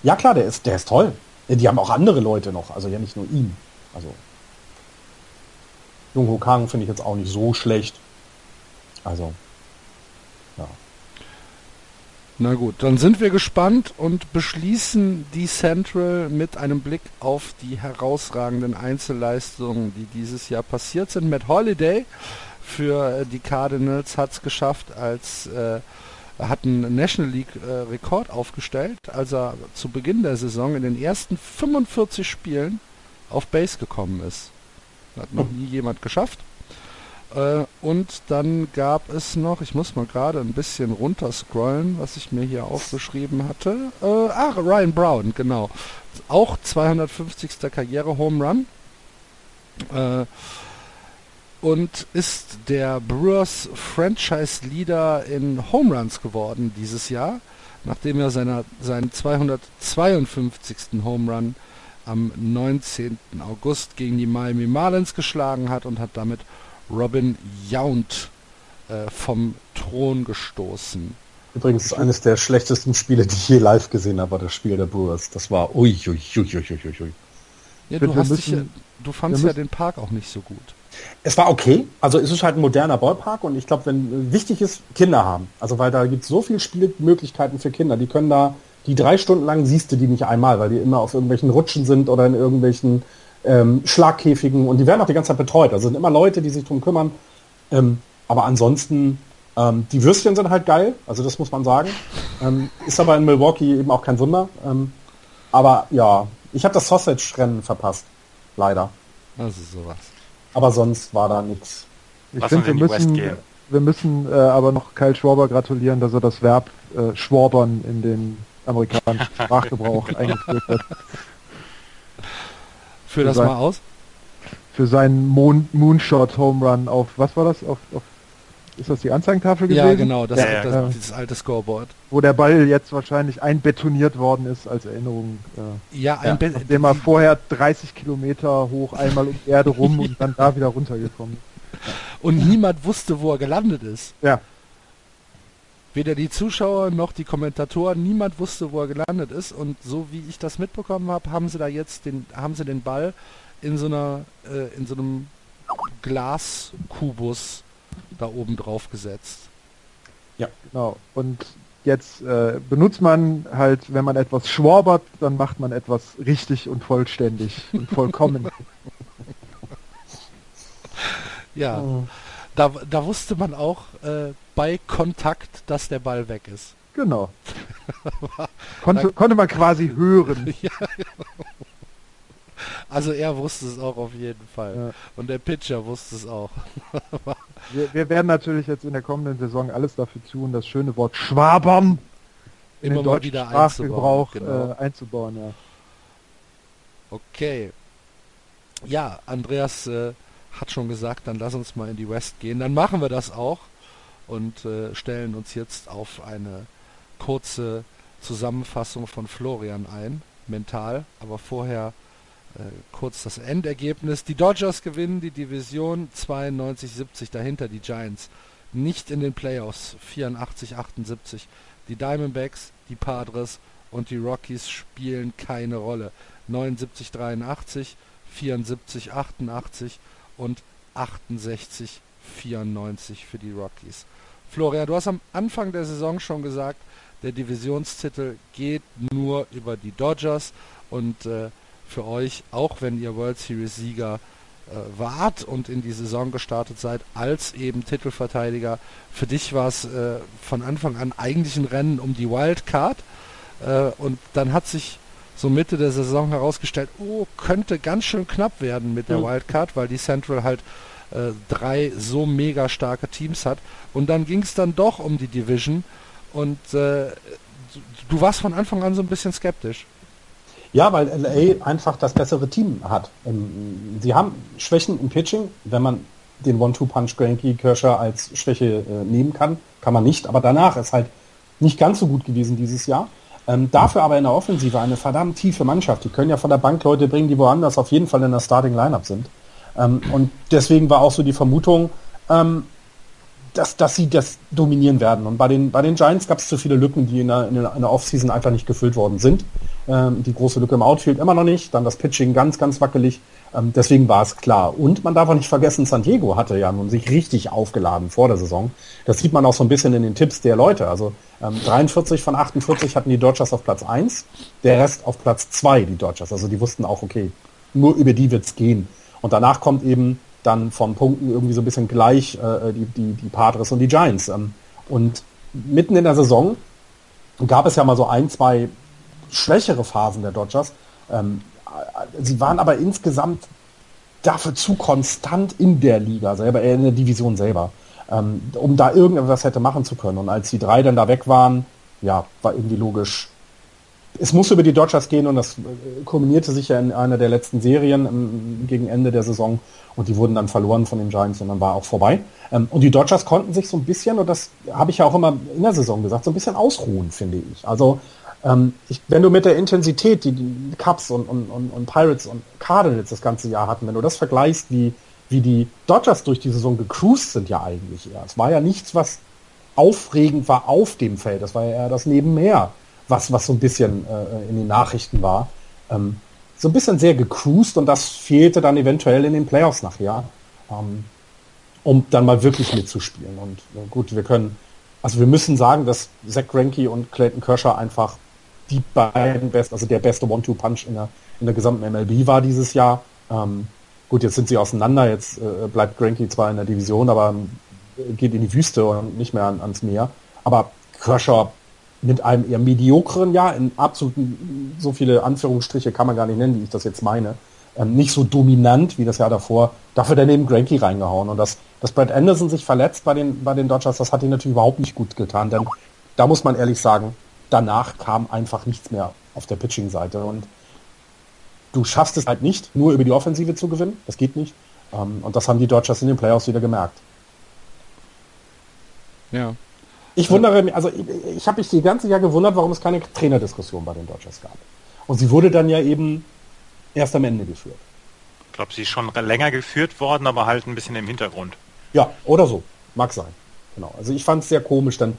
Ja klar, der ist, der ist toll. Die haben auch andere Leute noch, also ja nicht nur ihn. Also Jung Ho Kang finde ich jetzt auch nicht so schlecht. Also.
Na gut, dann sind wir gespannt und beschließen die Central mit einem Blick auf die herausragenden Einzelleistungen, die dieses Jahr passiert sind. Matt Holiday für äh, die Cardinals hat es geschafft, als äh, hat einen National League äh, Rekord aufgestellt, als er zu Beginn der Saison in den ersten 45 Spielen auf Base gekommen ist. Hat noch nie jemand geschafft. Äh, und dann gab es noch, ich muss mal gerade ein bisschen runterscrollen, was ich mir hier aufgeschrieben hatte. Äh, ach, Ryan Brown, genau. Auch 250. Karriere Home Run. Äh, und ist der Brewers Franchise Leader in Home Runs geworden dieses Jahr, nachdem er seiner, seinen 252. Home Run am 19. August gegen die Miami Marlins geschlagen hat und hat damit Robin Yount äh, vom Thron gestoßen.
Übrigens ist eines der schlechtesten Spiele, die ich je live gesehen habe, war das Spiel der Brewers. Das war ui, ui, ui, ui, ui, ui.
Ja, du, hast müssen, dich, du fandst ja den Park auch nicht so gut.
Es war okay. Also es ist halt ein moderner Ballpark und ich glaube, wenn wichtig ist, Kinder haben. Also weil da gibt es so viele Spielmöglichkeiten für Kinder. Die können da, die drei Stunden lang siehst du die nicht einmal, weil die immer auf irgendwelchen Rutschen sind oder in irgendwelchen ähm, Schlagkäfigen und die werden auch die ganze Zeit betreut. Also sind immer Leute, die sich drum kümmern. Ähm, aber ansonsten, ähm, die Würstchen sind halt geil, also das muss man sagen. Ähm, ist aber in Milwaukee eben auch kein Wunder. Ähm, aber ja, ich habe das Sausage-Rennen verpasst. Leider.
Das ist sowas.
Aber sonst war da nichts.
Ich finde, wir müssen, wir müssen äh, aber noch Kyle Schwaber gratulieren, dass er das Verb äh, Schwabern in den amerikanischen Sprachgebrauch eingeführt hat.
Führ das sein, mal aus.
Für seinen Moon, Moonshot Home Run auf, was war das? Auf, auf ist das die Anzeigentafel gewesen? Ja,
genau, das, ja, das, das, dieses alte Scoreboard.
Wo der Ball jetzt wahrscheinlich einbetoniert worden ist als Erinnerung.
Äh, ja, ein ja,
dem er vorher 30 Kilometer hoch einmal um die Erde rum und dann da wieder runtergekommen.
Und niemand wusste, wo er gelandet ist.
Ja.
Weder die Zuschauer noch die Kommentatoren, niemand wusste, wo er gelandet ist. Und so wie ich das mitbekommen habe, haben sie da jetzt den, haben sie den Ball in so einer, äh, in so einem Glaskubus da oben drauf gesetzt.
Ja, genau. Und jetzt äh, benutzt man halt, wenn man etwas schwabert, dann macht man etwas richtig und vollständig und vollkommen.
ja. Oh. Da, da wusste man auch äh, bei Kontakt, dass der Ball weg ist.
Genau. konnte, konnte man quasi hören. ja,
Also er wusste es auch auf jeden Fall. Ja. Und der Pitcher wusste es auch.
wir, wir, werden natürlich jetzt in der kommenden Saison alles dafür tun, das schöne Wort Schwabern in immer mal wieder einzubauen. Genau. Äh, einzubauen ja.
Okay. Ja, Andreas äh, hat schon gesagt, dann lass uns mal in die West gehen. Dann machen wir das auch und äh, stellen uns jetzt auf eine kurze Zusammenfassung von Florian ein, mental, aber vorher äh, kurz das Endergebnis. Die Dodgers gewinnen die Division 92-70, dahinter die Giants. Nicht in den Playoffs 84-78. Die Diamondbacks, die Padres und die Rockies spielen keine Rolle. 79-83, 74-88 und 68-94 für die Rockies. Florian, du hast am Anfang der Saison schon gesagt, der Divisionstitel geht nur über die Dodgers und äh, für euch, auch wenn ihr World Series Sieger äh, wart und in die Saison gestartet seid, als eben Titelverteidiger. Für dich war es äh, von Anfang an eigentlich ein Rennen um die Wildcard äh, und dann hat sich so Mitte der Saison herausgestellt, oh, könnte ganz schön knapp werden mit der. Wildcard, weil die Central halt äh, drei so mega starke Teams hat. Und dann ging es dann doch um die Division und äh, du warst von Anfang an so ein bisschen skeptisch.
Ja, weil LA einfach das bessere Team hat. Ähm, sie haben Schwächen im Pitching, wenn man den One-Two-Punch Granky Kirscher als Schwäche äh, nehmen kann, kann man nicht, aber danach ist halt nicht ganz so gut gewesen dieses Jahr. Ähm, dafür aber in der Offensive eine verdammt tiefe Mannschaft. Die können ja von der Bank Leute bringen, die woanders auf jeden Fall in der Starting Lineup sind. Ähm, und deswegen war auch so die Vermutung, ähm, dass, dass sie das dominieren werden. Und bei den, bei den Giants gab es zu viele Lücken, die in der, in der Offseason einfach nicht gefüllt worden sind. Ähm, die große Lücke im Outfield immer noch nicht. Dann das Pitching ganz, ganz wackelig. Ähm, deswegen war es klar. Und man darf auch nicht vergessen, San Diego hatte ja nun sich richtig aufgeladen vor der Saison. Das sieht man auch so ein bisschen in den Tipps der Leute. Also ähm, 43 von 48 hatten die Dodgers auf Platz 1, der Rest auf Platz 2, die Dodgers. Also die wussten auch, okay, nur über die wird's gehen. Und danach kommt eben dann von Punkten irgendwie so ein bisschen gleich äh, die, die, die Padres und die Giants. Ähm, und mitten in der Saison gab es ja mal so ein, zwei schwächere Phasen der Dodgers. Ähm, sie waren aber insgesamt dafür zu konstant in der Liga selber, äh, in der Division selber, ähm, um da irgendwas hätte machen zu können. Und als die drei dann da weg waren, ja, war irgendwie logisch. Es muss über die Dodgers gehen und das äh, kulminierte sich ja in einer der letzten Serien im, gegen Ende der Saison und die wurden dann verloren von den Giants und dann war auch vorbei. Ähm, und die Dodgers konnten sich so ein bisschen, und das habe ich ja auch immer in der Saison gesagt, so ein bisschen ausruhen, finde ich. Also ähm, ich, wenn du mit der Intensität, die die Cubs und, und, und, Pirates und Cardinals das ganze Jahr hatten, wenn du das vergleichst, wie, wie die Dodgers durch die Saison gecruised sind ja eigentlich eher. Es war ja nichts, was aufregend war auf dem Feld. Das war ja eher das Nebenher, was, was so ein bisschen äh, in den Nachrichten war. Ähm, so ein bisschen sehr gecruised und das fehlte dann eventuell in den Playoffs nachher, ähm, um dann mal wirklich mitzuspielen. Und äh, gut, wir können, also wir müssen sagen, dass Zach Greinke und Clayton Kershaw einfach die beiden besten, also der beste One-Two-Punch in der, in der gesamten MLB war dieses Jahr. Ähm, gut, jetzt sind sie auseinander, jetzt äh, bleibt Granky zwar in der Division, aber äh, geht in die Wüste und nicht mehr an, ans Meer. Aber Kershaw mit einem eher mediokren Jahr, in absoluten, so viele Anführungsstriche kann man gar nicht nennen, wie ich das jetzt meine, ähm, nicht so dominant wie das Jahr davor, dafür daneben Granky reingehauen. Und dass, dass Brad Anderson sich verletzt bei den, bei den Dodgers, das hat ihn natürlich überhaupt nicht gut getan, denn da muss man ehrlich sagen, danach kam einfach nichts mehr auf der Pitching-Seite. Und du schaffst es halt nicht, nur über die Offensive zu gewinnen. Das geht nicht. Ähm, und das haben die Dodgers in den Playoffs wieder gemerkt.
Ja.
Ich wundere mich, also ich, ich habe mich die ganze Jahr gewundert, warum es keine Trainerdiskussion bei den Dodgers gab. Und sie wurde dann ja eben erst am Ende geführt.
Ich glaube, sie ist schon länger geführt worden, aber halt ein bisschen im Hintergrund.
Ja, oder so. Mag sein. Genau. Also ich fand es sehr komisch, denn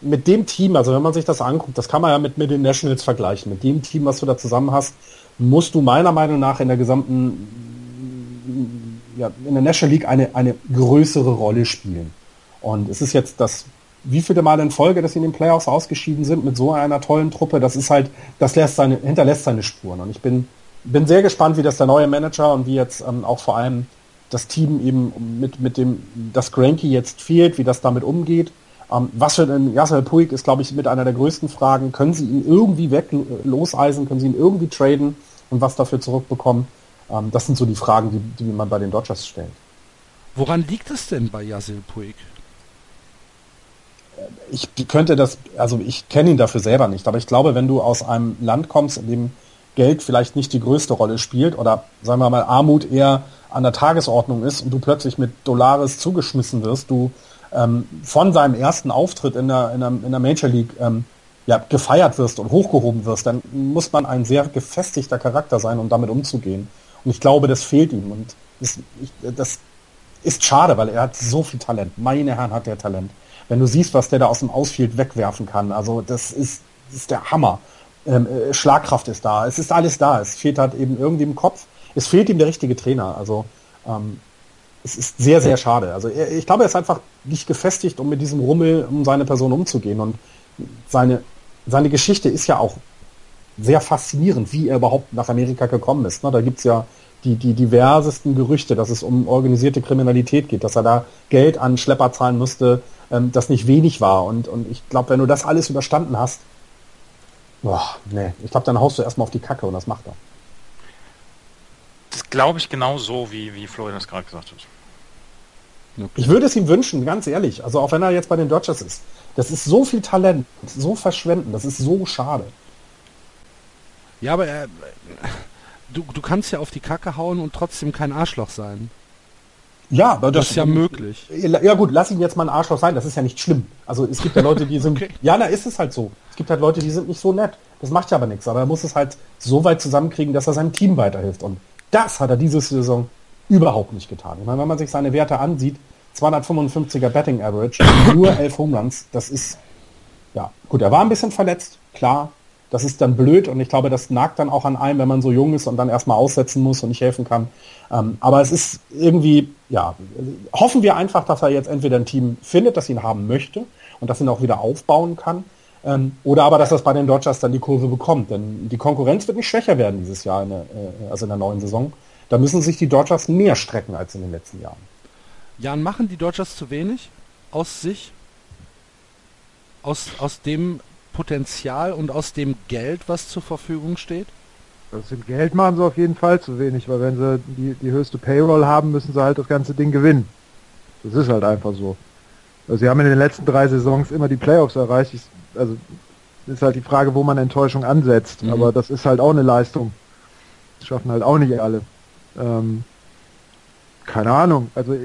mit dem Team, also wenn man sich das anguckt, das kann man ja mit, mit den Nationals vergleichen, mit dem Team, was du da zusammen hast, musst du meiner Meinung nach in der gesamten, ja, in der National League eine, eine größere Rolle spielen. Und es ist jetzt das wie viele Mal in Folge, dass sie in den Playoffs ausgeschieden sind mit so einer tollen Truppe, das ist halt, das seine, hinterlässt seine Spuren. Und ich bin, bin sehr gespannt, wie das der neue Manager und wie jetzt ähm, auch vor allem das Team eben mit, mit dem, das Granky jetzt fehlt, wie das damit umgeht. Ähm, was für ein Yasser Puig ist, glaube ich, mit einer der größten Fragen. Können sie ihn irgendwie weg loseisen? Können sie ihn irgendwie traden und was dafür zurückbekommen? Ähm, das sind so die Fragen, die, die man bei den Dodgers stellt.
Woran liegt es denn bei Yasil Puig?
Ich könnte das, also ich kenne ihn dafür selber nicht, aber ich glaube, wenn du aus einem Land kommst, in dem Geld vielleicht nicht die größte Rolle spielt oder sagen wir mal Armut eher an der Tagesordnung ist und du plötzlich mit Dollares zugeschmissen wirst, du ähm, von seinem ersten Auftritt in der, in der, in der Major League ähm, ja, gefeiert wirst und hochgehoben wirst, dann muss man ein sehr gefestigter Charakter sein, um damit umzugehen. Und ich glaube, das fehlt ihm. Und das, ich, das ist schade, weil er hat so viel Talent. Meine Herren hat der Talent. Wenn du siehst, was der da aus dem Ausfield wegwerfen kann, also das ist, das ist der Hammer. Ähm, äh, Schlagkraft ist da, es ist alles da. Es fehlt halt eben irgendwie im Kopf. Es fehlt ihm der richtige Trainer. Also ähm, es ist sehr, sehr schade. Also er, ich glaube, er ist einfach nicht gefestigt, um mit diesem Rummel um seine Person umzugehen. Und seine, seine Geschichte ist ja auch sehr faszinierend, wie er überhaupt nach Amerika gekommen ist. Ne? Da gibt's ja die, die diversesten Gerüchte, dass es um organisierte Kriminalität geht, dass er da Geld an Schlepper zahlen musste, ähm, das nicht wenig war. Und, und ich glaube, wenn du das alles überstanden hast, boah, nee, ich glaube, dann haust du erstmal auf die Kacke und das macht er.
Das glaube ich genau so, wie, wie Florian das gerade gesagt hat.
Ich würde es ihm wünschen, ganz ehrlich. Also auch wenn er jetzt bei den Dodgers ist. Das ist so viel Talent, so verschwenden, das ist so schade.
Ja, aber äh, du, du kannst ja auf die Kacke hauen und trotzdem kein Arschloch sein.
Ja, aber das,
das ist ja möglich.
Ja gut, lass ihn jetzt mal ein Arschloch sein, das ist ja nicht schlimm. Also es gibt ja Leute, die sind. okay. Ja, na ist es halt so. Es gibt halt Leute, die sind nicht so nett. Das macht ja aber nichts. Aber er muss es halt so weit zusammenkriegen, dass er seinem Team weiterhilft. Und das hat er diese Saison überhaupt nicht getan. Ich meine, wenn man sich seine Werte ansieht, 255er Betting Average, nur 11 Home das ist, ja, gut, er war ein bisschen verletzt, klar, das ist dann blöd und ich glaube, das nagt dann auch an einem, wenn man so jung ist und dann erstmal aussetzen muss und nicht helfen kann. Ähm, aber es ist irgendwie, ja, hoffen wir einfach, dass er jetzt entweder ein Team findet, das ihn haben möchte und das ihn auch wieder aufbauen kann. Ähm, oder aber, dass das bei den Dodgers dann die Kurve bekommt. Denn die Konkurrenz wird nicht schwächer werden dieses Jahr, in der, äh, also in der neuen Saison. Da müssen sich die Dodgers mehr strecken als in den letzten Jahren.
Jan, machen die Dodgers zu wenig aus sich? Aus, aus dem Potenzial und aus dem Geld, was zur Verfügung steht?
Das im Geld machen sie auf jeden Fall zu wenig, weil wenn sie die, die höchste Payroll haben, müssen sie halt das ganze Ding gewinnen. Das ist halt einfach so. Also sie haben in den letzten drei Saisons immer die Playoffs erreicht. Ich, also ist halt die Frage, wo man Enttäuschung ansetzt. Mhm. Aber das ist halt auch eine Leistung. Das schaffen halt auch nicht alle. Ähm, keine Ahnung. Also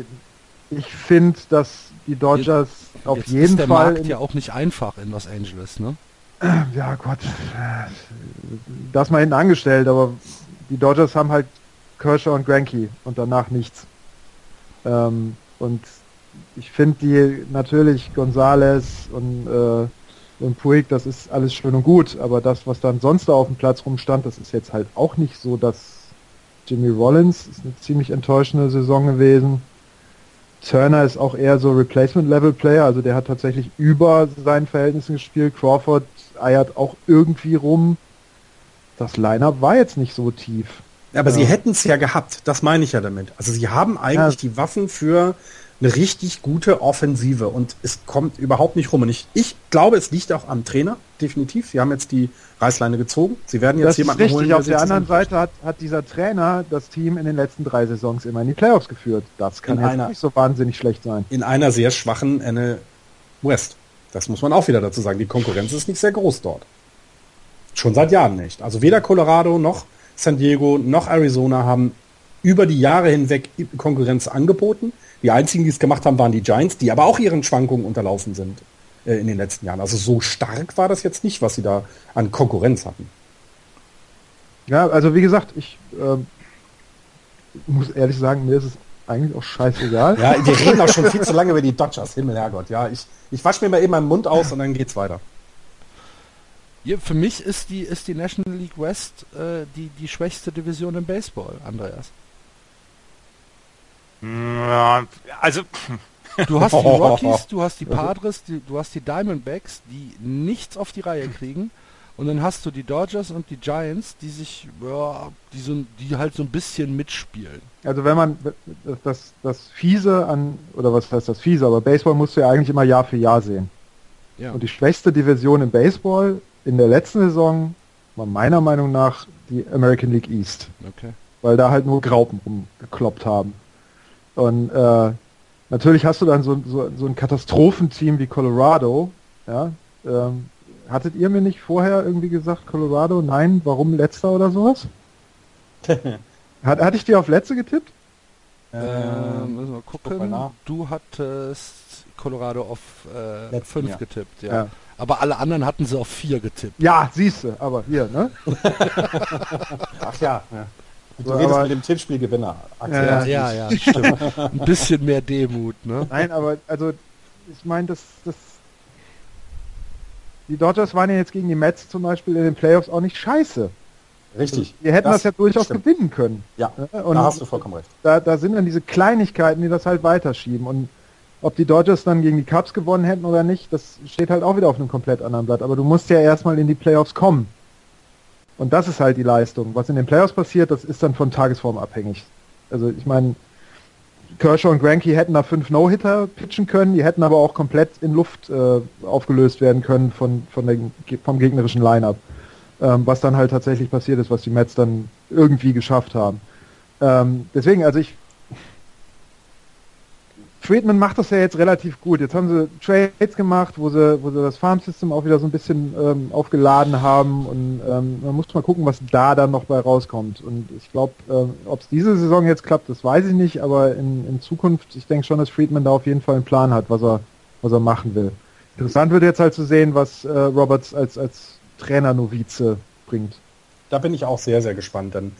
ich finde, dass die Dodgers jetzt, auf jetzt jeden ist der Fall.
Markt ja auch nicht einfach in Los Angeles, ne?
Ja Gott, das mal hinten angestellt, aber die Dodgers haben halt Kershaw und Granky und danach nichts. Ähm, und ich finde die natürlich Gonzales und äh, und Puig, das ist alles schön und gut, aber das, was dann sonst da auf dem Platz rumstand, das ist jetzt halt auch nicht so, dass Jimmy Rollins ist eine ziemlich enttäuschende Saison gewesen. Turner ist auch eher so Replacement-Level-Player, also der hat tatsächlich über seinen Verhältnissen gespielt. Crawford eiert auch irgendwie rum. Das Line-Up war jetzt nicht so tief.
Aber ja. sie hätten es ja gehabt, das meine ich ja damit. Also sie haben eigentlich ja. die Waffen für eine richtig gute Offensive und es kommt überhaupt nicht rum. Und ich, ich glaube, es liegt auch am Trainer, definitiv. Sie haben jetzt die Reißleine gezogen. Sie werden jetzt das jemanden
richtig. holen. Auf der anderen Seite hat, hat dieser Trainer das Team in den letzten drei Saisons immer in die Playoffs geführt. Das kann in jetzt einer, nicht so wahnsinnig schlecht sein.
In einer sehr schwachen NL West. Das muss man auch wieder dazu sagen. Die Konkurrenz ist nicht sehr groß dort. Schon seit Jahren nicht. Also weder Colorado noch San Diego noch Arizona haben über die Jahre hinweg Konkurrenz angeboten. Die einzigen, die es gemacht haben, waren die Giants, die aber auch ihren Schwankungen unterlaufen sind äh, in den letzten Jahren. Also so stark war das jetzt nicht, was sie da an Konkurrenz hatten.
Ja, also wie gesagt, ich äh, muss ehrlich sagen, mir ist es eigentlich auch scheißegal.
Ja, wir reden auch schon viel zu lange über die Dodgers, Himmel, Herrgott. Ja, ich, ich wasche mir mal eben meinen Mund aus und dann geht's weiter.
Ja, für mich ist die, ist die National League West äh, die, die schwächste Division im Baseball, Andreas.
Also.
Du hast die Rockies, du hast die Padres, die, du hast die Diamondbacks, die nichts auf die Reihe kriegen. Und dann hast du die Dodgers und die Giants, die sich, ja, die, so, die halt so ein bisschen mitspielen.
Also wenn man das, das Fiese an, oder was heißt das Fiese, aber Baseball musst du ja eigentlich immer Jahr für Jahr sehen. Ja. Und die schwächste Division im Baseball in der letzten Saison war meiner Meinung nach die American League East. Okay. Weil da halt nur Graupen rumgekloppt haben. Und äh, natürlich hast du dann so, so, so ein Katastrophenteam wie Colorado. Ja, ähm, hattet ihr mir nicht vorher irgendwie gesagt, Colorado, nein, warum letzter oder sowas? Hat, hatte ich dir auf letzte getippt?
Ähm, müssen wir gucken. Du hattest Colorado auf 5 äh, ja. getippt, ja. ja. Aber alle anderen hatten sie auf 4 getippt.
Ja, siehst du, aber hier, ne?
Ach ja. ja. Du redest mit dem Tippspielgewinner.
Ja, ja, ja, stimmt. Ein bisschen mehr Demut, ne?
Nein, aber also ich meine, das, das die Dodgers waren ja jetzt gegen die Mets zum Beispiel in den Playoffs auch nicht scheiße.
Richtig. Also,
wir hätten das, das ja durchaus stimmt. gewinnen können.
Ja, und da hast du vollkommen recht.
Da, da sind dann diese Kleinigkeiten, die das halt weiterschieben. Und ob die Dodgers dann gegen die Cubs gewonnen hätten oder nicht, das steht halt auch wieder auf einem komplett anderen Blatt. Aber du musst ja erstmal in die Playoffs kommen. Und das ist halt die Leistung. Was in den Playoffs passiert, das ist dann von Tagesform abhängig. Also ich meine, Kershaw und Granky hätten da fünf No-Hitter pitchen können, die hätten aber auch komplett in Luft äh, aufgelöst werden können von, von der, vom gegnerischen Line-Up. Ähm, was dann halt tatsächlich passiert ist, was die Mets dann irgendwie geschafft haben. Ähm, deswegen, also ich Friedman macht das ja jetzt relativ gut. Jetzt haben sie Trades gemacht, wo sie, wo sie das Farm System auch wieder so ein bisschen ähm, aufgeladen haben und ähm, man muss mal gucken, was da dann noch bei rauskommt. Und ich glaube, ähm, ob es diese Saison jetzt klappt, das weiß ich nicht, aber in, in Zukunft, ich denke schon, dass Friedman da auf jeden Fall einen Plan hat, was er, was er machen will. Interessant wird jetzt halt zu sehen, was äh, Roberts als, als Trainer-Novize bringt.
Da bin ich auch sehr, sehr gespannt, denn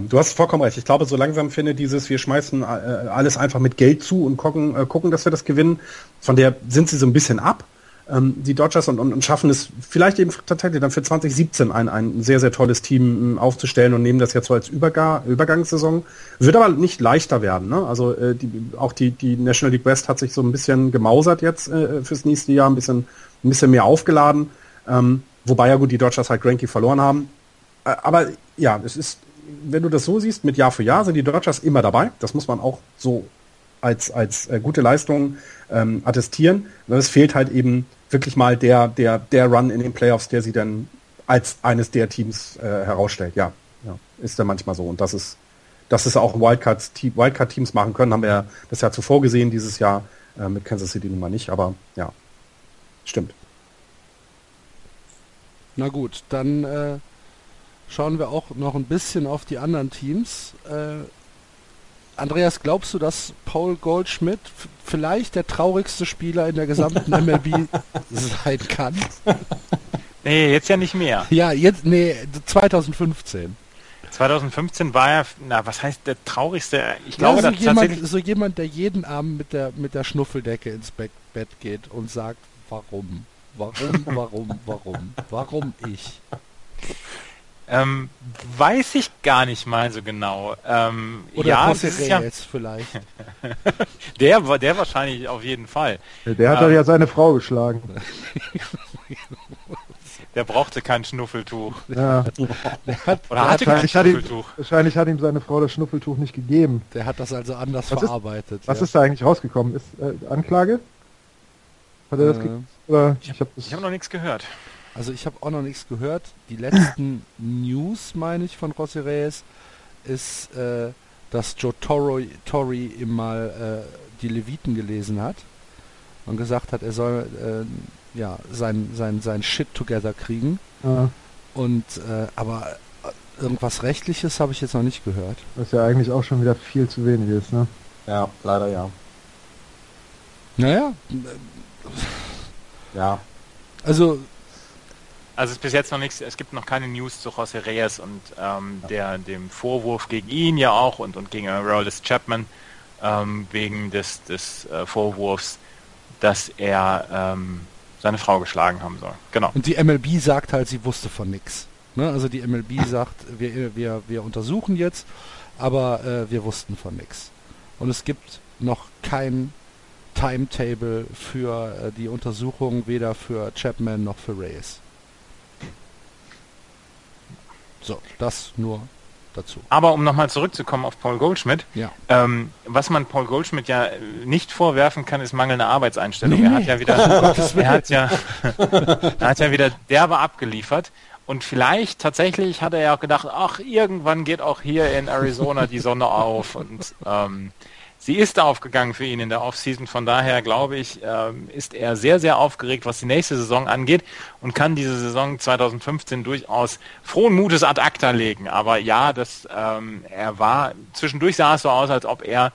du hast vollkommen recht. Ich glaube, so langsam findet dieses, wir schmeißen äh, alles einfach mit Geld zu und gucken, äh, gucken, dass wir das gewinnen. Von der sind sie so ein bisschen ab, ähm, die Dodgers, und, und, schaffen es vielleicht eben tatsächlich dann für 2017 ein, ein sehr, sehr tolles Team ähm, aufzustellen und nehmen das jetzt so als Überga Übergangssaison. Wird aber nicht leichter werden. Ne? Also äh, die, auch die, die National League West hat sich so ein bisschen gemausert jetzt fürs nächste Jahr, ein bisschen, ein bisschen mehr aufgeladen. Ähm, wobei ja gut, die Dodgers halt Granky verloren haben. Aber ja, es ist wenn du das so siehst, mit Jahr für Jahr sind die Dodgers immer dabei. Das muss man auch so als, als äh, gute Leistung ähm, attestieren. Und es fehlt halt eben wirklich mal der, der, der Run in den Playoffs, der sie dann als eines der Teams äh, herausstellt. Ja. ja. ist er manchmal so. Und das ist, dass es auch Wildcard-Teams Wildcard machen können, haben wir das Jahr zuvor gesehen, dieses Jahr äh, mit Kansas City nun mal nicht, aber ja, stimmt.
Na gut, dann äh, schauen wir auch noch ein bisschen auf die anderen Teams. Äh, Andreas, glaubst du, dass Paul Goldschmidt vielleicht der traurigste Spieler in der gesamten MLB sein kann?
Nee, jetzt ja nicht mehr.
Ja, jetzt, nee, 2015.
2015 war er, na, was heißt der traurigste?
Ich glaube, ja, so, jemand, so jemand, der jeden Abend mit der, mit der Schnuffeldecke ins Bett, Bett geht und sagt, warum? Warum, warum, warum? Warum ich?
Ähm, weiß ich gar nicht mal so genau. Ähm,
Oder ja, ist ja jetzt vielleicht.
der, der wahrscheinlich auf jeden Fall.
Der hat ähm, ja seine Frau geschlagen.
der brauchte kein Schnuffeltuch.
Ja.
Hat, Oder hatte kein
Schnuffeltuch. Hat ihm, wahrscheinlich hat ihm seine Frau das Schnuffeltuch nicht gegeben.
Der hat das also anders
was
verarbeitet.
Ist, was ist da eigentlich rausgekommen? Ist äh, Anklage?
Hat er das äh, oder ich habe hab noch nichts gehört.
Also ich habe auch noch nichts gehört. Die letzten News, meine ich, von José Reyes ist, äh, dass Joe Toro, Torrey ihm mal äh, die Leviten gelesen hat und gesagt hat, er soll äh, ja sein, sein, sein Shit together kriegen. Ja. Und äh, aber irgendwas Rechtliches habe ich jetzt noch nicht gehört.
Was ja eigentlich auch schon wieder viel zu wenig ist, ne?
Ja, leider ja.
Naja,
ja.
Also.
Also es ist bis jetzt noch nichts, es gibt noch keine News zu José Reyes und ähm, der, dem Vorwurf gegen ihn ja auch und, und gegen Rollis Chapman ähm, wegen des, des äh, Vorwurfs, dass er ähm, seine Frau geschlagen haben soll. Genau.
Und die MLB sagt halt, sie wusste von nichts. Ne? Also die MLB sagt, wir, wir, wir untersuchen jetzt, aber äh, wir wussten von nichts. Und es gibt noch kein Timetable für äh, die Untersuchung, weder für Chapman noch für Reyes. So, das nur dazu.
Aber um nochmal zurückzukommen auf Paul Goldschmidt,
ja.
ähm, was man Paul Goldschmidt ja nicht vorwerfen kann, ist mangelnde Arbeitseinstellung. Nee, er hat ja wieder, er hat ja, er hat ja wieder derbe abgeliefert. Und vielleicht tatsächlich hat er ja auch gedacht, ach, irgendwann geht auch hier in Arizona die Sonne auf und ähm, sie ist aufgegangen für ihn in der Offseason. Von daher glaube ich, ähm, ist er sehr, sehr aufgeregt, was die nächste Saison angeht und kann diese Saison 2015 durchaus frohen Mutes ad acta legen. Aber ja, das, ähm, er war, zwischendurch sah es so aus, als ob er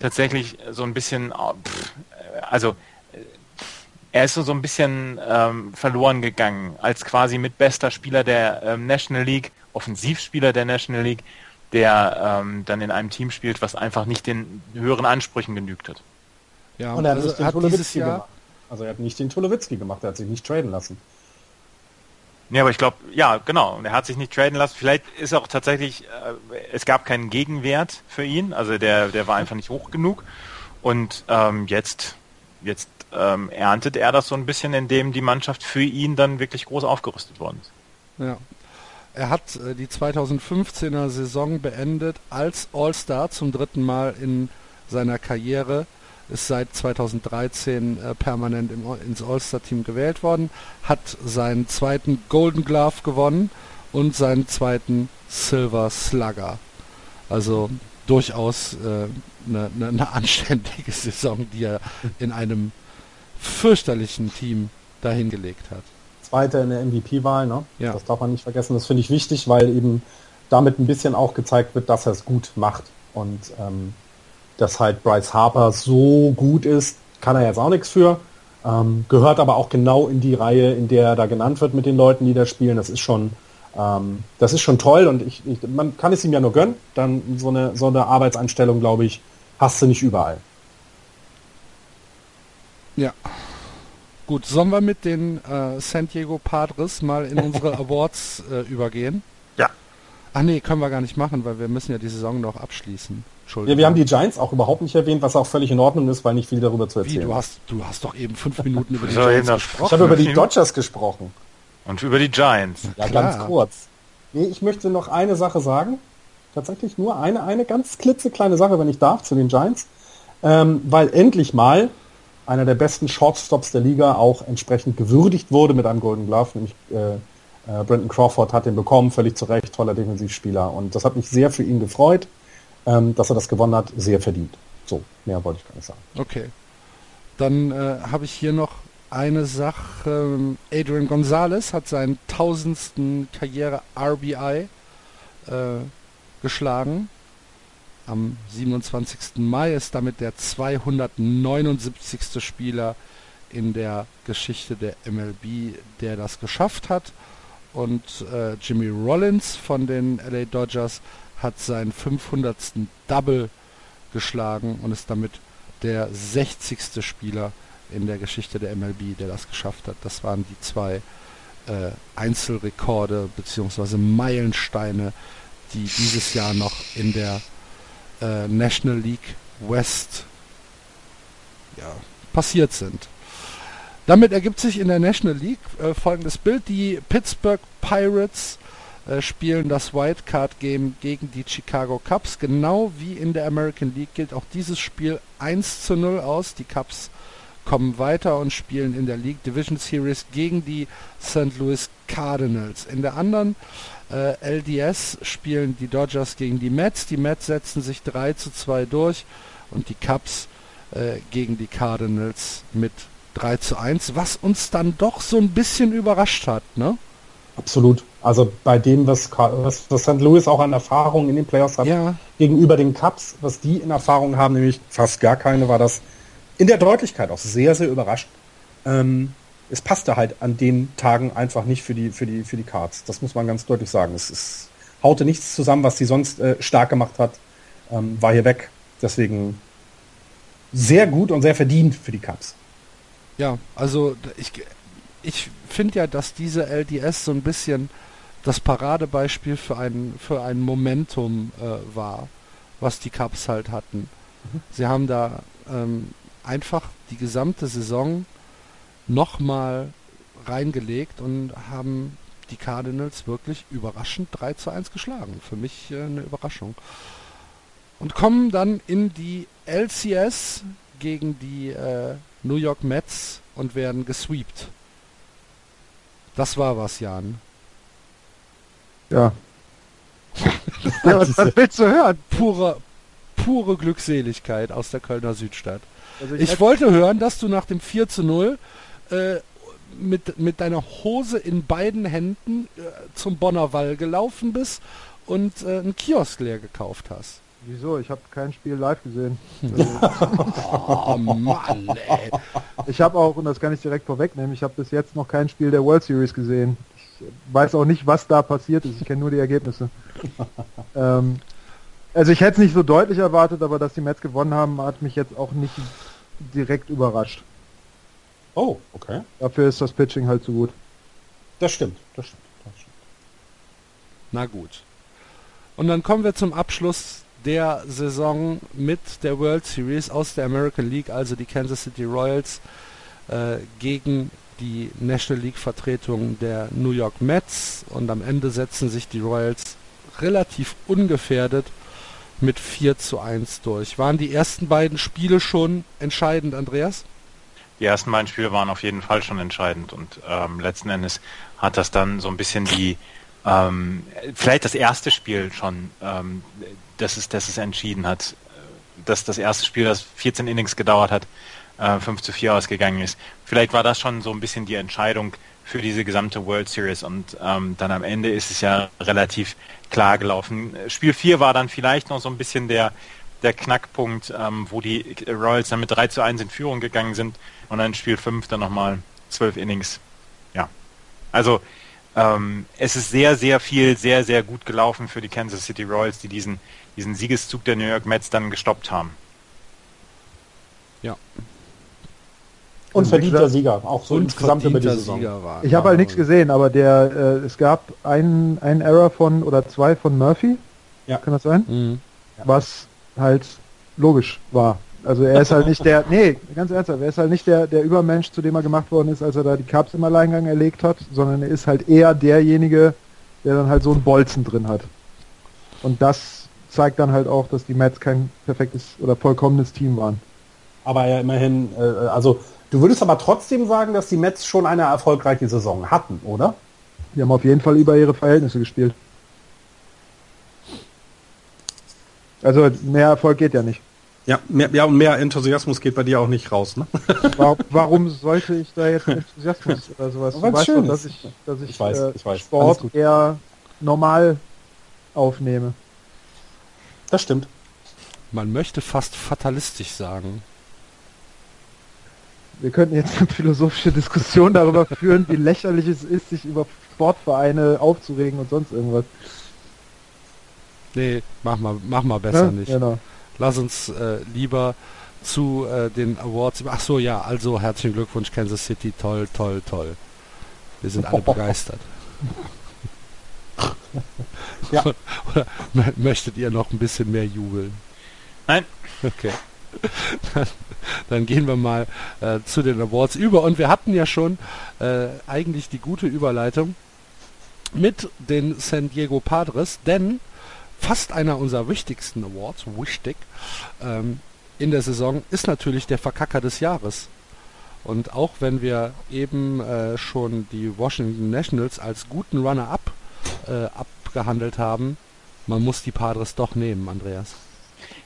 tatsächlich so ein bisschen, pff, also er ist so, so ein bisschen ähm, verloren gegangen als quasi mit bester Spieler der ähm, National League, Offensivspieler der National League der ähm, dann in einem Team spielt, was einfach nicht den höheren Ansprüchen genügt hat.
Ja, und er hat also nicht den Tulowitzki gemacht. Also er hat nicht den Tulowitzki gemacht, er hat sich nicht traden lassen.
Ja, aber ich glaube, ja, genau. Und er hat sich nicht traden lassen. Vielleicht ist auch tatsächlich, äh, es gab keinen Gegenwert für ihn. Also der, der war einfach nicht hoch genug. Und ähm, jetzt, jetzt ähm, erntet er das so ein bisschen, indem die Mannschaft für ihn dann wirklich groß aufgerüstet worden ist.
Ja, er hat äh, die 2015er Saison beendet als All-Star zum dritten Mal in seiner Karriere. Ist seit 2013 äh, permanent im, ins All-Star-Team gewählt worden, hat seinen zweiten Golden Glove gewonnen und seinen zweiten Silver Slugger. Also durchaus eine äh, ne, ne anständige Saison, die er in einem fürchterlichen Team dahingelegt hat.
Zweiter in der MVP-Wahl, ne?
Ja.
Das darf man nicht vergessen. Das finde ich wichtig, weil eben damit ein bisschen auch gezeigt wird, dass er es gut macht. Und ähm, dass halt Bryce Harper so gut ist, kann er jetzt auch nichts für. Ähm, gehört aber auch genau in die Reihe, in der er da genannt wird mit den Leuten, die da spielen. Das ist schon, ähm, das ist schon toll und ich, ich, man kann es ihm ja nur gönnen. Dann so eine, so eine Arbeitseinstellung, glaube ich, hast du nicht überall.
Ja. Gut, sollen wir mit den äh, San Diego Padres mal in unsere Awards äh, übergehen?
Ja.
Ach nee, können wir gar nicht machen, weil wir müssen ja die Saison noch abschließen.
Entschuldigung. Ja, wir haben die Giants auch überhaupt nicht erwähnt, was auch völlig in Ordnung ist, weil nicht viel darüber zu erzählen.
Wie, du hast, du hast doch eben fünf Minuten über die Giants gesprochen.
Ich habe über die Dodgers gesprochen.
Und über die Giants.
Ja, Klar. ganz kurz. Nee, ich möchte noch eine Sache sagen. Tatsächlich nur eine, eine ganz klitzekleine Sache, wenn ich darf, zu den Giants. Ähm, weil endlich mal einer der besten Shortstops der Liga auch entsprechend gewürdigt wurde mit einem Golden Glove, nämlich äh, Äh, Brandon Crawford hat den bekommen, völlig zu Recht, toller Defensivspieler. Und das hat mich sehr für ihn gefreut, ähm, dass er das gewonnen hat, sehr verdient. So, mehr wollte ich gar nicht sagen.
Okay. Dann äh, habe ich hier noch eine Sache. Adrian Gonzalez hat seinen tausendsten Karriere RBI äh, geschlagen. Am 27. Mai ist damit der 279. Spieler in der Geschichte der MLB, der das geschafft hat. Und äh, Jimmy Rollins von den LA Dodgers hat seinen 500. Double geschlagen und ist damit der 60. Spieler in der Geschichte der MLB, der das geschafft hat. Das waren die zwei äh, Einzelrekorde bzw. Meilensteine, die dieses Jahr noch in der äh, National League West ja, passiert sind. Damit ergibt sich in der National League äh, folgendes Bild. Die Pittsburgh Pirates äh, spielen das Wildcard Game gegen die Chicago Cubs. Genau wie in der American League gilt auch dieses Spiel 1 zu 0 aus. Die Cubs kommen weiter und spielen in der League Division Series gegen die St. Louis Cardinals. In der anderen äh, LDS spielen die Dodgers gegen die Mets. Die Mets setzen sich 3 zu 2 durch und die Cubs äh, gegen die Cardinals mit 3 zu 1, was uns dann doch so ein bisschen überrascht hat, ne?
Absolut. Also bei dem, was, was, was St. Louis auch an Erfahrung in den Playoffs hat, ja. gegenüber den Cups, was die in Erfahrung haben, nämlich fast gar keine, war das in der Deutlichkeit auch sehr, sehr überrascht. Ähm, es passte halt an den Tagen einfach nicht für die, für die, für die Cards. Das muss man ganz deutlich sagen. Es, es haute nichts zusammen, was sie sonst äh, stark gemacht hat, ähm, war hier weg. Deswegen sehr gut und sehr verdient für die Cups.
Ja, also ich, ich finde ja, dass diese LDS so ein bisschen das Paradebeispiel für ein, für ein Momentum äh, war, was die Cups halt hatten. Mhm. Sie haben da ähm, einfach die gesamte Saison nochmal reingelegt und haben die Cardinals wirklich überraschend 3 zu 1 geschlagen. Für mich äh, eine Überraschung. Und kommen dann in die LCS gegen die äh, New York Mets und werden gesweept. Das war was, Jan.
Ja. ja was, was, willst du hören?
Pure, pure Glückseligkeit aus der Kölner Südstadt. Also ich, ich wollte hören, dass du nach dem 4 zu 0 äh, mit, mit deiner Hose in beiden Händen äh, zum Bonner Wall gelaufen bist und äh, einen Kiosk leer gekauft hast.
Wieso? Ich habe kein Spiel live gesehen. oh Mann, ey. Ich habe auch, und das kann ich direkt vorwegnehmen, ich habe bis jetzt noch kein Spiel der World Series gesehen. Ich weiß auch nicht, was da passiert ist. Ich kenne nur die Ergebnisse. ähm, also ich hätte es nicht so deutlich erwartet, aber dass die Mets gewonnen haben, hat mich jetzt auch nicht direkt überrascht.
Oh, okay.
Dafür ist das Pitching halt zu gut.
Das stimmt, das stimmt, das stimmt.
Na gut. Und dann kommen wir zum Abschluss der Saison mit der World Series aus der American League, also die Kansas City Royals äh, gegen die National League Vertretung der New York Mets und am Ende setzen sich die Royals relativ ungefährdet mit 4 zu 1 durch. Waren die ersten beiden Spiele schon entscheidend, Andreas?
Die ersten beiden Spiele waren auf jeden Fall schon entscheidend und ähm, letzten Endes hat das dann so ein bisschen die, ähm, vielleicht das erste Spiel schon ähm, dass es, dass es entschieden hat. Dass das erste Spiel, das 14 Innings gedauert hat, äh, 5 zu 4 ausgegangen ist. Vielleicht war das schon so ein bisschen die Entscheidung für diese gesamte World Series und ähm, dann am Ende ist es ja relativ klar gelaufen. Spiel 4 war dann vielleicht noch so ein bisschen der, der Knackpunkt, ähm, wo die Royals dann mit 3 zu 1 in Führung gegangen sind und dann Spiel 5 dann nochmal 12 Innings. Ja. Also ähm, es ist sehr, sehr viel, sehr, sehr gut gelaufen für die Kansas City Royals, die diesen diesen Siegeszug der New York Mets dann gestoppt haben.
Ja.
Und verdienter Sieger, auch so insgesamt über die
Saison. War, ich habe halt nichts gesehen, aber der äh, es gab einen, einen Error von oder zwei von Murphy. Ja. Kann das sein? Mhm. Was halt logisch war. Also er ist halt nicht der, nee, ganz ernsthaft, er ist halt nicht der, der Übermensch, zu dem er gemacht worden ist, als er da die Cups im Alleingang erlegt hat, sondern er ist halt eher derjenige, der dann halt so einen Bolzen drin hat. Und das zeigt dann halt auch, dass die Mets kein perfektes oder vollkommenes Team waren.
Aber ja immerhin, äh, also du würdest aber trotzdem sagen, dass die Mets schon eine erfolgreiche Saison hatten, oder?
Die haben auf jeden Fall über ihre Verhältnisse gespielt. Also mehr Erfolg geht ja nicht.
Ja, mehr, ja, und mehr Enthusiasmus geht bei dir auch nicht raus, ne?
Warum, warum sollte ich da jetzt Enthusiasmus oder sowas? Du weißt doch, dass ich, dass ich,
ich, weiß,
äh,
ich weiß.
Sport eher normal aufnehme.
Das stimmt.
Man möchte fast fatalistisch sagen.
Wir könnten jetzt eine philosophische Diskussion darüber führen, wie lächerlich es ist, sich über Sportvereine aufzuregen und sonst irgendwas.
Nee, mach mal, mach mal besser
Ja,
nicht.
Genau.
Lass uns äh, lieber zu äh, den Awards. Ach so, ja, also herzlichen Glückwunsch Kansas City, toll, toll, toll. Wir sind alle begeistert.
Ja.
Oder mö- möchtet ihr noch ein bisschen mehr jubeln?
Nein.
Okay. Dann, dann gehen wir mal äh, zu den Awards über. Und wir hatten ja schon äh, eigentlich die gute Überleitung mit den San Diego Padres, denn fast einer unserer wichtigsten Awards, wichtig, ähm, in der Saison ist natürlich der Verkacker des Jahres. Und auch wenn wir eben äh, schon die Washington Nationals als guten Runner-up äh, abgehandelt haben, man muss die Padres doch nehmen, Andreas.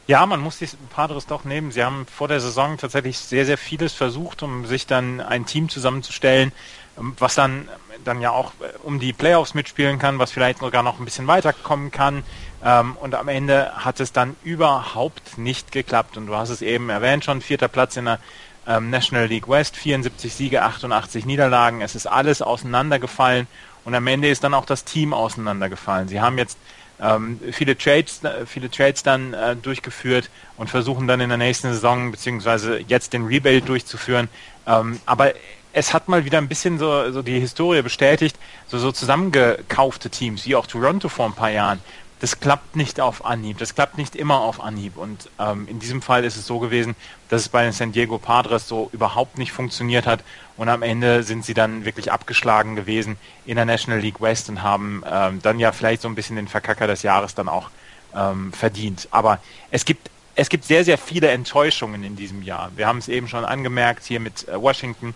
Ja, man muss die Padres doch nehmen. Sie haben vor der Saison tatsächlich sehr, sehr vieles versucht, um sich dann ein Team zusammenzustellen, ähm, was dann, dann ja auch äh, um die Playoffs mitspielen kann, was vielleicht sogar noch ein bisschen weiterkommen kann. Ähm, Und am Ende hat es dann überhaupt nicht geklappt. Und du hast es eben erwähnt schon, vierter Platz in der ähm, National League West, 74 Siege, 88 Niederlagen. Es ist alles auseinandergefallen und am Ende ist dann auch das Team auseinandergefallen. Sie haben jetzt ähm, viele Trades, äh, viele Trades dann äh, durchgeführt und versuchen dann in der nächsten Saison beziehungsweise jetzt den Rebuild durchzuführen. Ähm, aber es hat mal wieder ein bisschen so, so die Historie bestätigt, so, so zusammengekaufte Teams, wie auch Toronto vor ein paar Jahren. Das klappt nicht auf Anhieb, das klappt nicht immer auf Anhieb. Und ähm, in diesem Fall ist es so gewesen, dass es bei den San Diego Padres so überhaupt nicht funktioniert hat. Und am Ende sind sie dann wirklich abgeschlagen gewesen in der National League West und haben ähm, dann ja vielleicht so ein bisschen den Verkacker des Jahres dann auch ähm, verdient. Aber es gibt es gibt sehr, sehr viele Enttäuschungen in diesem Jahr. Wir haben es eben schon angemerkt hier mit äh, Washington.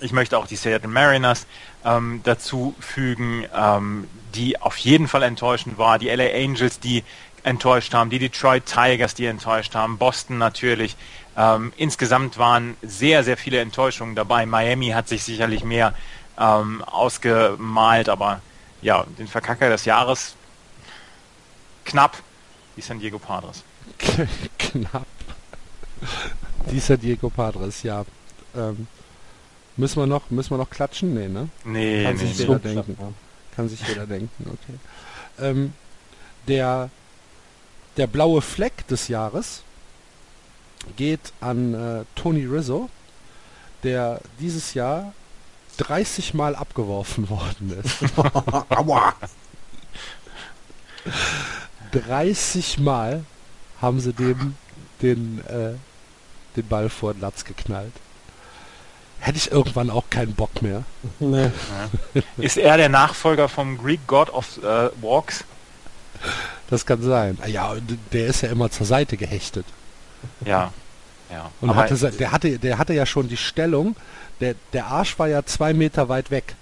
Ich möchte auch die Seattle Mariners ähm, dazu fügen, ähm, die auf jeden Fall enttäuschend war. Die LA Angels, die enttäuscht haben, die Detroit Tigers, die enttäuscht haben, Boston natürlich. Ähm, insgesamt waren sehr, sehr viele Enttäuschungen dabei. Miami hat sich sicherlich mehr ähm, ausgemalt, aber ja, den Verkacker des Jahres knapp die San Diego Padres.
Knapp. Die San Diego Padres, ja. Ähm, müssen wir noch, müssen wir noch klatschen? Nee, ne?
Nee,
Kann
nee,
sich
nee.
jeder denken. Kann sich jeder denken, okay. Ähm, der, der blaue Fleck des Jahres geht an äh, Tony Rizzo, der dieses Jahr 30 Mal abgeworfen worden ist.
Aua!
30 Mal haben sie dem den, äh, den Ball vor den Latz geknallt. Hätte ich irgendwann auch keinen Bock mehr.
Nee.
Ist er der Nachfolger vom Greek God of äh, Walks?
Das kann sein. Ja, der ist ja immer zur Seite gehechtet.
Ja. ja.
Und
Aber
hatte, se- der hatte, der hatte ja schon die Stellung, der, der Arsch war ja zwei Meter weit weg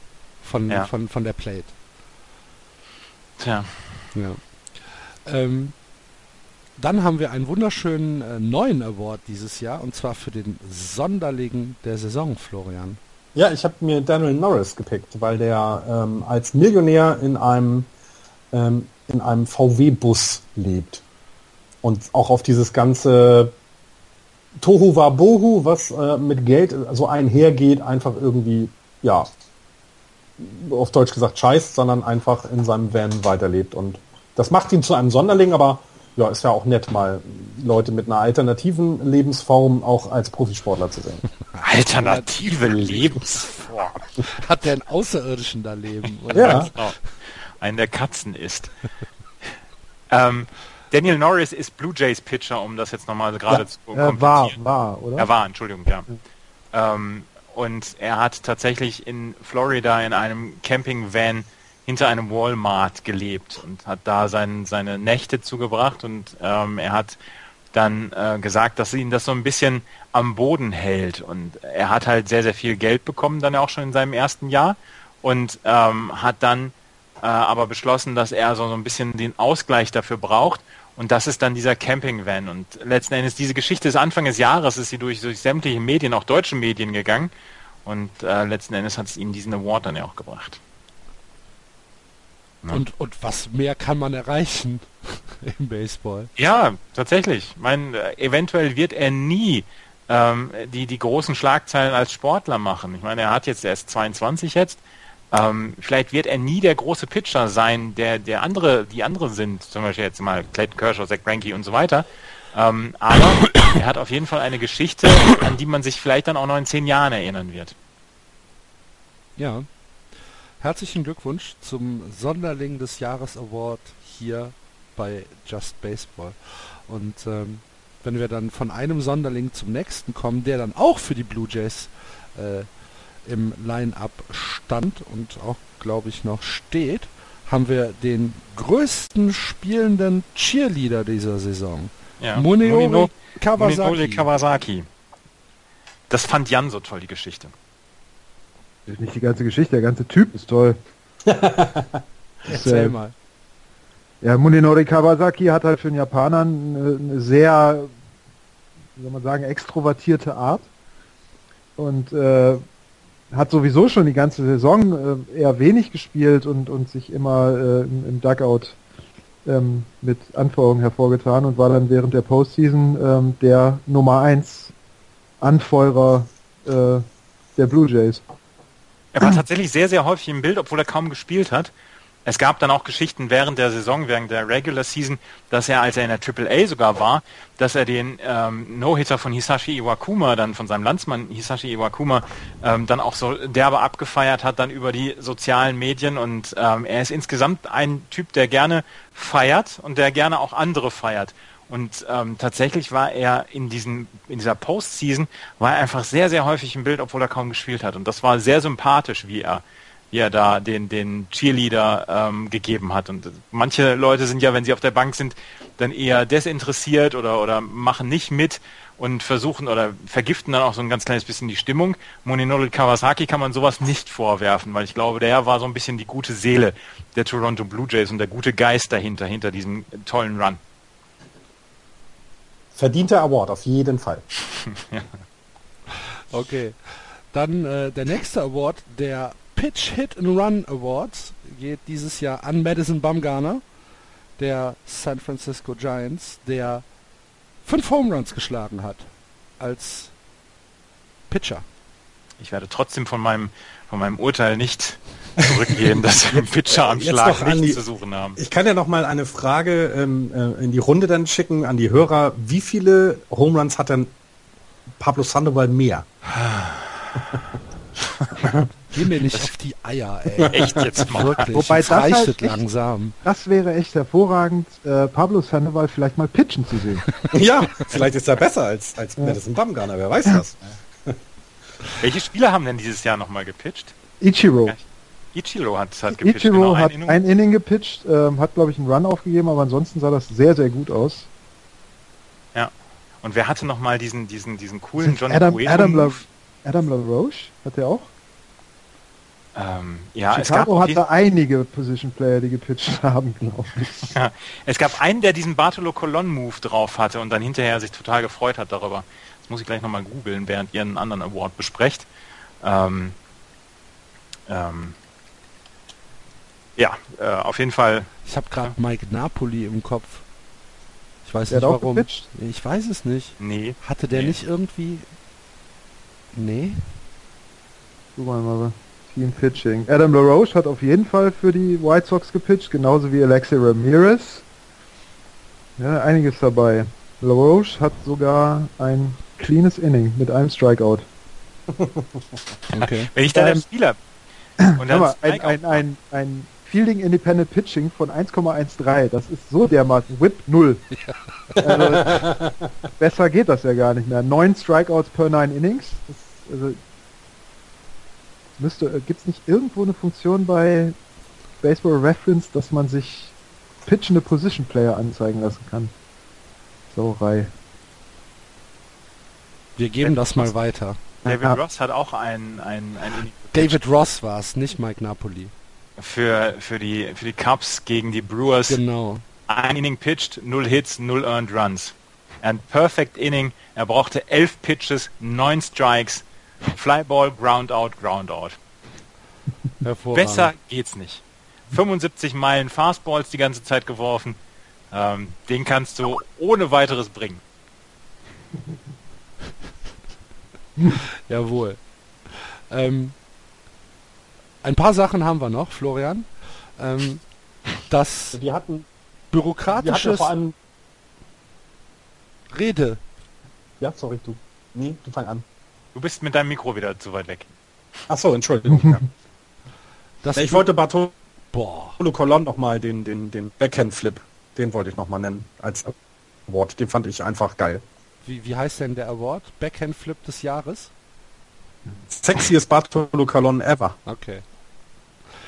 von,
Ja.
von, von der Plate.
Tja,
Ja. Ähm, dann haben wir einen wunderschönen äh, neuen Award dieses Jahr und zwar für den Sonderling der Saison, Florian.
Ja, ich habe mir Daniel Norris gepickt, weil der ähm, als Millionär in einem ähm, in einem VW-Bus lebt und auch auf dieses ganze Tohu Wabohu, was äh, mit Geld so einhergeht, einfach irgendwie ja auf Deutsch gesagt scheißt, sondern einfach in seinem Van weiterlebt und das macht ihn zu einem Sonderling, aber ja, ist ja auch nett, mal Leute mit einer alternativen Lebensform auch als Profisportler zu sehen.
alternative Lebensform.
Hat der einen Außerirdischen da leben? Oder?
Ja.
Genau. Einen der Katzen ist. ähm, Daniel Norris ist Blue Jays Pitcher, um das jetzt nochmal gerade
Ja,
zu
Äh, war,
komplizieren.
war, oder?
Er war, Entschuldigung, ja. Ähm, und er hat tatsächlich in Florida in einem Campingvan hinter einem Walmart gelebt und hat da sein, seine Nächte zugebracht und ähm, er hat dann äh, gesagt, dass ihn das so ein bisschen am Boden hält und er hat halt sehr, sehr viel Geld bekommen, dann auch schon in seinem ersten Jahr und ähm, hat dann äh, aber beschlossen, dass er so, so ein bisschen den Ausgleich dafür braucht. Und das ist dann dieser Camping-Van. Und letzten Endes diese Geschichte des Anfang des Jahres ist sie durch, durch sämtliche Medien, auch deutsche Medien gegangen. Und äh, letzten Endes hat es ihm diesen Award dann ja auch gebracht.
Ja. Und, und was mehr kann man erreichen im Baseball?
Ja, tatsächlich. Ich meine, eventuell wird er nie ähm, die, die großen Schlagzeilen als Sportler machen. Ich meine, er hat jetzt erst 22 jetzt. Ähm, vielleicht wird er nie der große Pitcher sein, der, der andere, die andere sind, zum Beispiel jetzt mal Clayton Kershaw, Zach Greinke und so weiter. Ähm, aber er hat auf jeden Fall eine Geschichte, an die man sich vielleicht dann auch noch in zehn Jahren erinnern wird.
Ja. Herzlichen Glückwunsch zum Sonderling des Jahres Award hier bei Just Baseball. Und ähm, wenn wir dann von einem Sonderling zum nächsten kommen, der dann auch für die Blue Jays äh, im Line-up stand und auch, glaube ich, noch steht, haben wir den größten spielenden Cheerleader dieser Saison.
Ja. Munenori Munino, Kawasaki. Kawasaki. Das fand Jan so toll, die Geschichte.
Nicht die ganze Geschichte, der ganze Typ ist toll.
Erzähl äh, mal.
Ja, Munenori Kawasaki hat halt für den Japanern eine, sehr, wie soll man sagen, extrovertierte Art. Und äh, hat sowieso schon die ganze Saison äh, eher wenig gespielt und, und sich immer äh, im, im, Dugout ähm, mit Anforderungen hervorgetan und war dann während der Postseason ähm, der Nummer 1 Anfeuerer äh, der Blue Jays.
Er war tatsächlich sehr, sehr häufig im Bild, obwohl er kaum gespielt hat. Es gab dann auch Geschichten während der Saison, während der Regular Season, dass er, als er in der AAA sogar war, dass er den ähm, No-Hitter von Hisashi Iwakuma, dann von seinem Landsmann Hisashi Iwakuma, ähm, dann auch so derbe abgefeiert hat, dann über die sozialen Medien. Und ähm, er ist insgesamt ein Typ, der gerne feiert und der gerne auch andere feiert. Und ähm, tatsächlich war er in diesen in dieser Postseason war er einfach sehr sehr häufig im Bild, obwohl er kaum gespielt hat. Und das war sehr sympathisch, wie er wie er da den, den Cheerleader ähm, gegeben hat. Und manche Leute sind ja, wenn sie auf der Bank sind, dann eher desinteressiert oder, oder machen nicht mit und versuchen oder vergiften dann auch so ein ganz kleines bisschen die Stimmung. Moninori Kawasaki kann man sowas nicht vorwerfen, weil ich glaube, der war so ein bisschen die gute Seele der Toronto Blue Jays und der gute Geist dahinter, hinter diesem tollen Run.
Verdienter Award, auf jeden Fall.
ja. Okay. Dann äh, der nächste Award, der Pitch Hit and Run Awards geht dieses Jahr an Madison Bumgarner, der San Francisco Giants, der fünf Home Runs geschlagen hat als Pitcher.
Ich werde trotzdem von meinem von meinem Urteil nicht zurückgehen, dass wir Pitcher am Schlag nichts die, zu suchen haben.
Ich kann ja noch mal eine Frage ähm, äh, in die Runde dann schicken an die Hörer. Wie viele Home Runs hat denn Pablo Sandoval mehr?
Geh mir nicht auf die Eier, ey.
Echt jetzt mal.
Wirklich. Wobei das, halt echt, langsam. das wäre echt hervorragend, äh, Pablo Sandoval vielleicht mal pitchen zu sehen.
ja, vielleicht ist er besser als, als ja. Madison Bumgarner, wer weiß das.
Welche Spieler haben denn dieses Jahr nochmal gepitcht?
Ichiro.
Ichiro hat, hat gepitcht.
Ichiro genau, hat ein Inning, ein Inning gepitcht, ähm, hat glaube ich einen Run aufgegeben, aber ansonsten sah das sehr, sehr gut aus.
Ja. Und wer hatte nochmal diesen, diesen, diesen coolen
John Adam, Adam, La, Adam LaRoche? Hat der auch?
Ähm, ja,
Chicago es gab hatte einige Position Player, die gepitcht haben, glaube ich.
ja, es gab einen, der diesen Bartolo Colon Move drauf hatte und dann hinterher sich total gefreut hat darüber. Das muss ich gleich nochmal googeln, während ihr einen anderen Award besprecht. Ähm, ähm, ja, äh, auf jeden Fall.
Ich habe gerade Mike Napoli im Kopf. Ich weiß der nicht warum. Gepitcht? Ich weiß es nicht.
Nee.
Hatte der
nee.
nicht irgendwie. Nee.
Guck mal, mal. Team Pitching. Adam LaRoche hat auf jeden Fall für die White Sox gepitcht, genauso wie Alexi Ramirez. Ja, einiges dabei. LaRoche hat sogar ein cleanes Inning mit einem Strikeout.
okay. Wenn ich da ähm, Spieler
und dann mal, ein, ein, ein, ein Fielding Independent Pitching von 1,13, das ist so dermaßen Whip 0. Ja. Also, besser geht das ja gar nicht mehr. Neun Strikeouts per 9 Innings. Das, also, müsste, äh, gibt es nicht irgendwo eine Funktion bei Baseball Reference, dass man sich pitchende Position Player anzeigen lassen kann? Sauerei.
Wir geben das mal weiter.
David ja. Ross hat auch ein, ein, ein
David Ross war es, nicht Mike Napoli.
Für, für, die, für die Cubs gegen die Brewers.
Genau.
Ein Inning pitched, null Hits, null Earned Runs. Ein Perfect Inning. Er brauchte elf Pitches, neun Strikes, Flyball, Ground Out, Ground Out. Besser geht's nicht. 75 Meilen Fastballs die ganze Zeit geworfen. Ähm, den kannst du ohne weiteres bringen.
Jawohl. Ähm, ein paar Sachen haben wir noch, Florian. Ähm, das
wir hatten
bürokratisches wir hatten Rede.
Ja, sorry, du. Nee, du fang an.
Du bist mit deinem Mikro wieder zu weit weg.
Ach so, Entschuldigung. ja. Das ich wollte Bartolo Colon noch mal den den den Backhand Flip, den wollte ich noch mal nennen als Award. Den fand ich einfach geil.
Wie, wie heißt denn der Award? Backhand Flip des Jahres?
Sexiest Bartolo Colon ever.
Okay.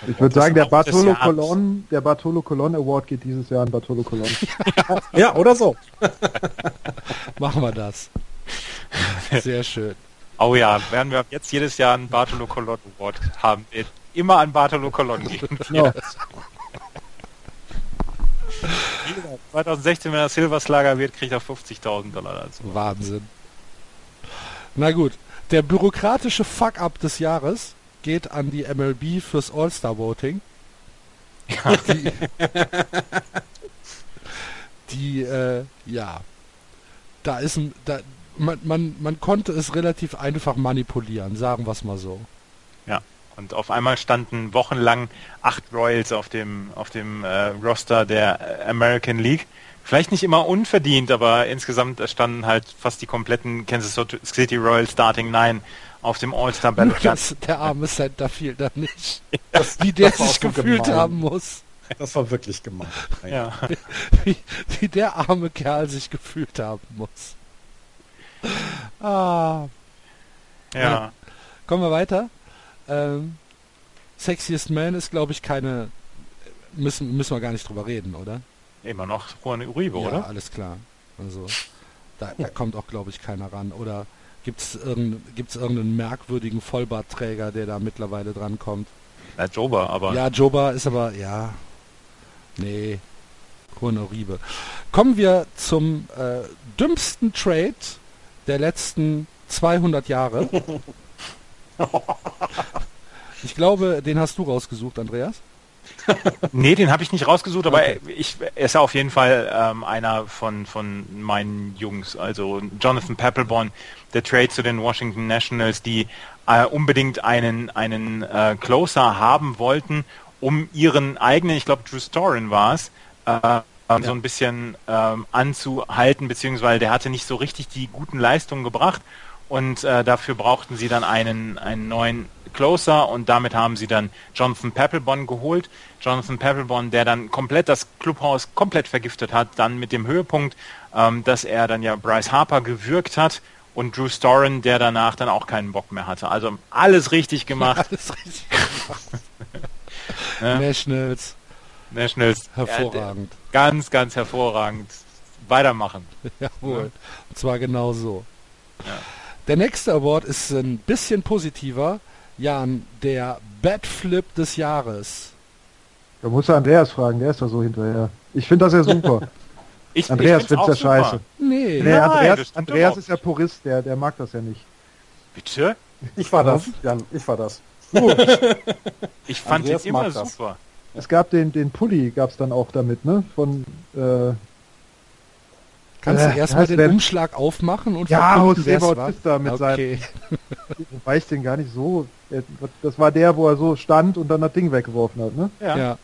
Ich würde sagen, der Bartolo Colon, der Bartolo Colon Award geht dieses Jahr an Bartolo Colon.
ja, oder so.
Machen wir das. Sehr schön.
Oh ja, werden wir jetzt jedes Jahr einen Bartolo Colon Award haben. Immer an Bartolo Colon gehen. Ja. 2016, wenn er Silver Slugger wird, kriegt er 50.000 Dollar dazu.
Wahnsinn. Na gut, der bürokratische Fuck-up des Jahres geht an die MLB fürs All-Star-Voting. Ja. Die, die äh, ja, da ist ein, da, man, man, man konnte es relativ einfach manipulieren, sagen wir es mal so.
Ja, und auf einmal standen wochenlang acht Royals auf dem, auf dem äh, Roster der American League. Vielleicht nicht immer unverdient, aber insgesamt standen halt fast die kompletten Kansas City Royals Starting Nine auf dem All-Star
Battlefield. Der arme Center fiel da nicht. Das, wie der sich gefühlt gemein. haben muss.
Das war wirklich gemein.
Ja. Wie, wie, der arme Kerl sich gefühlt haben muss. Ah. Ja. ja. Kommen wir weiter. Ähm, Sexiest Man ist, glaube ich, keine. Müssen, müssen wir gar nicht drüber reden, oder?
Immer noch Juan Uribe, ja, oder?
alles klar. Also, da, da kommt auch, glaube ich, keiner ran. Oder gibt es irgendeinen, irgendeinen merkwürdigen Vollbartträger, der da mittlerweile dran kommt?
Ja, Joba, aber.
Ja, Joba ist aber, ja. Nee. Juan Uribe. Kommen wir zum äh, dümmsten Trade der letzten 200 Jahre. Ich glaube, den hast du rausgesucht, Andreas.
nee, den habe ich nicht rausgesucht, aber okay. ich, er ist auf jeden Fall ähm, einer von, von meinen Jungs. Also Jonathan Papelbon, der Trade zu den Washington Nationals, die äh, unbedingt einen, einen äh, Closer haben wollten, um ihren eigenen, ich glaube Drew Storin war es, äh, ja. so ein bisschen ähm, anzuhalten, beziehungsweise der hatte nicht so richtig die guten Leistungen gebracht und äh, dafür brauchten sie dann einen, einen neuen Closer und damit haben sie dann Jonathan Papelbon geholt. Jonathan Papelbon, der dann komplett das Clubhaus komplett vergiftet hat, dann mit dem Höhepunkt, ähm, dass er dann ja Bryce Harper gewürgt hat und Drew Storen, der danach dann auch keinen Bock mehr hatte. Also alles richtig gemacht. alles richtig gemacht.
Nationals.
Nationals.
Hervorragend. Ja,
ganz, ganz hervorragend. Weitermachen.
Jawohl. Ja. Und zwar genau so. Ja. Der nächste Award ist ein bisschen positiver. Jan, der Batflip des Jahres.
Da muss er Andreas fragen, der ist da so hinterher. Ich finde das ja super. Ich, Andreas findet ja scheiße.
Nee,
nee Nein, Andreas, Andreas ist ja Purist, der, der mag das ja nicht.
Bitte?
Ich war das, Jan, ich war das.
ich fand es immer super.
Es gab den, den Pulli, gab es dann auch damit, ne? Von äh,
Kannst äh, du erstmal den Umschlag aufmachen und
ja, Jose Bautista mit okay. seinem. Wobei ich den gar nicht so. Das war der, wo er so stand und dann das Ding weggeworfen hat, ne?
Ja. ja.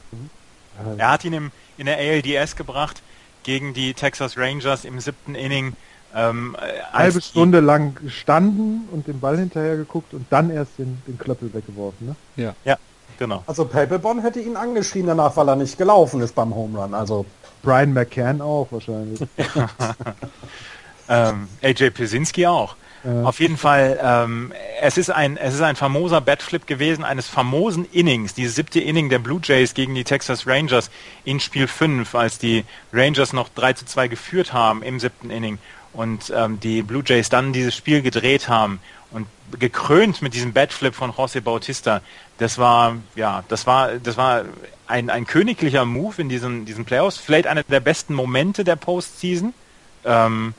Er hat ihn im, in der ALDS gebracht gegen die Texas Rangers im siebten Inning. Ähm,
halbe Stunde lang gestanden und den Ball hinterher geguckt und dann erst den, den Klöppel weggeworfen, ne?
Ja. Ja, genau.
Also Paperbon hätte ihn angeschrien danach, weil er nicht gelaufen ist beim Home Run. Also
Brian McCann auch wahrscheinlich.
ähm, AJ Pisinski auch. Auf jeden Fall, ähm, es ist ein es ist ein famoser Batflip gewesen, eines famosen Innings, dieses siebte Inning der Blue Jays gegen die Texas Rangers in Spiel 5, als die Rangers noch 3 zu 2 geführt haben im siebten Inning. und ähm, die Blue Jays dann dieses Spiel gedreht haben und gekrönt mit diesem Batflip von José Bautista, das war ja, das war das war ein, ein königlicher Move in diesen diesen Playoffs, vielleicht einer der besten Momente der Postseason. Ähm,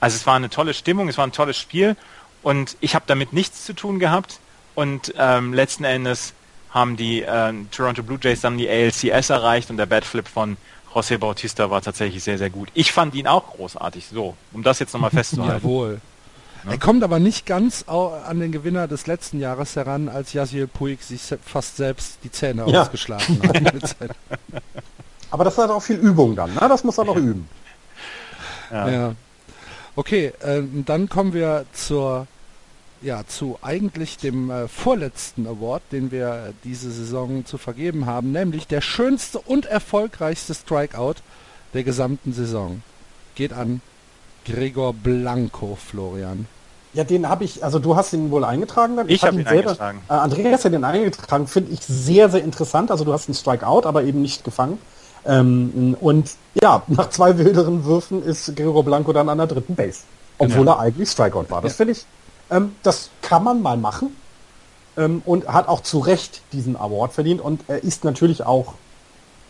also es war eine tolle Stimmung, es war ein tolles Spiel und ich habe damit nichts zu tun gehabt und ähm, letzten Endes haben die äh, Toronto Blue Jays dann die ALCS erreicht und der Batflip von José Bautista war tatsächlich sehr, sehr gut. Ich fand ihn auch großartig. So, um das jetzt nochmal festzuhalten.
Jawohl. Ja. Er kommt aber nicht ganz an den Gewinner des letzten Jahres heran, als Yasiel Puig sich fast selbst die Zähne ja. ausgeschlagen hat.
aber das hat auch viel Übung dann, ne? Das muss er noch üben.
Ja. ja. Okay, äh, dann kommen wir zur ja, zu eigentlich dem äh, vorletzten Award, den wir diese Saison zu vergeben haben, nämlich der schönste und erfolgreichste Strikeout der gesamten Saison. Geht an Gregor Blanco, Florian.
Ja, den habe ich, also du hast ihn wohl eingetragen.
Dann. Ich, ich habe ihn, ihn selber, eingetragen.
Äh, Andreas hat ihn eingetragen, finde ich sehr, sehr interessant. Also du hast einen Strikeout, aber eben nicht gefangen. Ähm, und ja, nach zwei wilderen Würfen ist Gregor Blanco dann an der dritten Base. Obwohl genau. er eigentlich Strikeout war. Das ja. finde ich ähm, das kann man mal machen ähm, und hat auch zu Recht diesen Award verdient und er ist natürlich auch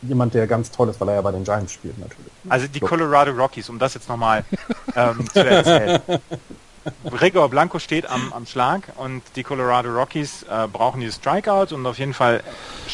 jemand, der ganz toll ist, weil er ja bei den Giants spielt natürlich.
Also die so. Colorado Rockies, um das jetzt nochmal ähm, zu erzählen. Gregor Blanco steht am, am Schlag und die Colorado Rockies äh, brauchen dieses Strikeout und auf jeden Fall,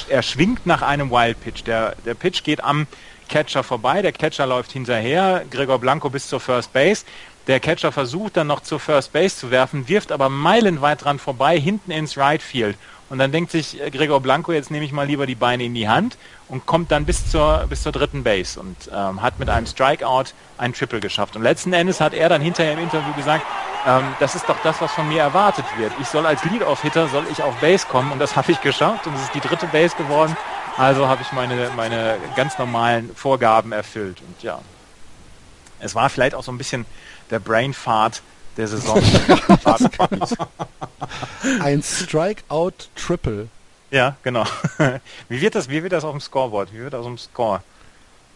er schwingt nach einem Wild Pitch. Der, der Pitch geht am Catcher vorbei, der Catcher läuft hinterher, Gregor Blanco bis zur First Base. Der Catcher versucht dann noch zur First Base zu werfen, wirft aber meilenweit dran vorbei, hinten ins Right Field. Und dann denkt sich äh, Gregor Blanco, jetzt nehme ich mal lieber die Beine in die Hand und kommt dann bis zur, bis zur dritten Base und ähm, hat mit einem Strikeout ein Triple geschafft. Und letzten Endes hat er dann hinterher im Interview gesagt, ähm, das ist doch das, was von mir erwartet wird. Ich soll als Lead-Off-Hitter, soll ich auf Base kommen und das habe ich geschafft und es ist die dritte Base geworden. Also habe ich meine, meine ganz normalen Vorgaben erfüllt und ja. Es war vielleicht auch so ein bisschen der Brainfart der Saison.
Ein Strikeout-Triple.
Ja, genau. Wie wird das, wie wird das auf dem Scoreboard? Wie wird das auf dem Score?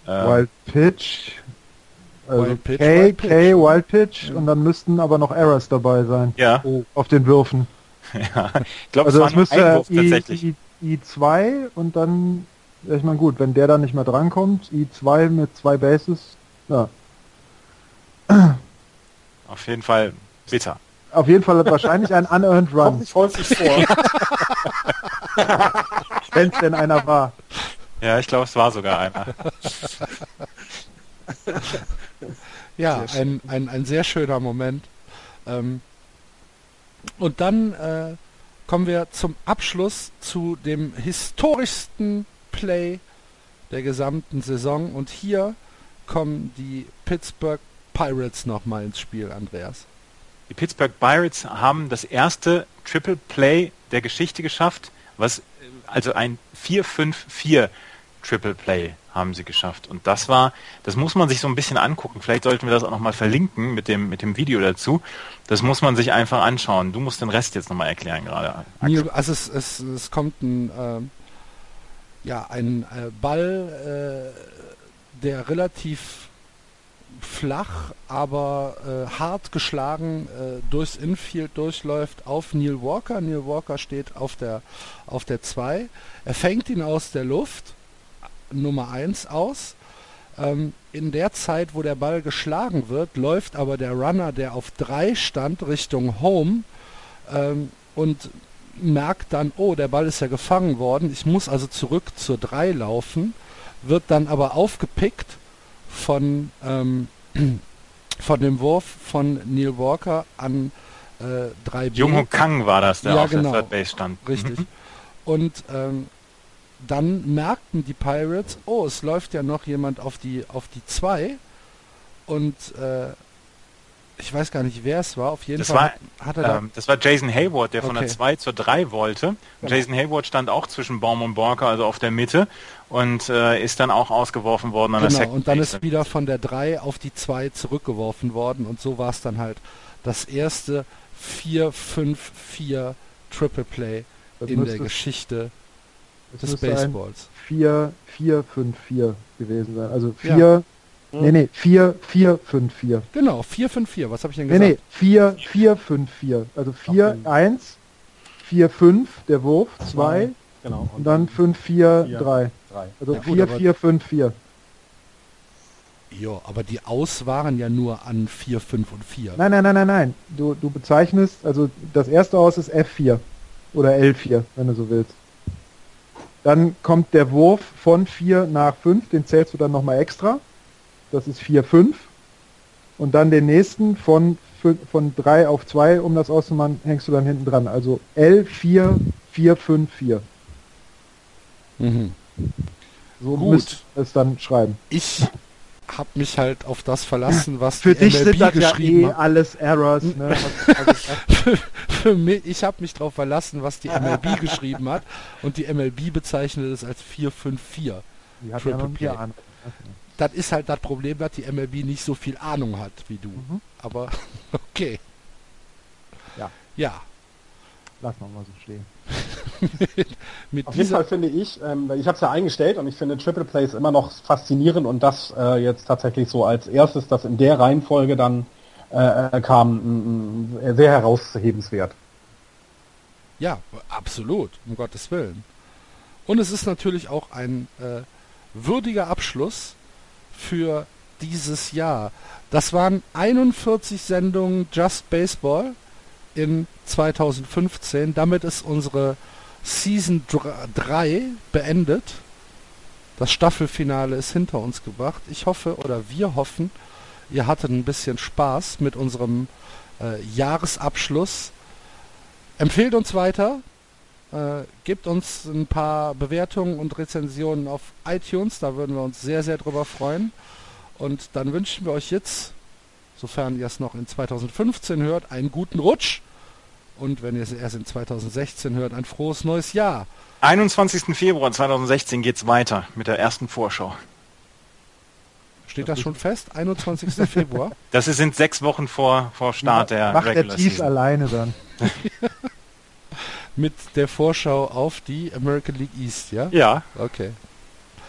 Äh, Wild Pitch. Also Wild Pitch, K, Wild Pitch. K, Wild Pitch und dann müssten aber noch Errors dabei sein.
Ja.
Auf den Würfen.
ja. Ich glaube,
also es war müsste Einwurf I, tatsächlich. I, I2 und dann, ich meine gut, wenn der dann nicht mehr drankommt, I2 mit zwei Bases, ja.
Auf jeden Fall bitter.
Auf jeden Fall wahrscheinlich ein unearned Run. Kommt
nicht häufig vor.
Wenn es denn einer war.
Ja, ich glaube, es war sogar einer.
ja, ein, ein, ein sehr schöner Moment. Ähm, und dann äh, kommen wir zum Abschluss zu dem historischsten Play der gesamten Saison. Und hier kommen die Pittsburgh Pirates nochmal ins Spiel, Andreas.
Die Pittsburgh Pirates haben das erste Triple Play der Geschichte geschafft, was also ein 4-5-4 Triple Play haben sie geschafft. Und das war, das muss man sich so ein bisschen angucken. Vielleicht sollten wir das auch nochmal verlinken mit dem, mit dem Video dazu. Das muss man sich einfach anschauen. Du musst den Rest jetzt nochmal erklären gerade.
Also es, es, es kommt ein, äh, ja, ein äh, Ball, äh, der relativ flach, aber äh, hart geschlagen äh, durchs Infield durchläuft auf Neil Walker. Neil Walker steht auf der auf der 2. Er fängt ihn aus der Luft, Nummer 1 aus. Ähm, in der Zeit, wo der Ball geschlagen wird, läuft aber der Runner, der auf 3 stand, Richtung Home ähm, und merkt dann, oh, der Ball ist ja gefangen worden, ich muss also zurück zur 3 laufen, wird dann aber aufgepickt von, ähm, von dem Wurf von Neil Walker an äh, 3B.
Jung Kang war das, der
ja,
auf
genau.
der Third Base stand.
Richtig. Mhm. Und ähm, dann merkten die Pirates, oh, es läuft ja noch jemand auf die auf die 2 und äh, ich weiß gar nicht, wer es war. Auf jeden
das
Fall
war, hat er ähm, Das war Jason Hayward, der okay. von der 2 zur 3 wollte. Genau. Jason Hayward stand auch zwischen Baum und Borker, also auf der Mitte und äh, ist dann auch ausgeworfen worden
an genau, der Second und dann ist wieder von der 3 auf die 2 zurückgeworfen worden und so war es dann halt das erste 4-5-4 Triple Play das in der Geschichte des Baseballs.
4-4-5-4 gewesen sein. Also 4 ja? Nee, nee, 4, 4, 5, 4.
Genau, 4, 5, 4. Was habe ich denn
gesagt? Nee, nee, 4, 4, 5, 4. Also 4, okay. 1, 4, 5, der Wurf, 2. Genau. Und, dann 5, 4, 3. Also ja, 4, 4, 5, 4.
Ja, aber die Aus waren ja nur an 4, 5 und 4.
Nein, nein, nein, nein, nein. Du, du bezeichnest, also das erste Aus ist F4 oder L4, wenn du so willst. Dann kommt der Wurf von 4 nach 5, den zählst du dann nochmal extra. Das ist 4, 5. Und dann den nächsten von, von 3 auf 2, um das auszumachen, hängst du dann hinten dran. Also L4, 4, 5, 4. Mhm. So Gut. es dann schreiben.
Ich habe mich halt auf das verlassen, was
für die dich MLB sind das geschrieben ja eh alles Errors. Ne?
für, für, mich, ich habe mich darauf verlassen, was die MLB geschrieben hat und die MLB bezeichnet es als 454. Die hat Triple ja noch Ahnung. Das ist halt das Problem, dass die MLB nicht so viel Ahnung hat wie du. Mhm. Aber okay.
Ja.
Ja.
Lass mal so stehen.
Mit, mit Auf jeden Fall finde ich, ähm, ich habe es ja eingestellt und ich finde Triple Plays immer noch faszinierend und das äh, jetzt tatsächlich so als erstes, das in der Reihenfolge dann äh, kam, sehr herauszuhebenswert.
Ja, absolut, um Gottes Willen. Und es ist natürlich auch ein äh, würdiger Abschluss für dieses Jahr. Das waren 41 Sendungen Just Baseball in 2015. Damit ist unsere Season 3 beendet. Das Staffelfinale ist hinter uns gebracht. Ich hoffe oder wir hoffen, ihr hattet ein bisschen Spaß mit unserem äh, Jahresabschluss. Empfehlt uns weiter. Äh, gebt uns ein paar Bewertungen und Rezensionen auf iTunes. Da würden wir uns sehr, sehr drüber freuen. Und dann wünschen wir euch jetzt, sofern ihr es noch in 2015 hört, einen guten Rutsch und wenn ihr es erst in 2016 hört, ein frohes neues Jahr.
21. Februar 2016 geht es weiter mit der ersten Vorschau.
Steht das schon fest? 21. Februar?
Das sind sechs Wochen vor, vor Start der
Macht Regular der Tees alleine dann.
mit der Vorschau auf die American League East, ja?
Ja.
Okay.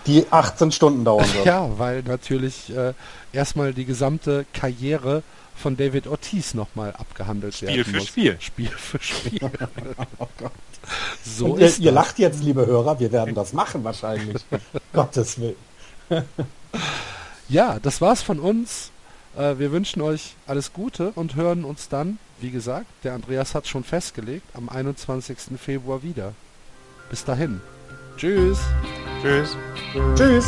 Die 18 Stunden dauern wird.
Ja, weil natürlich äh, erstmal die gesamte Karriere von David Ortiz nochmal abgehandelt
Spiel
werden
für
muss.
Spiel.
Spiel für Spiel. oh
Gott. So Und ihr, ihr lacht jetzt, liebe Hörer, wir werden das machen wahrscheinlich. Gottes Willen.
ja, das war's von uns. Äh, wir wünschen euch alles Gute und hören uns dann, wie gesagt, der Andreas hat schon festgelegt, am 21. Februar wieder. Bis dahin. Tschüss.
Tschüss.
Tschüss.